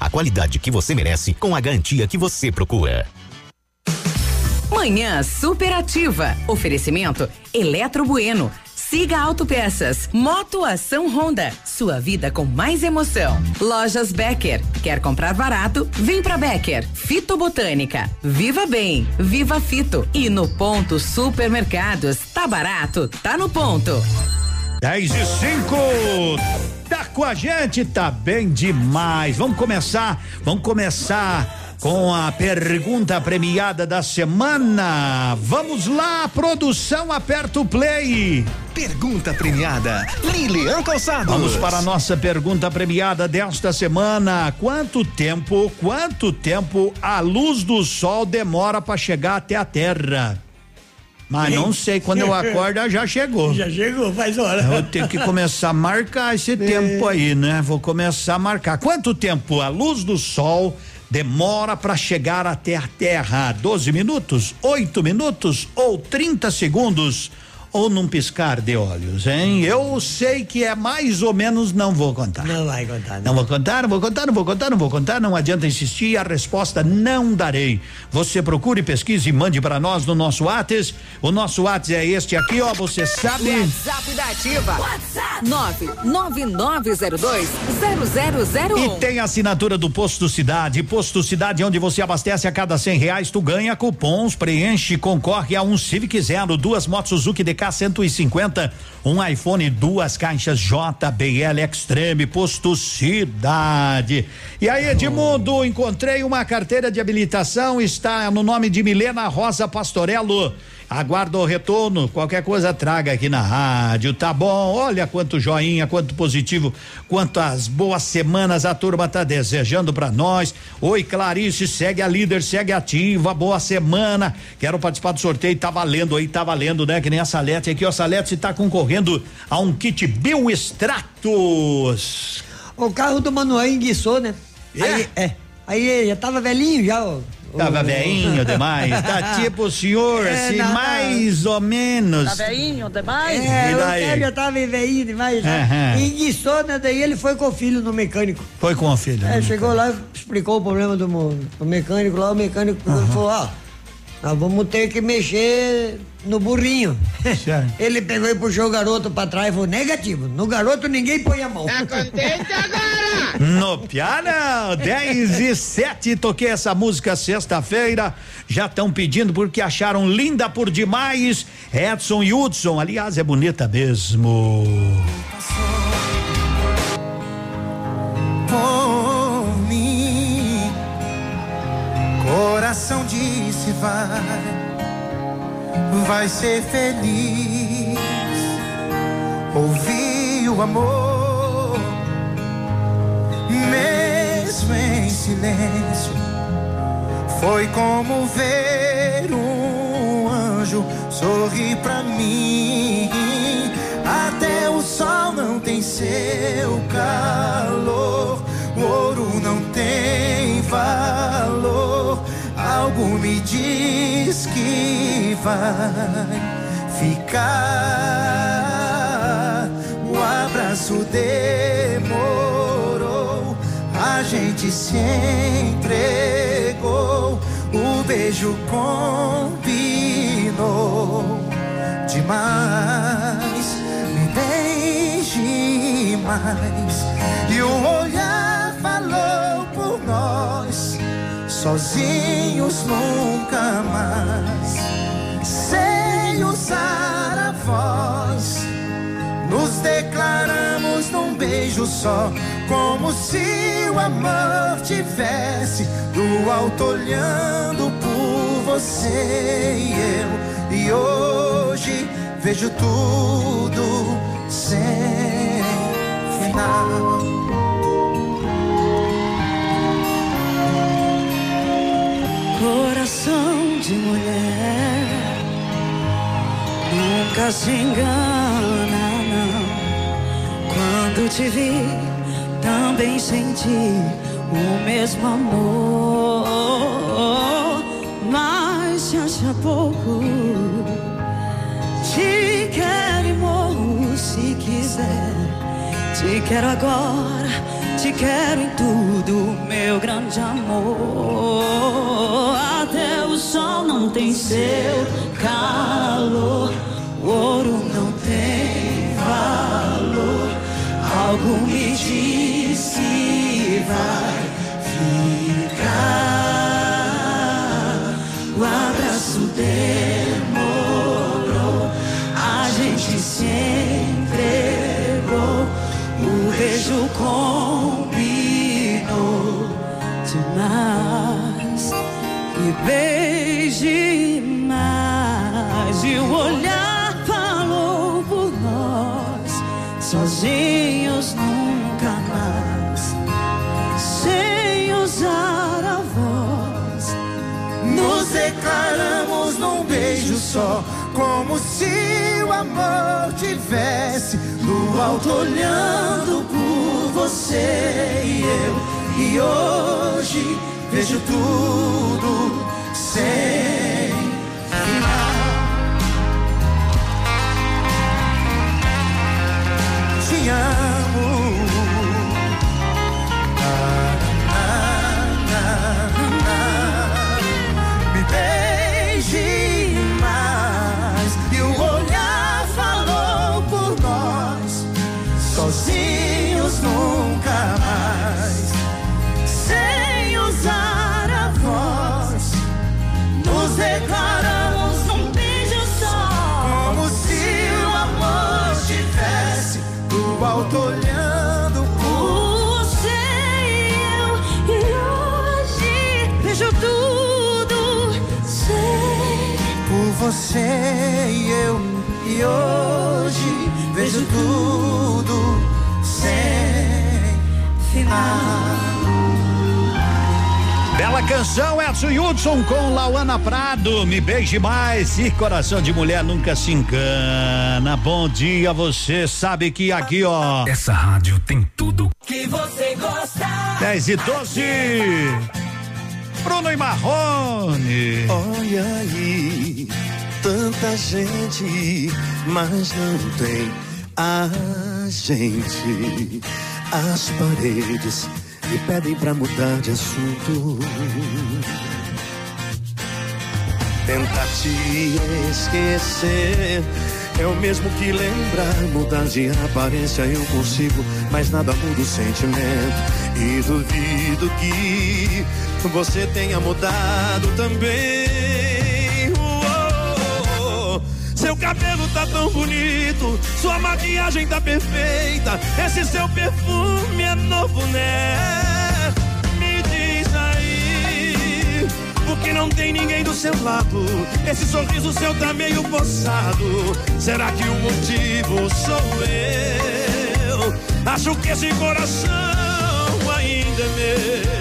A qualidade que você merece com a garantia que você procura. Manhã superativa. Oferecimento Eletro Bueno. Siga Autopeças. Moto Ação Honda. Sua vida com mais emoção. Lojas Becker. Quer comprar barato? Vem pra Becker. Fito Botânica. Viva Bem. Viva Fito. E no ponto Supermercados. Tá barato? Tá no ponto. 10 e 5. Tá com a gente, tá bem demais. Vamos começar, vamos começar com a pergunta premiada da semana. Vamos lá, produção, aperta o play. Pergunta premiada, Lilian Calçados. Vamos para a nossa pergunta premiada desta semana. Quanto tempo, quanto tempo a luz do sol demora para chegar até a Terra? Mas não sei, quando eu acordo já chegou. Já chegou, faz hora. Eu tenho que começar a marcar esse tempo aí, né? Vou começar a marcar. Quanto tempo a luz do sol demora para chegar até a Terra? 12 minutos, 8 minutos ou 30 segundos? Ou num piscar de olhos, hein? Eu sei que é mais ou menos, não vou contar. Não vai contar. Não vou contar, não vou contar, não vou contar, não vou contar, não adianta insistir, a resposta não darei. Você procure, pesquise e mande para nós no nosso Whats. O nosso Whats é este aqui, ó, você sabe. WhatsApp da Ativa. WhatsApp 999020001. E tem a assinatura do Posto Cidade. Posto Cidade, onde você abastece a cada cem reais, tu ganha cupons, preenche, concorre a um Civic Zero, duas motos Suzuki DK 150, um iPhone, duas caixas JBL Extreme, Posto Cidade. E aí, Edmundo, encontrei uma carteira de habilitação, está no nome de Milena Rosa Pastorello. Aguardo o retorno. Qualquer coisa traga aqui na rádio, tá bom? Olha quanto joinha, quanto positivo, quantas boas semanas a turma tá desejando para nós. Oi, Clarice, segue a líder, segue ativa. Boa semana. Quero participar do sorteio, tá valendo aí, tá valendo, né? Que nem a Salete aqui, ó. Salete tá concorrendo a um kit Bio Extratos. O carro do Manuel enguiçou, né? É? Aí, é. Aí já tava velhinho já, ó. Tava O- veinho demais. Tá tipo o senhor, É, assim, não, não. mais ou menos. Tá velhinho demais? E É, o já tava velhinho demais. Né? E enguiçou, né? Daí ele foi com o filho no mecânico. Foi com o filho. É, né? chegou lá, explicou o problema do, do mecânico lá, o mecânico falou, ó, nós vamos ter que mexer no burrinho. Ele pegou e puxou o garoto pra trás e falou, negativo, no garoto ninguém põe a mão. Tá contente agora? No piano, 10 e 7, toquei essa música sexta-feira. Já estão pedindo porque acharam linda por demais. Edson e Hudson, aliás, é bonita mesmo. por mim. Coração disse vai, vai ser feliz. Ouvi o amor, mesmo em silêncio. Foi como ver um anjo sorrir pra mim. Até o sol não tem seu calor, o ouro não tem valor. Algo me diz que vai ficar. O abraço demorou, a gente se entregou, o beijo combinou demais. Me beije mais. E o olhar falou por nós, sozinhos nunca mais. Sem usar a voz, nos declaramos num beijo só, como se o amor tivesse do alto olhando por você e eu. E hoje vejo tudo sem final. Coração de mulher nunca se engana, não. Quando te vi, também senti o mesmo amor. Mas se acha pouco, te quero e morro se quiser. Te quero agora, te quero em tudo, meu grande amor. Até o sol não tem seu calor, o ouro não tem valor. Algo me diz que vai ficar. Beije mais. E o olhar falou por nós. Sozinhos nunca mais. Sem usar a voz. Nos declaramos num beijo só, como se o amor tivesse no alto olhando por você e eu. E hoje vejo tudo sem final. Te amo. Você e eu. E hoje vejo tudo sem final. Bela canção, Edson Hudson com Lauana Prado. Me beije mais e coração de mulher nunca se engana. Bom dia, você sabe que aqui, ó. Essa rádio tem tudo. Que você gosta. 10 e 12. Bruno e Marrone. Olha aí, tanta gente, mas não tem a gente. As paredes me pedem pra mudar de assunto. Tentar te esquecer é o mesmo que lembrar. Mudar de aparência eu consigo, mas nada muda o sentimento. E duvido que você tenha mudado também. Seu cabelo tá tão bonito, sua maquiagem tá perfeita. Esse seu perfume é novo, né? Me diz aí, porque não tem ninguém do seu lado. Esse sorriso seu tá meio forçado. Será que o motivo sou eu? Acho que esse coração ainda é meu.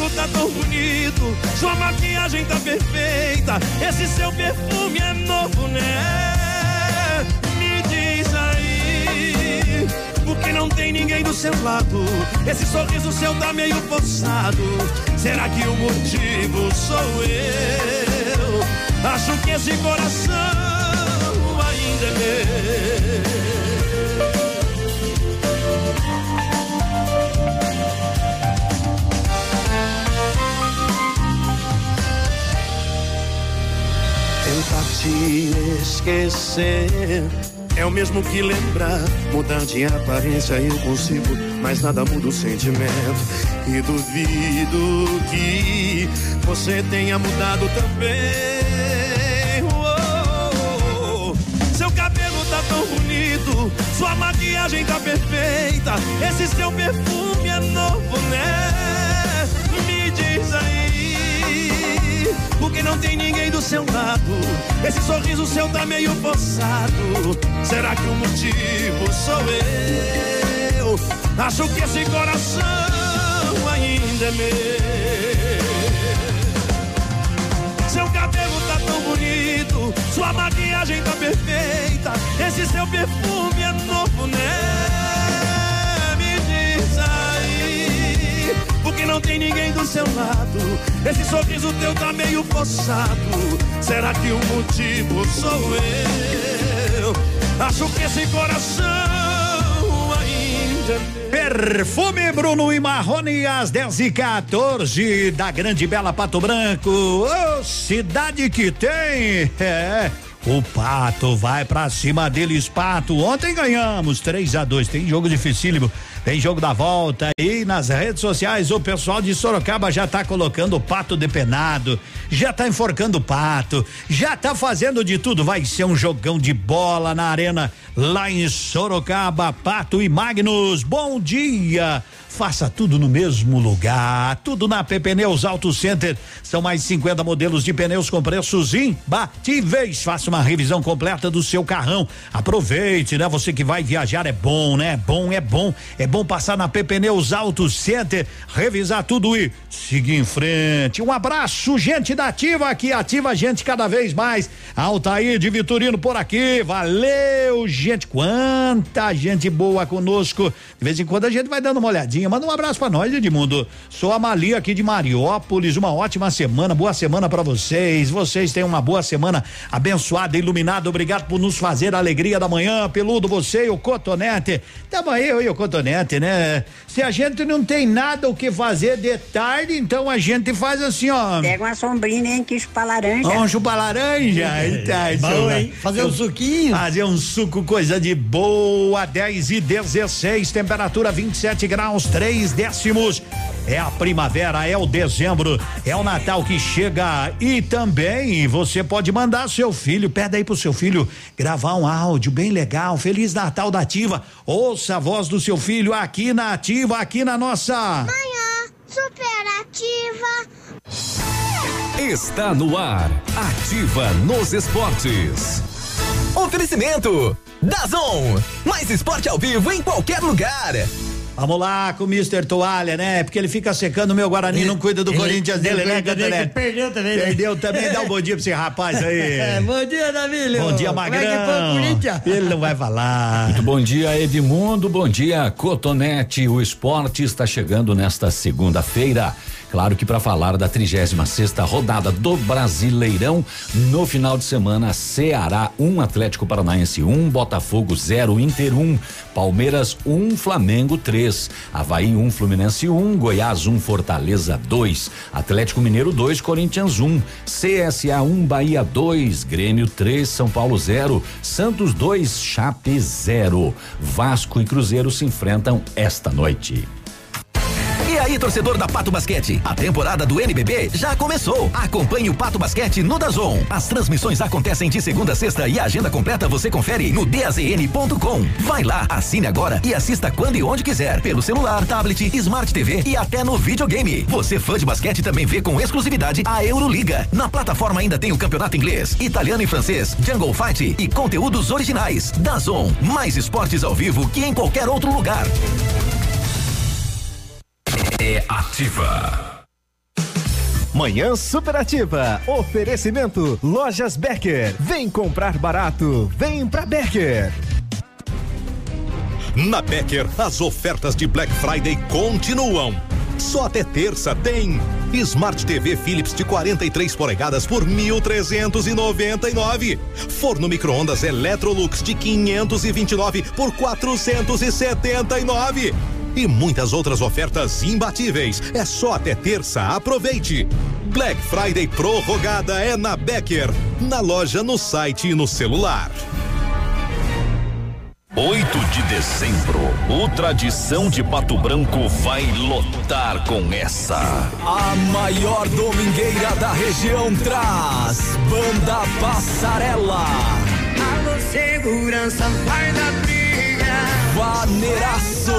Cabelo tá tão bonito, sua maquiagem tá perfeita. Esse seu perfume é novo, né? Me diz aí, porque não tem ninguém do seu lado. Esse sorriso seu tá meio forçado. Será que o motivo sou eu? Acho que esse coração ainda é meu. Te esquecer é o mesmo que lembrar. Mudar de aparência eu consigo, mas nada muda o sentimento. E duvido que você tenha mudado também. Uou, Seu cabelo tá tão bonito, sua maquiagem tá perfeita. Esse seu perfume é novo, né? Porque não tem ninguém do seu lado. Esse sorriso seu tá meio forçado. Será que o motivo sou eu? Acho que esse coração ainda é meu. Seu cabelo tá tão bonito, sua maquiagem tá perfeita. Esse seu perfume é novo, né? Porque não tem ninguém do seu lado. Esse sorriso teu tá meio forçado. Será que o motivo sou eu? Acho que esse coração ainda é. Perfume Bruno e Marrone às 10 e 14 da Grande Bela Pato Branco. Ô, cidade que tem. É. O Pato vai pra cima deles, Pato. Ontem ganhamos 3 a 2 Tem jogo dificílimo, tem jogo da volta. E nas redes sociais, o pessoal de Sorocaba já tá colocando o Pato depenado, já tá enforcando o Pato, já tá fazendo de tudo. Vai ser um jogão de bola na arena lá em Sorocaba. Pato e Magnus, bom dia. Faça tudo no mesmo lugar. Tudo na Pneus Auto Center. São mais 50 modelos de pneus com preços imbatíveis. Faça uma revisão completa do seu carrão. Aproveite, né? Você que vai viajar é bom, né? É bom, é bom. É bom passar na Pneus Auto Center, revisar tudo e seguir em frente. Um abraço, gente Ativa, que ativa a gente cada vez mais. Altair de Vitorino por aqui. Valeu, gente. Quanta gente boa conosco. De vez em quando a gente vai dando uma olhadinha. Manda um abraço pra nós, Edmundo. Sou a Malia aqui de Mariópolis. Uma ótima semana, boa semana para vocês. Vocês tenham uma boa semana abençoada, iluminada. Obrigado por nos fazer a alegria da manhã. Peludo, você e o Cotonete. Tamo aí, eu e o Cotonete, né? Se a gente não tem nada o que fazer de tarde, então a gente faz assim, ó. Pega uma sombrinha, hein, que chupa laranja. Vamos chupar laranja. Eita, Bom, isso, hein? Fazer um suquinho. Fazer um suco, coisa de boa. 10 e 16, temperatura 27 graus, 3 décimos. É a primavera, é o dezembro, é o Natal que chega e também você pode mandar seu filho, pede aí pro seu filho gravar um áudio bem legal. Feliz Natal da Ativa. Ouça a voz do seu filho aqui na Ativa, aqui na nossa. Manhã superativa. Está no ar. Ativa nos esportes. Oferecimento Dazon. Mais esporte ao vivo em qualquer lugar. Vamos lá com o Mr. Toalha, né? Porque ele fica secando o meu Guarani, não cuida do ele- Corinthians dele, ele- né, ele perdeu também, né? Perdeu também, dá um bom dia pra esse rapaz aí. É, bom dia, Davilho. Bom dia, Como é que foi o Magrão. Corinthians? Ele não vai falar. Muito bom dia, Edmundo. Bom dia, Cotonete. O esporte está chegando nesta segunda-feira. Claro que para falar da 36 sexta rodada do Brasileirão, no final de semana, Ceará 1, um, Atlético Paranaense 1, um, Botafogo 0, Inter 1, um, Palmeiras 1, um, Flamengo 3, Havaí 1, um, Fluminense 1, um, Goiás 1, um, Fortaleza 2, Atlético Mineiro 2, Corinthians 1, um, CSA 1, um, Bahia 2, Grêmio 3, São Paulo 0, Santos 2, Chape 0. Vasco e Cruzeiro se enfrentam esta noite. Aí, torcedor da Pato Basquete, a temporada do NBB já começou. Acompanhe o Pato Basquete no Dazon. As transmissões acontecem de segunda a sexta e a agenda completa você confere no dazn.com. Vai lá, assine agora e assista quando e onde quiser, pelo celular, tablet, Smart TV e até no videogame. Você fã de basquete também vê com exclusividade a Euroliga. Na plataforma ainda tem o campeonato inglês, italiano e francês, Jungle Fight e conteúdos originais. Dazon, mais esportes ao vivo que em qualquer outro lugar. É ativa. Manhã superativa. Oferecimento Lojas Becker. Vem comprar barato. Vem pra Becker. Na Becker, as ofertas de Black Friday continuam. Só até terça tem Smart TV Philips de 43 polegadas por 1.399. Forno micro-ondas Electrolux de 529 por 479. E muitas outras ofertas imbatíveis. É só até terça. Aproveite. Black Friday prorrogada é na Becker. Na loja, no site e no celular. 8 de dezembro, o Tradição de Pato Branco vai lotar com essa. A maior domingueira da região traz Banda Passarela. Alô, segurança, vai da briga. Vaneiraço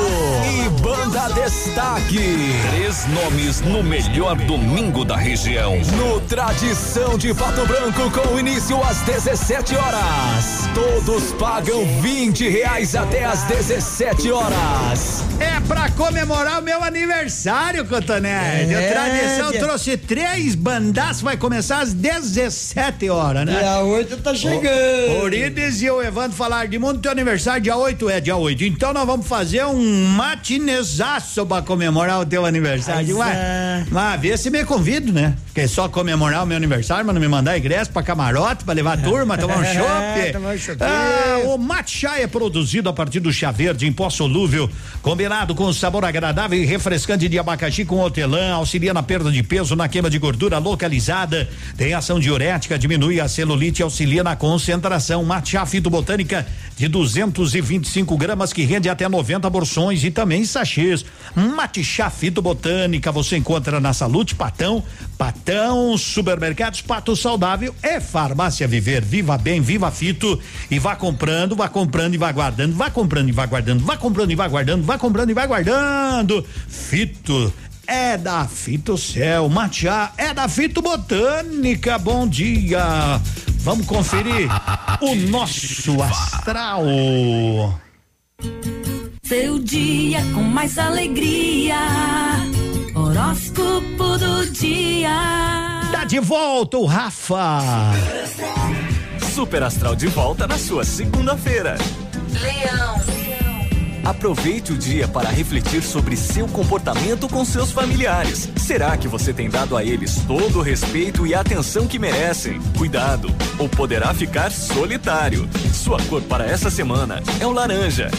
e Banda Destaque. Três nomes no melhor domingo da região. No Tradição de Pato Branco, com início às 17 horas. Todos pagam 20 reais até às 17 horas. É pra comemorar o meu aniversário, Cotonete. É, a tradição trouxe três bandaços, vai começar às 17 horas, né? Dia 8 tá chegando. O Orides e o Evandro falaram de mundo, teu aniversário dia 8 é dia 8. Então nós vamos fazer um matinezaço pra comemorar o teu aniversário. Mas, Ué, é. mas vê se me convido, né? Porque é só comemorar o meu aniversário, mas não me mandar ingresso pra camarote, pra levar a turma, tomar um chopp. tomar um choppinho. Ah, o mate chá é produzido a partir do chá verde em pó solúvel, combinado com sabor agradável e refrescante de abacaxi com hortelã, auxilia na perda de peso, na queima de gordura localizada, tem ação diurética, diminui a celulite e auxilia na concentração. Mate chá fitobotânica de 225 gramas que rende até 90 porções e também sachês. Mate chá fitobotânica você encontra na Salute Patão, Patão Supermercados Pato Saudável é Farmácia Viver. Viva bem, viva fito e vá comprando, vá comprando e vá guardando, vá comprando e vá guardando, vá comprando e vá guardando, vá comprando e vá guardando. Fito é da Fito Céu, Matiá é da Fito Botânica. Bom dia. Vamos conferir o nosso astral. Seu dia com mais alegria. Horóscopo do dia. Tá de volta o Rafa. Super Astral de volta na sua segunda-feira. Leão. Aproveite o dia para refletir sobre seu comportamento com seus familiares. Será que você tem dado a eles todo o respeito e atenção que merecem? Cuidado, ou poderá ficar solitário. Sua cor para essa semana é o laranja.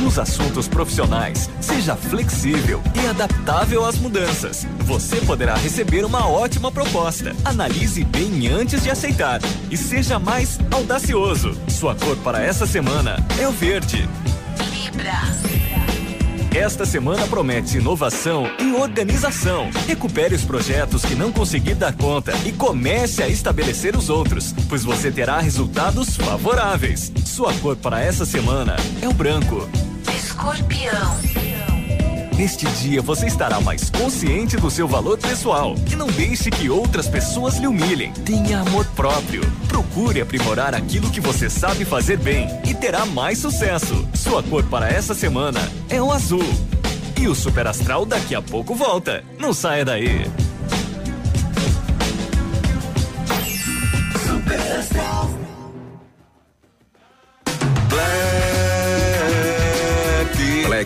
Nos assuntos profissionais, seja flexível e adaptável às mudanças. Você poderá receber uma ótima proposta. Analise bem antes de aceitar e seja mais audacioso. Sua cor para essa semana é o verde. Esta semana promete inovação e organização. Recupere os projetos que não conseguir dar conta e comece a estabelecer os outros, pois você terá resultados favoráveis. Sua cor para essa semana é o branco. Escorpião. Neste dia você estará mais consciente do seu valor pessoal e não deixe que outras pessoas lhe humilhem. Tenha amor próprio. Procure aprimorar aquilo que você sabe fazer bem e terá mais sucesso. Sua cor para essa semana é o azul. E o Super Astral daqui a pouco volta. Não saia daí.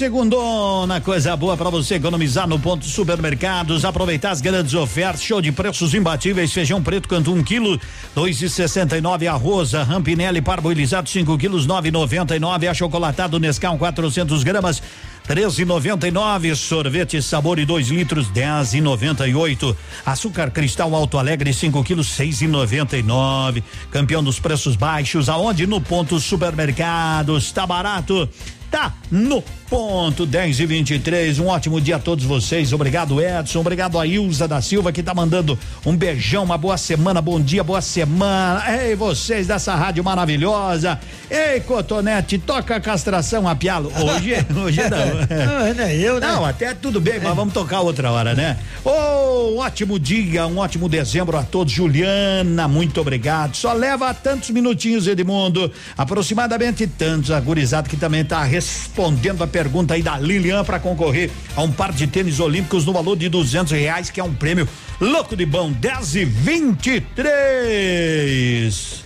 Segundona, coisa boa pra você economizar no ponto supermercados, aproveitar as grandes ofertas, show de preços imbatíveis, feijão preto canto um quilo, dois e sessenta e nove, arroz, Rampinelli parboilizado cinco quilos, nove noventa e nove, achocolatado Nescau 400 gramas, treze noventa e nove, sorvete sabor e dois litros, dez e noventa e oito, açúcar cristal Alto Alegre cinco quilos, seis e noventa e nove, campeão dos preços baixos, aonde? No ponto supermercados, tá barato? Tá no ponto 10 e 23. Um ótimo dia a todos vocês. Obrigado, Edson. Obrigado a Ilza da Silva que tá mandando um beijão, uma boa semana, bom dia, boa semana. Ei, vocês dessa rádio maravilhosa. Ei, Cotonete, toca a castração a pialo. Hoje, hoje não. Não, é eu, né? Não, até tudo bem, mas vamos tocar outra hora, né? Ô, um ótimo dia, um ótimo dezembro a todos. Juliana, muito obrigado. Só leva tantos minutinhos, Edmundo. Aproximadamente tantos. A gurizada que também tá respondendo a pergunta aí da Lilian para concorrer a um par de tênis olímpicos no valor de duzentos reais, que é um prêmio louco de bom. 10 e 23.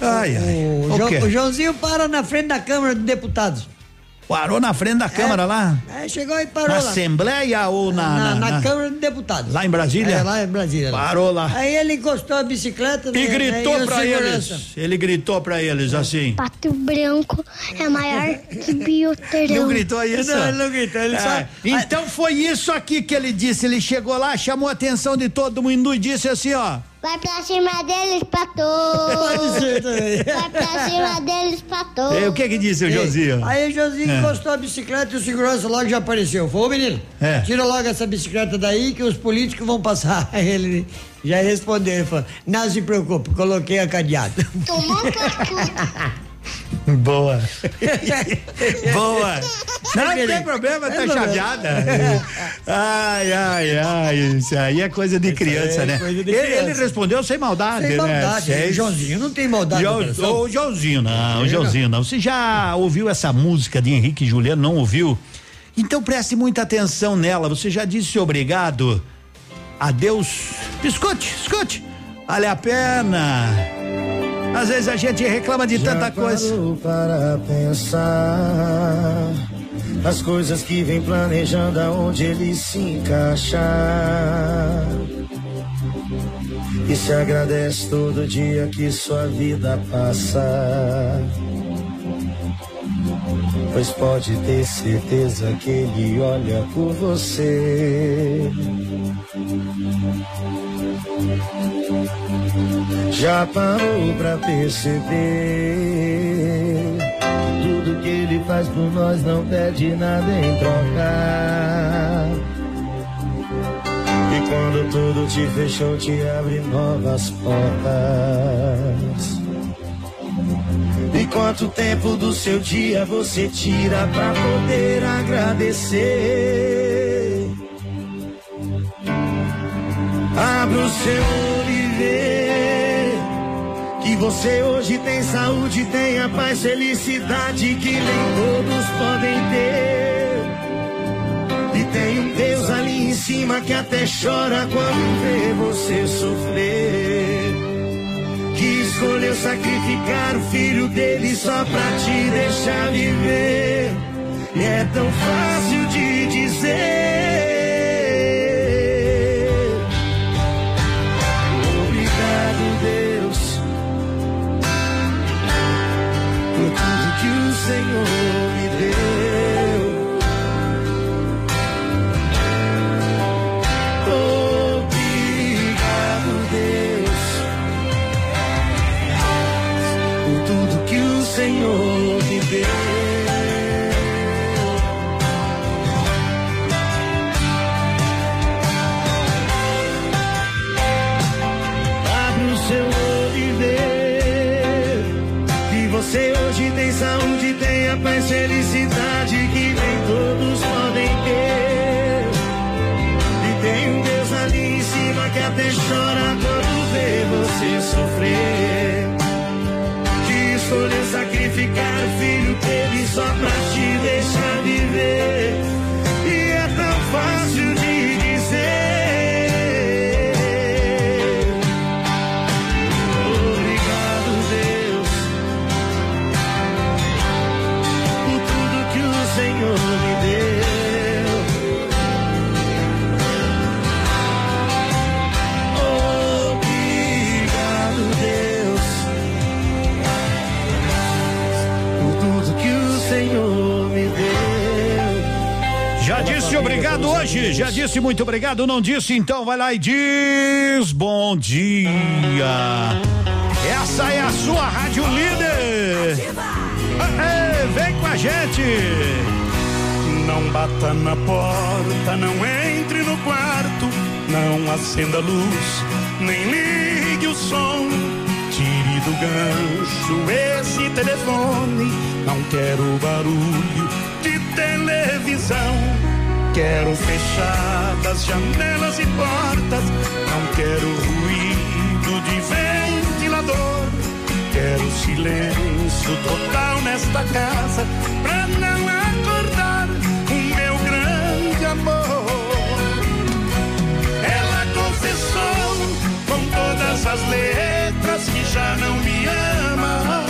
Ai, ai. O, Jo- o Joãozinho para na frente da Câmara de Deputados. Parou na frente da Câmara lá? É, chegou e parou Na lá. Assembleia ou na. na, na- na Câmara de Deputados. Lá em Brasília? É, lá em Brasília. Parou lá. Aí ele encostou a bicicleta E né, gritou né, pra segurança. eles. Ele gritou pra eles assim. Pato branco é maior que bioterão. Não gritou isso? Não, ele não gritou, ele É, só- Então foi isso aqui que ele disse. Ele chegou lá, chamou a atenção de todo mundo e disse assim, ó. Vai pra cima deles, pato. Vai pra cima deles, pato. E o que que disse o Josinho? Aí o Josinho É. encostou a bicicleta e o segurança logo já apareceu. Falou, "Ô, menino, É. tira logo essa bicicleta daí que os políticos vão passar. Aí ele já respondeu, ele falou, não se preocupe, coloquei a cadeado. Tomou Boa. Boa. Não tem problema, tá chateada. Ai, ai, ai, isso aí é coisa de criança, é né? coisa de ele, criança. ele respondeu sem maldade, Sem né? maldade, Sem- o Joãozinho não tem maldade Jo-. Ô, Joãozinho, não, Ele Joãozinho não. Você já ouviu essa música de Henrique e Juliano? Não ouviu? Então preste muita atenção nela. Você já disse obrigado? Adeus. Escute, escute. Vale a pena. Às vezes a gente reclama de tanta coisa. para pensar as coisas que vem planejando aonde ele se encaixar. E se agradece todo dia que sua vida passa. Pois pode ter certeza que ele olha por você. Já parou pra perceber? Tudo que ele faz por nós não pede nada em troca. E quando tudo te fechou te abre novas portas. E quanto tempo do seu dia você tira pra poder agradecer? Abra o seu olho e vê que você hoje tem saúde, tem a paz, felicidade que nem todos podem ter. E tem um Deus ali em cima que até chora quando vê você sofrer. Que escolheu sacrificar o filho dele só pra te deixar viver. E é tão fácil dele hoje, já disse muito obrigado, não disse, então vai lá e diz bom dia. Essa é a sua rádio líder. Ei, vem com a gente. Não bata na porta, não entre no quarto, não acenda a luz, nem ligue o som. Tire do gancho esse telefone, não quero barulho de televisão. Quero fechadas janelas e portas, não quero ruído de ventilador. Quero silêncio total nesta casa pra não acordar o meu grande amor. Ela confessou com todas as letras que já não me ama.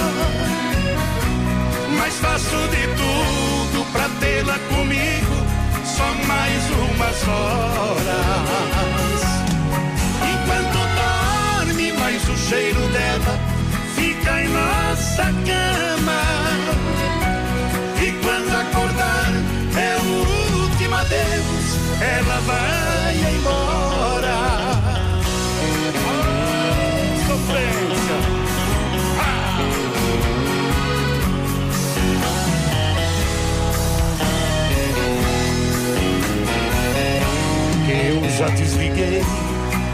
Mas faço de tudo pra tê-la comigo só mais umas horas. Enquanto dorme, mais o cheiro dela fica em nossa cama. E quando acordar, é o último adeus, ela vai embora. Já desliguei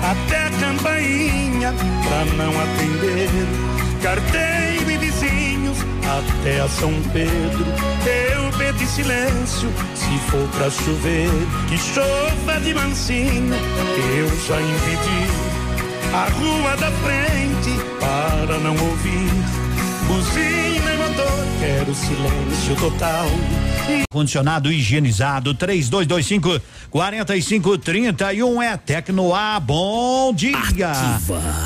até a campainha pra não atender. Carteiro e vizinhos até a São Pedro. Eu pedi silêncio, se for pra chover, que chova de mansinho. Eu já impedi a rua da frente para não ouvir buzina e motor. Quero silêncio total. Condicionado higienizado 3225 4531 é Tecnoar. Bom dia.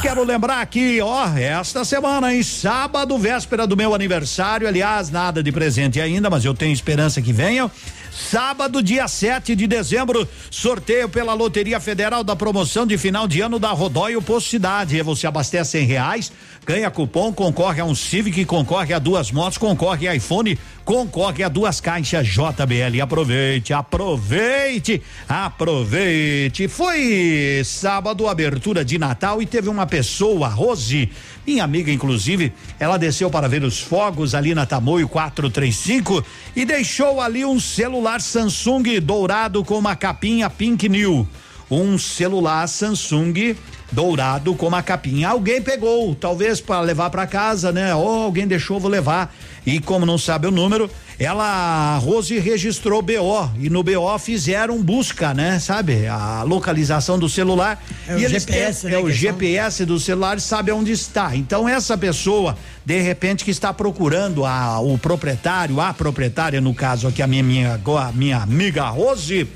Quero lembrar aqui, ó, esta semana, em sábado, véspera do meu aniversário. Aliás, nada de presente ainda, mas eu tenho esperança que venham. Sábado, dia 7 de dezembro, sorteio pela Loteria Federal da promoção de final de ano da Rodóio Posto Cidade. Você abastece cem reais, ganha cupom, concorre a um Civic, concorre a duas motos, concorre a iPhone, concorre a duas caixas JBL. Aproveite, aproveite, aproveite. Foi sábado, abertura de Natal e teve uma pessoa, Rose, minha amiga, inclusive, ela desceu para ver os fogos ali na Tamoio 435 e deixou ali um celular Samsung dourado com uma capinha Pink New. Um celular Samsung dourado com uma capinha. Alguém pegou, talvez para levar para casa, né? Ou alguém deixou, vou levar. E como não sabe o número, ela, a Rose registrou BO e no BO fizeram busca, né? Sabe? A localização do celular. É o e eles GPS, né, É o são- GPS do celular sabe onde está. Então essa pessoa, de repente, que está procurando a, o proprietário, a proprietária, no caso aqui, a minha, minha, a minha amiga Rose.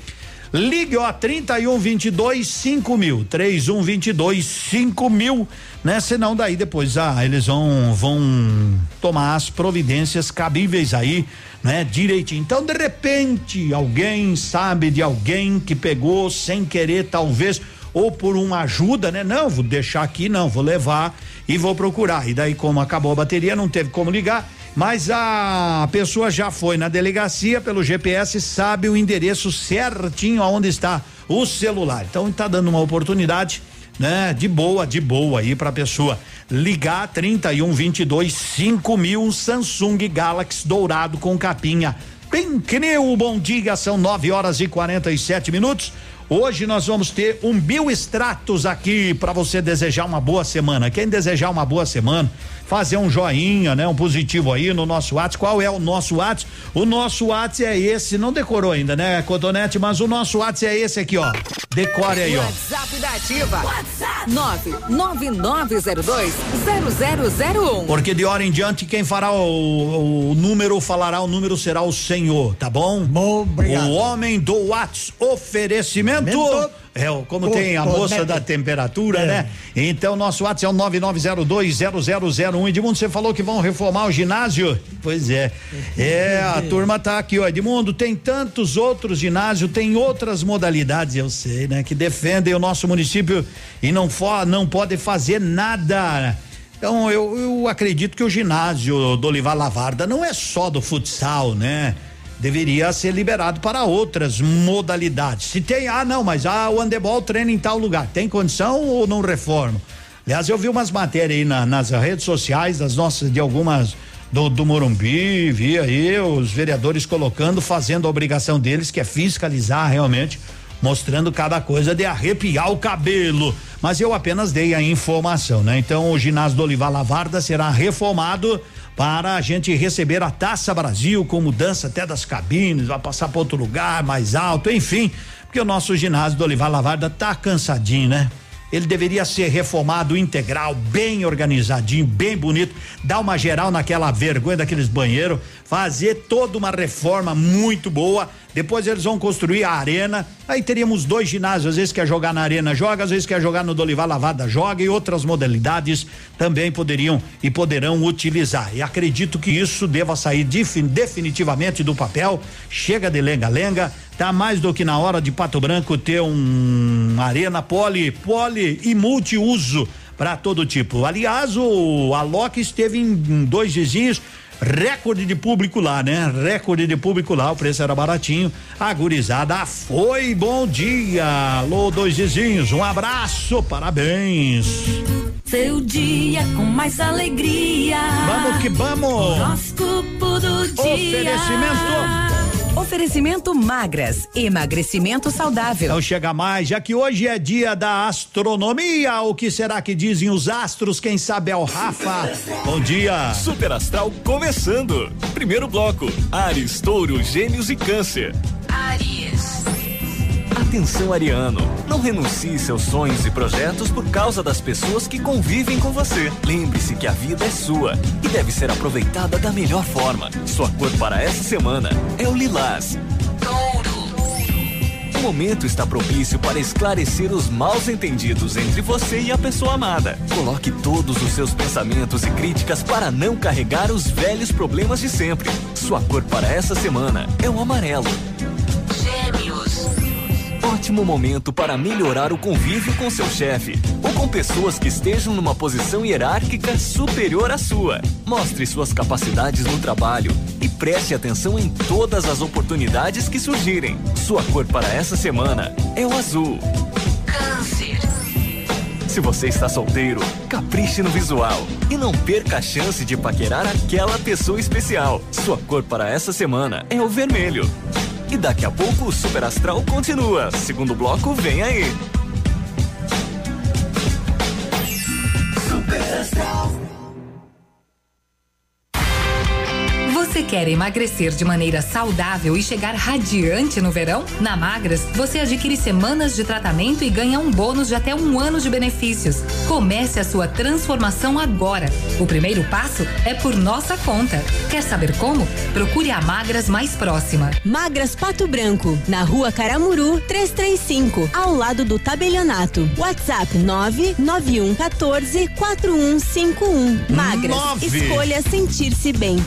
Ligue, ó, 31 22 5 mil. 31 22 5 mil, né? Senão daí depois ah, eles vão, vão tomar as providências cabíveis aí, né? Direitinho. Então, de repente, alguém sabe de alguém que pegou sem querer, talvez, ou por uma ajuda, né? Não, vou deixar aqui, não, vou levar e vou procurar. E daí, como acabou a bateria, não teve como ligar. Mas a pessoa já foi na delegacia pelo GPS, sabe o endereço certinho aonde está o celular. Então está dando uma oportunidade, né? De boa, de boa aí para a pessoa ligar 31 22 5000 um Samsung Galaxy dourado com capinha. Pink New, bom dia, são 9 horas e 47 minutos. Hoje nós vamos ter um bioextratos aqui para você desejar uma boa semana. Quem desejar uma boa semana, fazer um joinha, né? Um positivo aí no nosso WhatsApp. Qual é o nosso WhatsApp? O nosso WhatsApp é esse, não decorou ainda, né, Cotonete? Mas o nosso WhatsApp é esse aqui, ó. Decore aí, ó. WhatsApp da Ativa. WhatsApp 999020001. Porque de hora em diante quem fará o, o número, falará o número será o senhor, tá bom? Bom, obrigado. O homem do Whats oferecimento. Mento. É, como tem a moça Cotonete. da temperatura, É. né? Então, nosso WhatsApp é o 99020001. Edmundo, você falou que vão reformar o ginásio? Pois é. É, a turma tá aqui, ó. Edmundo, tem tantos outros ginásios, tem outras modalidades, eu sei, né? Que defendem o nosso município e não, fo não pode fazer nada. Então, eu, eu acredito que o ginásio do Olivar Lavarda não é só do futsal, né? Deveria ser liberado para outras modalidades. Se tem, ah, não, mas ah, o handebol treina em tal lugar. Tem condição ou não reforma? Aliás, eu vi umas matérias aí na- nas redes sociais das nossas, de algumas do, do Morumbi, vi aí os vereadores colocando, fazendo a obrigação deles, que é fiscalizar realmente, mostrando cada coisa de arrepiar o cabelo. Mas eu apenas dei a informação, né? Então o ginásio do Olivar Lavarda será reformado para a gente receber a Taça Brasil com mudança até das cabines, vai passar para outro lugar mais alto, enfim, porque o nosso ginásio do Olivar Lavarda tá cansadinho, né? Ele deveria ser reformado integral, bem organizadinho, bem bonito, dar uma geral naquela vergonha daqueles banheiros, fazer toda uma reforma muito boa. Depois eles vão construir a arena. Aí teríamos dois ginásios, às vezes quer jogar na arena, joga, às vezes quer jogar no Dolivar Lavada, joga e outras modalidades também poderiam e poderão utilizar. E acredito que isso deva sair defin- definitivamente do papel. Chega de lenga-lenga, tá mais do que na hora de Pato Branco ter um arena poli, poli e multiuso para todo tipo. Aliás, o Alok esteve em, dois vizinhos, recorde de público lá, né? Recorde de público lá, o preço era baratinho. A gurizada foi, bom dia. Alô, dois vizinhos, um abraço, parabéns. Seu dia com mais alegria. Vamos que vamos. Horóscopo do dia. Oferecimento. Oferecimento magras, emagrecimento saudável. Não chega mais, já que hoje é dia da astronomia. O que será que dizem os astros? Quem sabe é o Rafa. Bom dia. Super Astral começando. Primeiro bloco: Ares, Touro, Gêmeos e Câncer. Aries. Atenção, Ariano. Não renuncie seus sonhos e projetos por causa das pessoas que convivem com você. Lembre-se que a vida é sua e deve ser aproveitada da melhor forma. Sua cor para essa semana é o lilás. O momento está propício para esclarecer os maus entendidos entre você e a pessoa amada. Coloque todos os seus pensamentos e críticas para não carregar os velhos problemas de sempre. Sua cor para essa semana é o amarelo. Ótimo momento para melhorar o convívio com seu chefe ou com pessoas que estejam numa posição hierárquica superior à sua. Mostre suas capacidades no trabalho e preste atenção em todas as oportunidades que surgirem. Sua cor para essa semana é o azul. Câncer. Se você está solteiro, capriche no visual e não perca a chance de paquerar aquela pessoa especial. Sua cor para essa semana é o vermelho. E daqui a pouco o Super Astral continua. Segundo bloco, vem aí. Você quer emagrecer de maneira saudável e chegar radiante no verão? Na Magras, você adquire semanas de tratamento e ganha um bônus de até um ano de benefícios. Comece a sua transformação agora. O primeiro passo é por nossa conta. Quer saber como? Procure a Magras mais próxima. Magras Pato Branco, na rua Caramuru, 335, ao lado do tabelionato. WhatsApp 99114 4151. Magras, Nove. escolha sentir-se bem.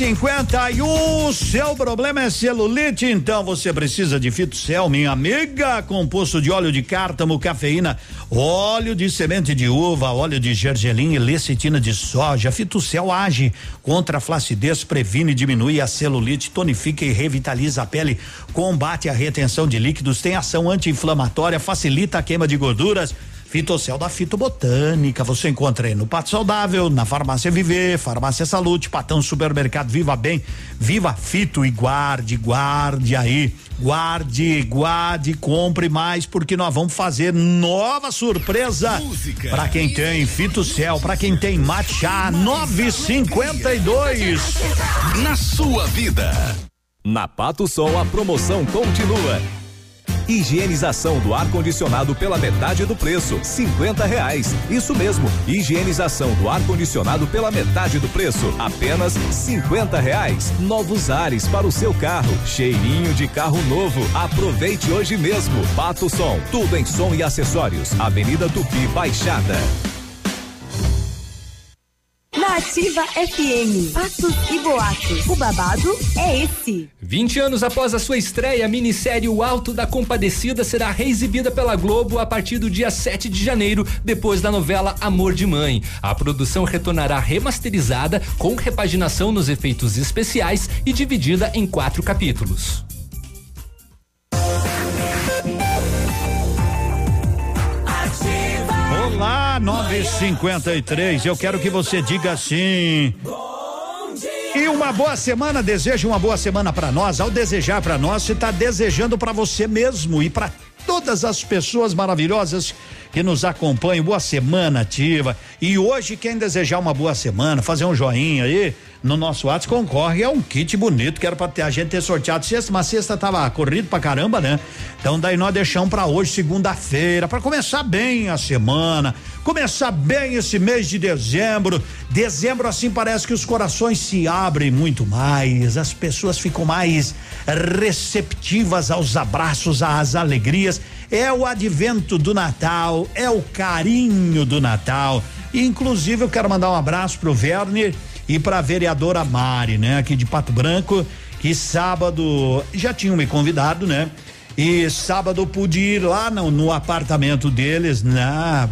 951, seu problema é celulite, então você precisa de Fitocel, minha amiga, composto de óleo de cártamo, cafeína, óleo de semente de uva, óleo de gergelim e lecitina de soja. Fitocel age contra a flacidez, previne e diminui a celulite, tonifica e revitaliza a pele, combate a retenção de líquidos, tem ação anti-inflamatória, facilita a queima de gorduras. Fitocel da Fitobotânica, você encontra aí no Pato Saudável, na Farmácia Viver, Farmácia Saúde, Patão Supermercado Viva Bem, Viva Fito e guarde, guarde aí, guarde, guarde, compre mais porque nós vamos fazer nova surpresa para quem tem Fitocel, para quem tem Matcha 952. Na sua vida. Na Pato Sol a promoção continua. Higienização do ar-condicionado pela metade do preço, cinquenta reais. Isso mesmo, higienização do ar-condicionado pela metade do preço, apenas cinquenta reais. Novos ares para o seu carro, cheirinho de carro novo. Aproveite hoje mesmo. Pato Som, tudo em som e acessórios. Avenida Tupi Baixada. Na Ativa FM, fatos e boatos. O babado é esse. 20 anos após a sua estreia, a minissérie O Alto da Compadecida será reexibida pela Globo a partir do dia 7 de janeiro, depois da novela Amor de Mãe. A produção retornará remasterizada, com repaginação nos efeitos especiais e dividida em quatro capítulos. Olá, 953. Eu quero que você diga assim. E uma boa semana, deseja uma boa semana para nós. Ao desejar para nós, você está desejando para você mesmo e para todas as pessoas maravilhosas que nos acompanham. Boa semana, ativa. E hoje, quem desejar uma boa semana, fazer um joinha aí no nosso WhatsApp, concorre a um kit bonito que era para ter a gente ter sorteado sexta, mas sexta tava corrido pra caramba, né? Então daí nós deixamos para hoje, segunda-feira, para começar bem a semana, começar bem esse mês de dezembro. Dezembro assim parece que os corações se abrem muito mais, as pessoas ficam mais receptivas aos abraços, às alegrias. É o advento do Natal, é o carinho do Natal. Inclusive eu quero mandar um abraço pro Werner e para a vereadora Mari, né, aqui de Pato Branco, que sábado já tinham me convidado, né? E sábado pude ir lá no, no apartamento deles, na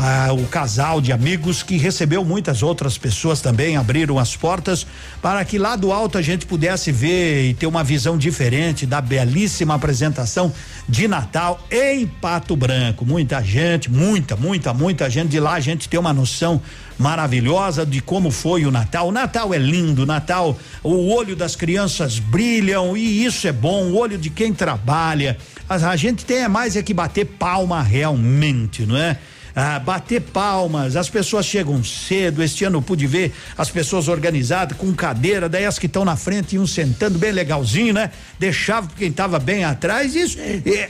ah, o casal de amigos que recebeu muitas outras pessoas também, abriram as portas para que lá do alto a gente pudesse ver e ter uma visão diferente da belíssima apresentação de Natal em Pato Branco. Muita gente, muita, muita, muita gente de lá, a gente tem uma noção maravilhosa de como foi o Natal. O Natal é lindo, o Natal, o olho das crianças brilham e isso é bom, o olho de quem trabalha. A, a gente tem é mais é que bater palma realmente, não é? Ah, bater palmas, as pessoas chegam cedo. Este ano eu pude ver as pessoas organizadas com cadeira, daí as que estão na frente iam sentando bem legalzinho, né? Deixava quem estava bem atrás. Isso,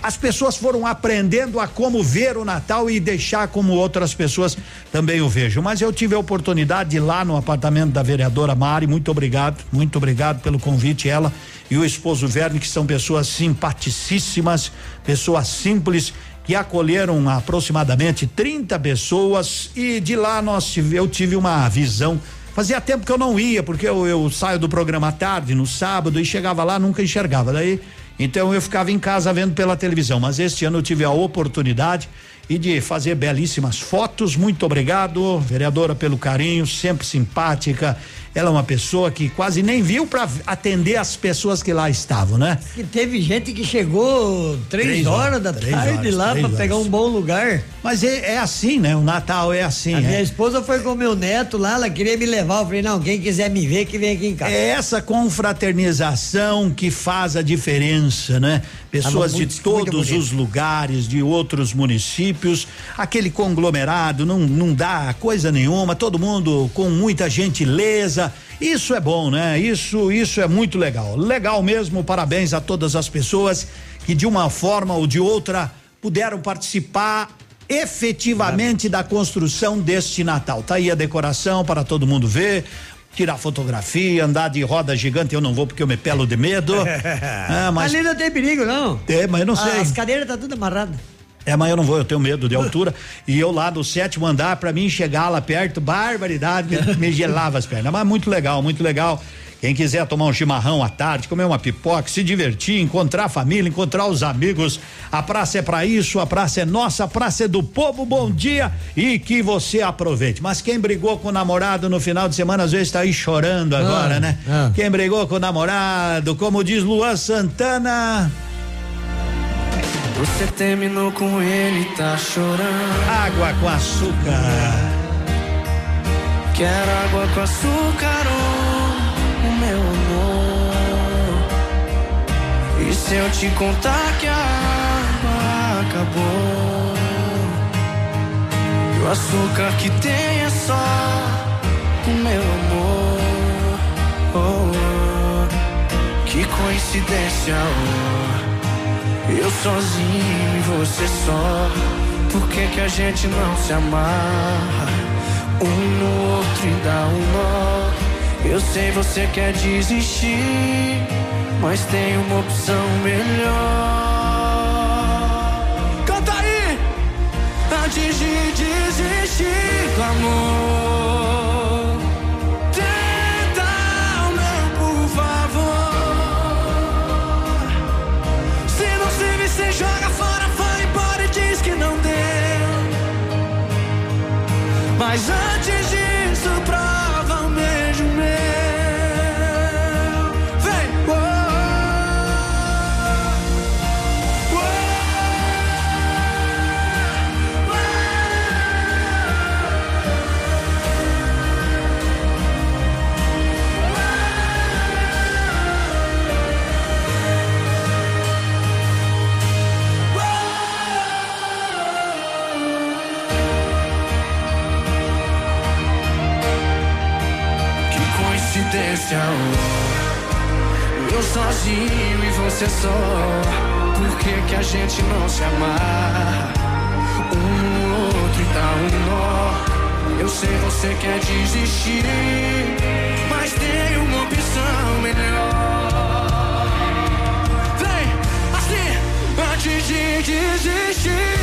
as pessoas foram aprendendo a como ver o Natal e deixar como outras pessoas também o vejam. Mas eu tive a oportunidade de ir lá no apartamento da vereadora Mari. Muito obrigado, muito obrigado pelo convite, ela e o esposo Verne, que são pessoas simpaticíssimas, pessoas simples que acolheram aproximadamente 30 pessoas e de lá nós tive, eu tive uma visão. Fazia tempo que eu não ia, porque eu, eu saio do programa à tarde, no sábado, e chegava lá, nunca enxergava. Daí, então eu ficava em casa vendo pela televisão. Mas este ano eu tive a oportunidade e de fazer belíssimas fotos. Muito obrigado, vereadora, pelo carinho, sempre simpática. Ela é uma pessoa que quase nem viu para atender as pessoas que lá estavam, né? Que teve gente que chegou três, Três horas, horas, da três tarde horas, lá para pegar um bom lugar. Mas é, é assim, né? O Natal é assim. A é. minha esposa foi com o meu neto lá, ela queria me levar. Eu falei, não, quem quiser me ver, que vem aqui em casa. É essa confraternização que faz a diferença, né? Pessoas muito- de todos os lugares, de outros municípios, aquele conglomerado não, não dá coisa nenhuma, todo mundo com muita gentileza. Isso é bom, né? Isso, isso é muito legal. Legal mesmo, parabéns a todas as pessoas que de uma forma ou de outra puderam participar efetivamente da construção deste Natal. Tá aí a decoração para todo mundo ver. Tirar fotografia, andar de roda gigante, eu não vou porque eu me pelo de medo. Ah, mas Ali não tem perigo, não. É, mas eu não sei. As cadeiras tá tudo amarradas. É, mas eu não vou, eu tenho medo de altura. e eu lá do sétimo andar, pra mim chegar lá perto, barbaridade, me, me gelava as pernas. Mas muito legal, muito legal. Quem quiser tomar um chimarrão à tarde, comer uma pipoca, se divertir, encontrar a família, encontrar os amigos, a praça é pra isso, a praça é nossa, a praça é do povo. Bom dia e que você aproveite. Mas quem brigou com o namorado no final de semana às vezes tá aí chorando agora, Ah, né? ah. Quem brigou com o namorado, como diz Luan Santana, Você terminou com ele, tá chorando. água com açúcar. Quero água com açúcar, oh, o meu amor. E se eu te contar que a água acabou? E o açúcar que tem é só o meu amor. Oh, oh. Que coincidência, oh. Eu sozinho e você só. Por que, que a gente não se amarra? Um no outro e dá um nó. Eu sei você quer desistir, mas tem uma opção melhor. Canta aí! Antes de desistir do amor. Coincidência, oh. Eu sozinho e você só. Por que, que a gente não se amar? Um no outro e dá um nó. Eu sei você quer desistir, mas tem uma opção melhor. Vem, assim, antes de desistir.